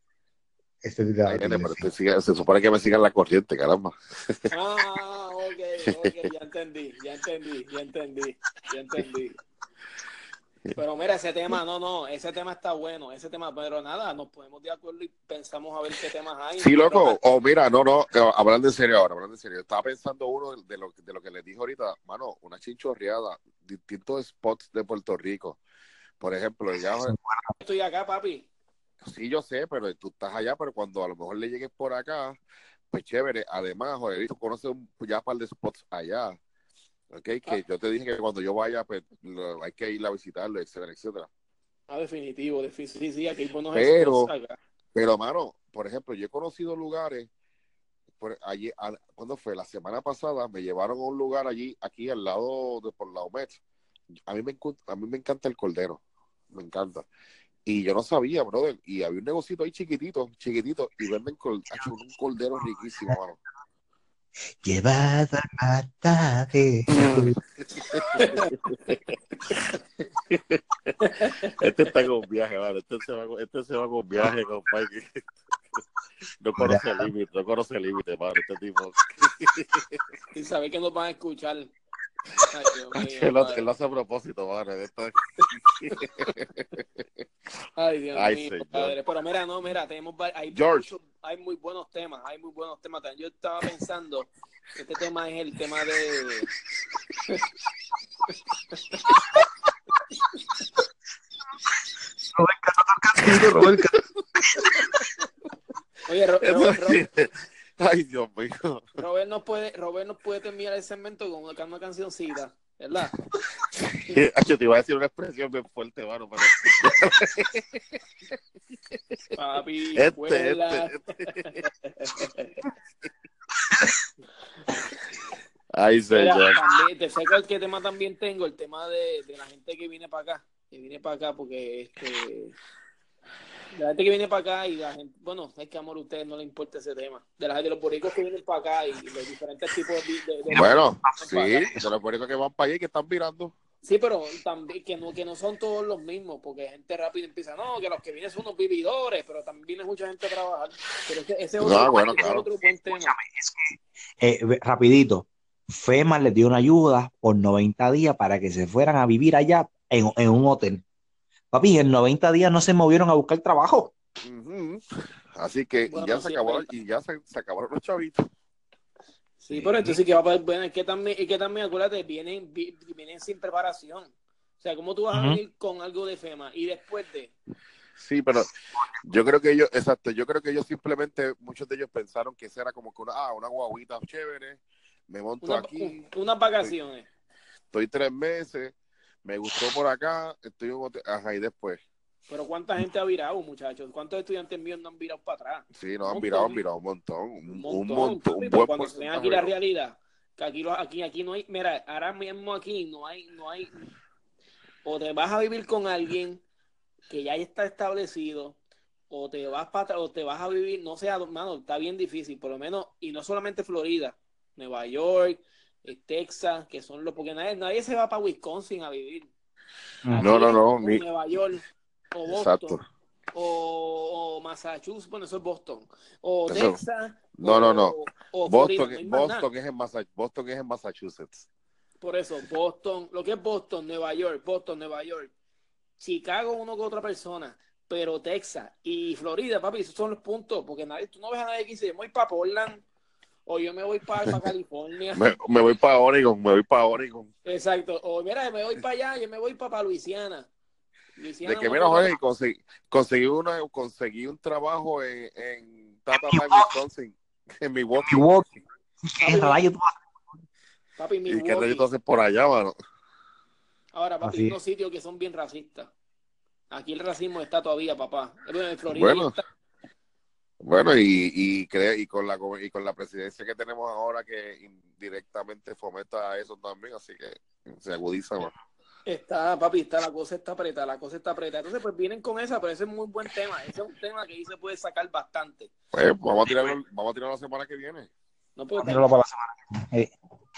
Ese es de Ay, nene, pero iglesia. te siga- se supone que me sigan la corriente, caramba. Ah, ok, ok, ya entendí, ya entendí, ya entendí, ya entendí. Pero mira, ese tema, no, no, ese tema está bueno, ese tema, pero nada, nos ponemos de acuerdo y pensamos a ver qué temas hay. Sí, loco. O mira, no, no, hablando en serio ahora, hablando en serio. Estaba pensando uno de lo, de lo que les dije ahorita, mano, una chinchorreada, distintos spots de Puerto Rico. Por ejemplo, ya, Estoy acá, papi. sí, yo sé, pero tú estás allá, pero cuando a lo mejor le llegues por acá, pues chévere. Además, joder, tú conoces un, ya un par de spots allá. Ok, que Ah. yo te dije que cuando yo vaya, pues lo- hay que ir a visitarlo, etcétera, etcétera. Ah, definitivo, defi- sí, sí, aquí buenos Pero-. Pero, mano, por ejemplo, yo he conocido lugares, por allí, a- ¿cuándo fue? La semana pasada me llevaron a un lugar allí, aquí al lado de por la OMET. A mí me, a mí me encanta el cordero, me encanta. Y yo no sabía, brother, y había un negocito ahí chiquitito, chiquitito, y venden col- un cordero riquísimo, mano. Llevado al mataje. Este está con viaje, mano, este se va, este se va con viaje, compadre. No conoce límite, no conoce límite, mano, este tipo. Y saber que nos van a escuchar. Ay, Dios mío, Él lo, padre. hace a propósito, esto- Ay, Dios Ay, mío, señor. padre. Pero mira, no, mira, tenemos hay, muchos- hay muy buenos temas, hay muy buenos temas. Yo estaba pensando, este tema es el tema de Oye, Ro- Ro- Ro- Ay, Dios mío. Robert nos puede, Robert nos puede terminar el segmento con una, una cancioncita, ¿verdad? Yo te iba a decir una expresión bien fuerte, mano, pero Papi, este, este, este. Ay, señor. te cuál que tema también tengo, el tema de, de la gente que viene para acá, que viene para acá porque este la gente que viene para acá y la gente, bueno, es que amor a ustedes no les importa ese tema, de la de los boricos que vienen para acá y los diferentes tipos de, de- de- Bueno, sí, de los boricuas que van para allá y que están mirando. sí, pero también que no que no son todos los mismos, porque gente rápida empieza, no, que los que vienen son unos vividores, pero también viene mucha gente a trabajar, pero ese, ese es otro, Ah, bueno, claro. otro buen tema. Eh, ve- rapidito, FEMA les dio una ayuda por 90 días para que se fueran a vivir allá en, en un hotel. Papi, en 90 días no se movieron a buscar trabajo. Así que Bueno, ya se sí, verdad. y ya se, se acabaron los chavitos. Sí, pero entonces sí que va a bueno, es que también, es que también acuérdate, vienen, vi- vienen sin preparación. O sea, ¿cómo tú vas a venir con algo de FEMA y después de Sí, pero yo creo que ellos, exacto, yo creo que ellos simplemente, muchos de ellos pensaron que esa era como que una, ah, una guaguita chévere, me monto una- aquí, un- unas vacaciones? estoy tres meses, me gustó por acá, estoy ajá, y después, Pero ¿cuánta gente ha virado, muchachos? ¿Cuántos estudiantes míos no han virado para atrás? sí, nos han virado, han virado un montón, un, montón. un buen cuando se ven aquí la realidad, que aquí, aquí, aquí no hay, mira, ahora mismo aquí no hay, no hay, o te vas a vivir con alguien que ya está establecido, o te vas para o te vas a vivir, no sé, mano, está bien difícil, por lo menos, y no solamente Florida, Nueva York, Texas, que son los, porque nadie, nadie se va para Wisconsin a vivir. Ujú. No, no, no, ni- Nueva York, o Boston, Exacto. o, o Massachusetts, bueno, eso es Boston, o Eso- Texas, No, o- no, no. o Florida, Boston, no nada. Boston, es en Massa- Boston es en Massachusetts. Por eso, Boston, lo que es Boston, Nueva York, Boston, Nueva York, Chicago, uno con otra persona, pero Texas y Florida, papi, esos son los puntos, porque nadie, tú no ves a nadie que dice, voy para Portland, o yo me voy para, California. Me, me voy para Oregon, me voy para Oregon. Exacto, o mira, me voy para allá, yo me voy para, Luisiana. Luisiana De que, tengo- Jorge, conseguí, conseguí, una, conseguí un trabajo en, en Tata Time, Wisconsin, en Milwaukee. Milwaukee. ¿Qué rayos tú Papi, ¿Y qué Milwaukee. rayos tú haces por allá, mano? Ahora, papi, Así hay unos sitios que son bien racistas. Aquí el racismo está todavía, papá. Bueno, En Florida Bueno. está. Bueno, y, y, cre- y, con la, y con la presidencia que tenemos ahora que indirectamente fomenta eso también, así que se agudiza más. Está, papi, está, la cosa está apretada, la cosa está apretada. Entonces, pues vienen con esa, pero ese es muy buen tema. Ese es un tema que ahí se puede sacar bastante. Pues vamos a tirarlo, vamos a tirarlo la semana que viene. No puedo Míralo para la semana. Eh,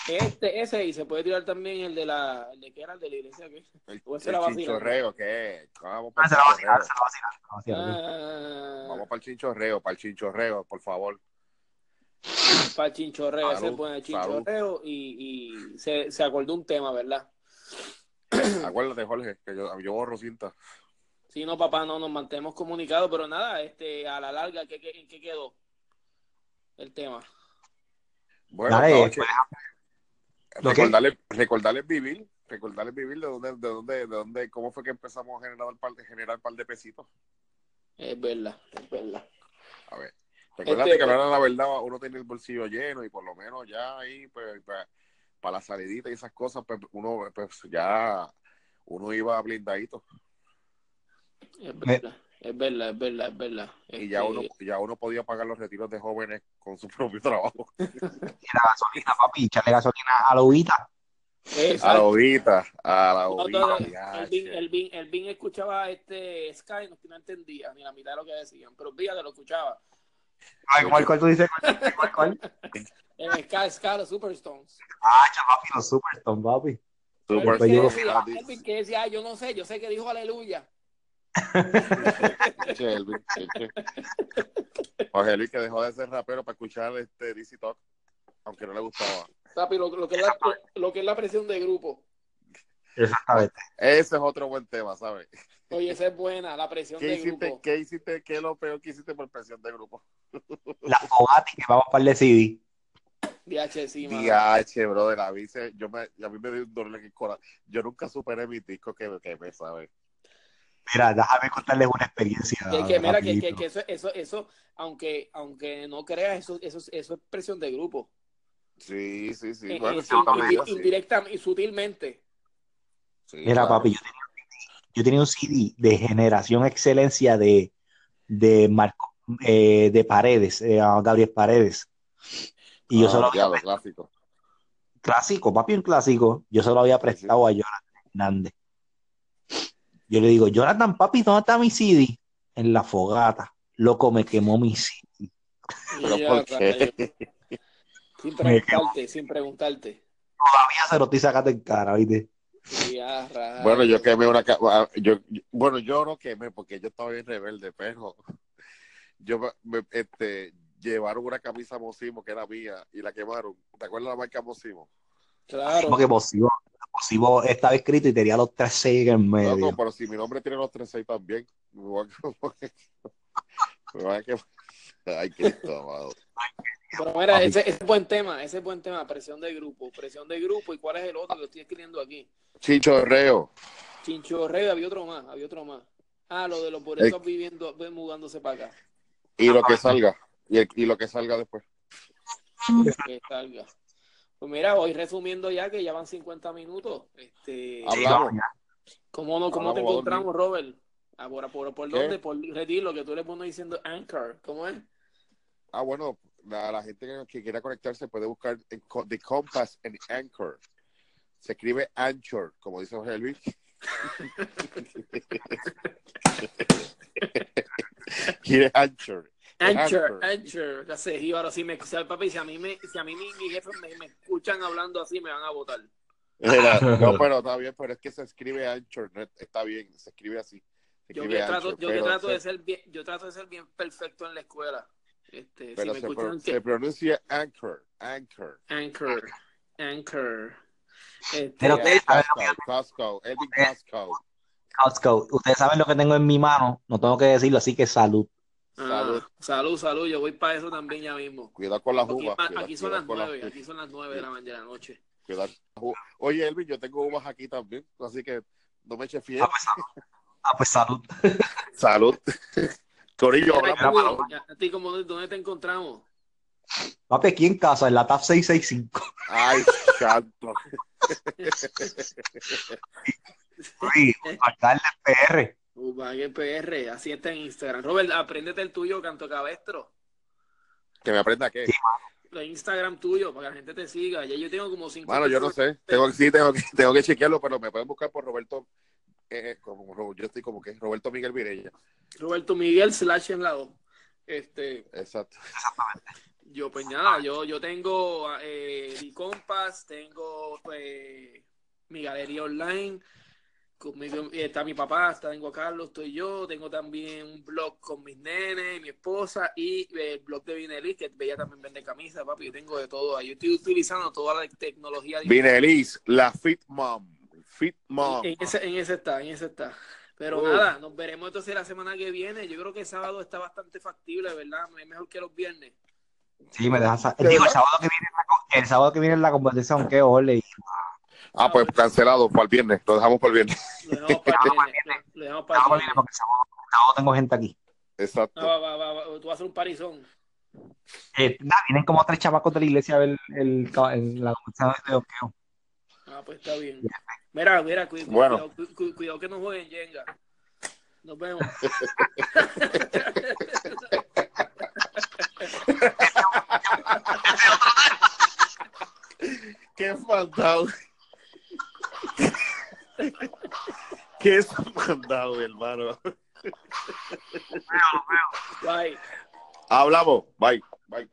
Este, ese, y se puede tirar también el de la, el de que era el de la iglesia, ¿qué? El, O ese el la chinchorreo, ¿qué? Vamos ah, para se el la va a tirar, chinchorreo. se la va a tirar, se la va a tirar. Ah, Vamos para el chinchorreo, para el chinchorreo, por favor. para el chinchorreo, ese Salud, es bueno, el chinchorreo, y, y se, se acordó un tema, ¿verdad? Acuérdate, Jorge, que yo, yo borro cinta. Sí, no, papá, no nos mantenemos comunicados, pero nada, este, a la larga, ¿qué, qué, en qué quedó el tema? Bueno, Dale, no, che, pues, ¿Lo qué? Recordarles, recordarles vivir, recordarles vivir de dónde, de dónde, de dónde, cómo fue que empezamos a generar el par de, generar par de pesitos. Es verdad, es verdad. A ver, recuérdate Este- que ahora la verdad uno tiene el bolsillo lleno y por lo menos ya ahí, pues, para, para la salidita y esas cosas, pues uno, pues ya uno iba blindadito Es Me- verdad, es verdad, es verdad, es verdad. y ya Este, uno, ya uno podía pagar los retiros de jóvenes con su propio trabajo. Y la gasolina, papi, echarle gasolina a la uvita. A la ovita, a la ovita. el, el, el escuchaba este Sky, no, no entendía ni la mitad de lo que decían, pero fíjate, lo escuchaba. Ay, ¿Cuál, cuál tú dices? ¿Cuál, cuál, cuál? El Sky, Sky, los Superstones. Ah, papi, los Superstone, papi. Super El Bin yo- que decía, el Bin que decía, "Ay, yo no sé, yo sé que dijo aleluya. Che, che. Jorge Luis que dejó de ser rapero para escuchar este DC Talk, aunque no le gustaba. Papi, lo, lo que es la, lo que es la presión de grupo. Exactamente. Ese es otro buen tema, ¿sabes? Oye, esa es buena, la presión ¿Qué de hiciste, grupo. ¿Qué hiciste? ¿Qué es lo peor que hiciste por presión de grupo? La y que vamos para el CD. DH, sí. DH, brother, a mí, se- yo me, a mí me dio un dolor en el corazón. Yo nunca superé mi disco que, que me sabe. Mira, déjame contarles una experiencia. Que, que mira, que, que, rapidito. que eso, eso, eso, aunque, aunque no creas, eso, eso, eso es presión de grupo. Sí, sí, sí. Eh, bueno, eh, en cierta indi- medida, sí. indirectamente y sutilmente. Sí, Mira, claro. papi, yo tenía, un CD yo tenía un CD de Generación Excelencia de, de Marco, eh, de Paredes, eh, a Gabriel Paredes. Y yo Ah, había clásico, papi, un clásico. Yo se lo había prestado a Jonathan Hernández. Yo le digo, Jonathan, papi, ¿dónde está mi CD? En la fogata. Loco, me quemó mi CD. ¿Pero Ya, por qué? Sin preguntarte, sin preguntarte. Todavía se lo estoy sacando en cara, ¿viste? Ya. Bueno, yo quemé una. ah, Yo, yo- bueno, yo no quemé porque yo estaba bien rebelde, pero yo me- este, llevaron una camisa Mosimo que era mía y la quemaron. ¿Te acuerdas la marca Mosimo? Claro. Porque Posivo, Posivo estaba escrito y tenía los tres seis en medio. No, pero si mi nombre tiene los 36 también. Me voy a- me voy a quemar. Ay, qué tomado. Pero mira, ese, ese es buen tema, ese es buen tema, presión de grupo, presión de grupo. ¿Y cuál es el otro que estoy escribiendo aquí? Chinchorreo. Chinchorreo, había otro más, había otro más. Ah, lo de los boletos viviendo, mudándose para acá. Y lo que salga. Y, el- y lo que salga después. Que salga. Pues mira, voy resumiendo ya que ya van 50 minutos. Este, Hablamos. ¿Cómo, no, cómo te encontramos, Robert? Ah, por, por, ¿por dónde? Por Redir, lo que tú le pones diciendo Anchor. ¿Cómo es? Ah, bueno, la, la gente que, que quiera conectarse puede buscar en The Compass en Anchor. Se escribe Anchor, como dice Jorge Luis. Quiere Anchor. Anchor, Anchor. Ya sé, y ahora sí me si, papi, si a mí me, si a mí mi, mi jefe me, me escuchan hablando así, me van a votar. Era- no, pero está bien, pero es que se escribe Anchor, no, está bien, se escribe así. Se Yo escribe que trato, Anchor, yo que pero trato se- de ser bien, yo trato de ser bien perfecto en la escuela. Este, si pero me se, escuchan pro- que se pronuncia Anchor, Anchor. Anchor, Anchor. Este, Pero Costco, Elvin Costco. Costco, ustedes saben lo que tengo en mi mano, no tengo que decirlo, así que salud. Ah, Salud. salud, salud. Yo voy para eso también ya mismo. Cuidado con las uvas. cuidado- aquí son las con las- nueve, aquí son las nueve de la mañana de la noche. cuidado con las uvas. Oye, Elvin, yo tengo uvas aquí también, así que no me eches fiel. Ah, pues salud. Ah, pues salud. Salud. Corillo, a ti, como, ¿dónde te encontramos? Papi, aquí en casa, en la TAP 665. Ay, santo. Uy, alcalde PR. Ubague PR, así está en Instagram. Robert, apréndete el tuyo, Canto Cabestro. Que me aprenda qué. Los Instagram tuyo, para que la gente te siga. Ya yo tengo como cinco. Mano, yo no sé. Tengo, sí, tengo que, tengo que chequearlo, pero me pueden buscar por Roberto. eh, eh, como, yo estoy como que Roberto Miguel Virella. Roberto Miguel slash en la O. Este, Exacto. yo pues nada, yo, yo tengo eh, The Compass, tengo pues mi galería online, conmigo eh, está mi papá, está tengo a Carlos, estoy yo, tengo también un blog con mis nenes, mi esposa y eh, el blog de Vinelis, que ella también vende camisas, papi, yo tengo de todo ahí. Yo estoy utilizando toda la tecnología Vinelis, la Fit Mom. Fit Mom. En ese, en ese está, en ese está. Pero Uf. nada, nos veremos entonces la semana que viene. Yo creo que el sábado está bastante factible, ¿verdad? Es mejor que los viernes. Sí, me dejas. ¿De Digo, el sábado que viene, la el sábado que viene la competición, qué ole. Ah, pues cancelado para el viernes. Lo dejamos para el viernes. Lo dejamos para el viernes. Lo dejamos para el viernes. porque el sábado, tengo gente aquí. Exacto. Va, va, va, va. Tú vas a hacer un parizón. Eh, nada, vienen como tres chamacos de la iglesia a ver el, el- la competición de doqueo. Ah, pues está bien. Mira, mira, Bueno. cuidado, cu- cu- cuidado que no jueguen Jenga. Nos vemos. Qué espantado. Qué espantado, hermano. Bye. Hablamos. Bye. Bye.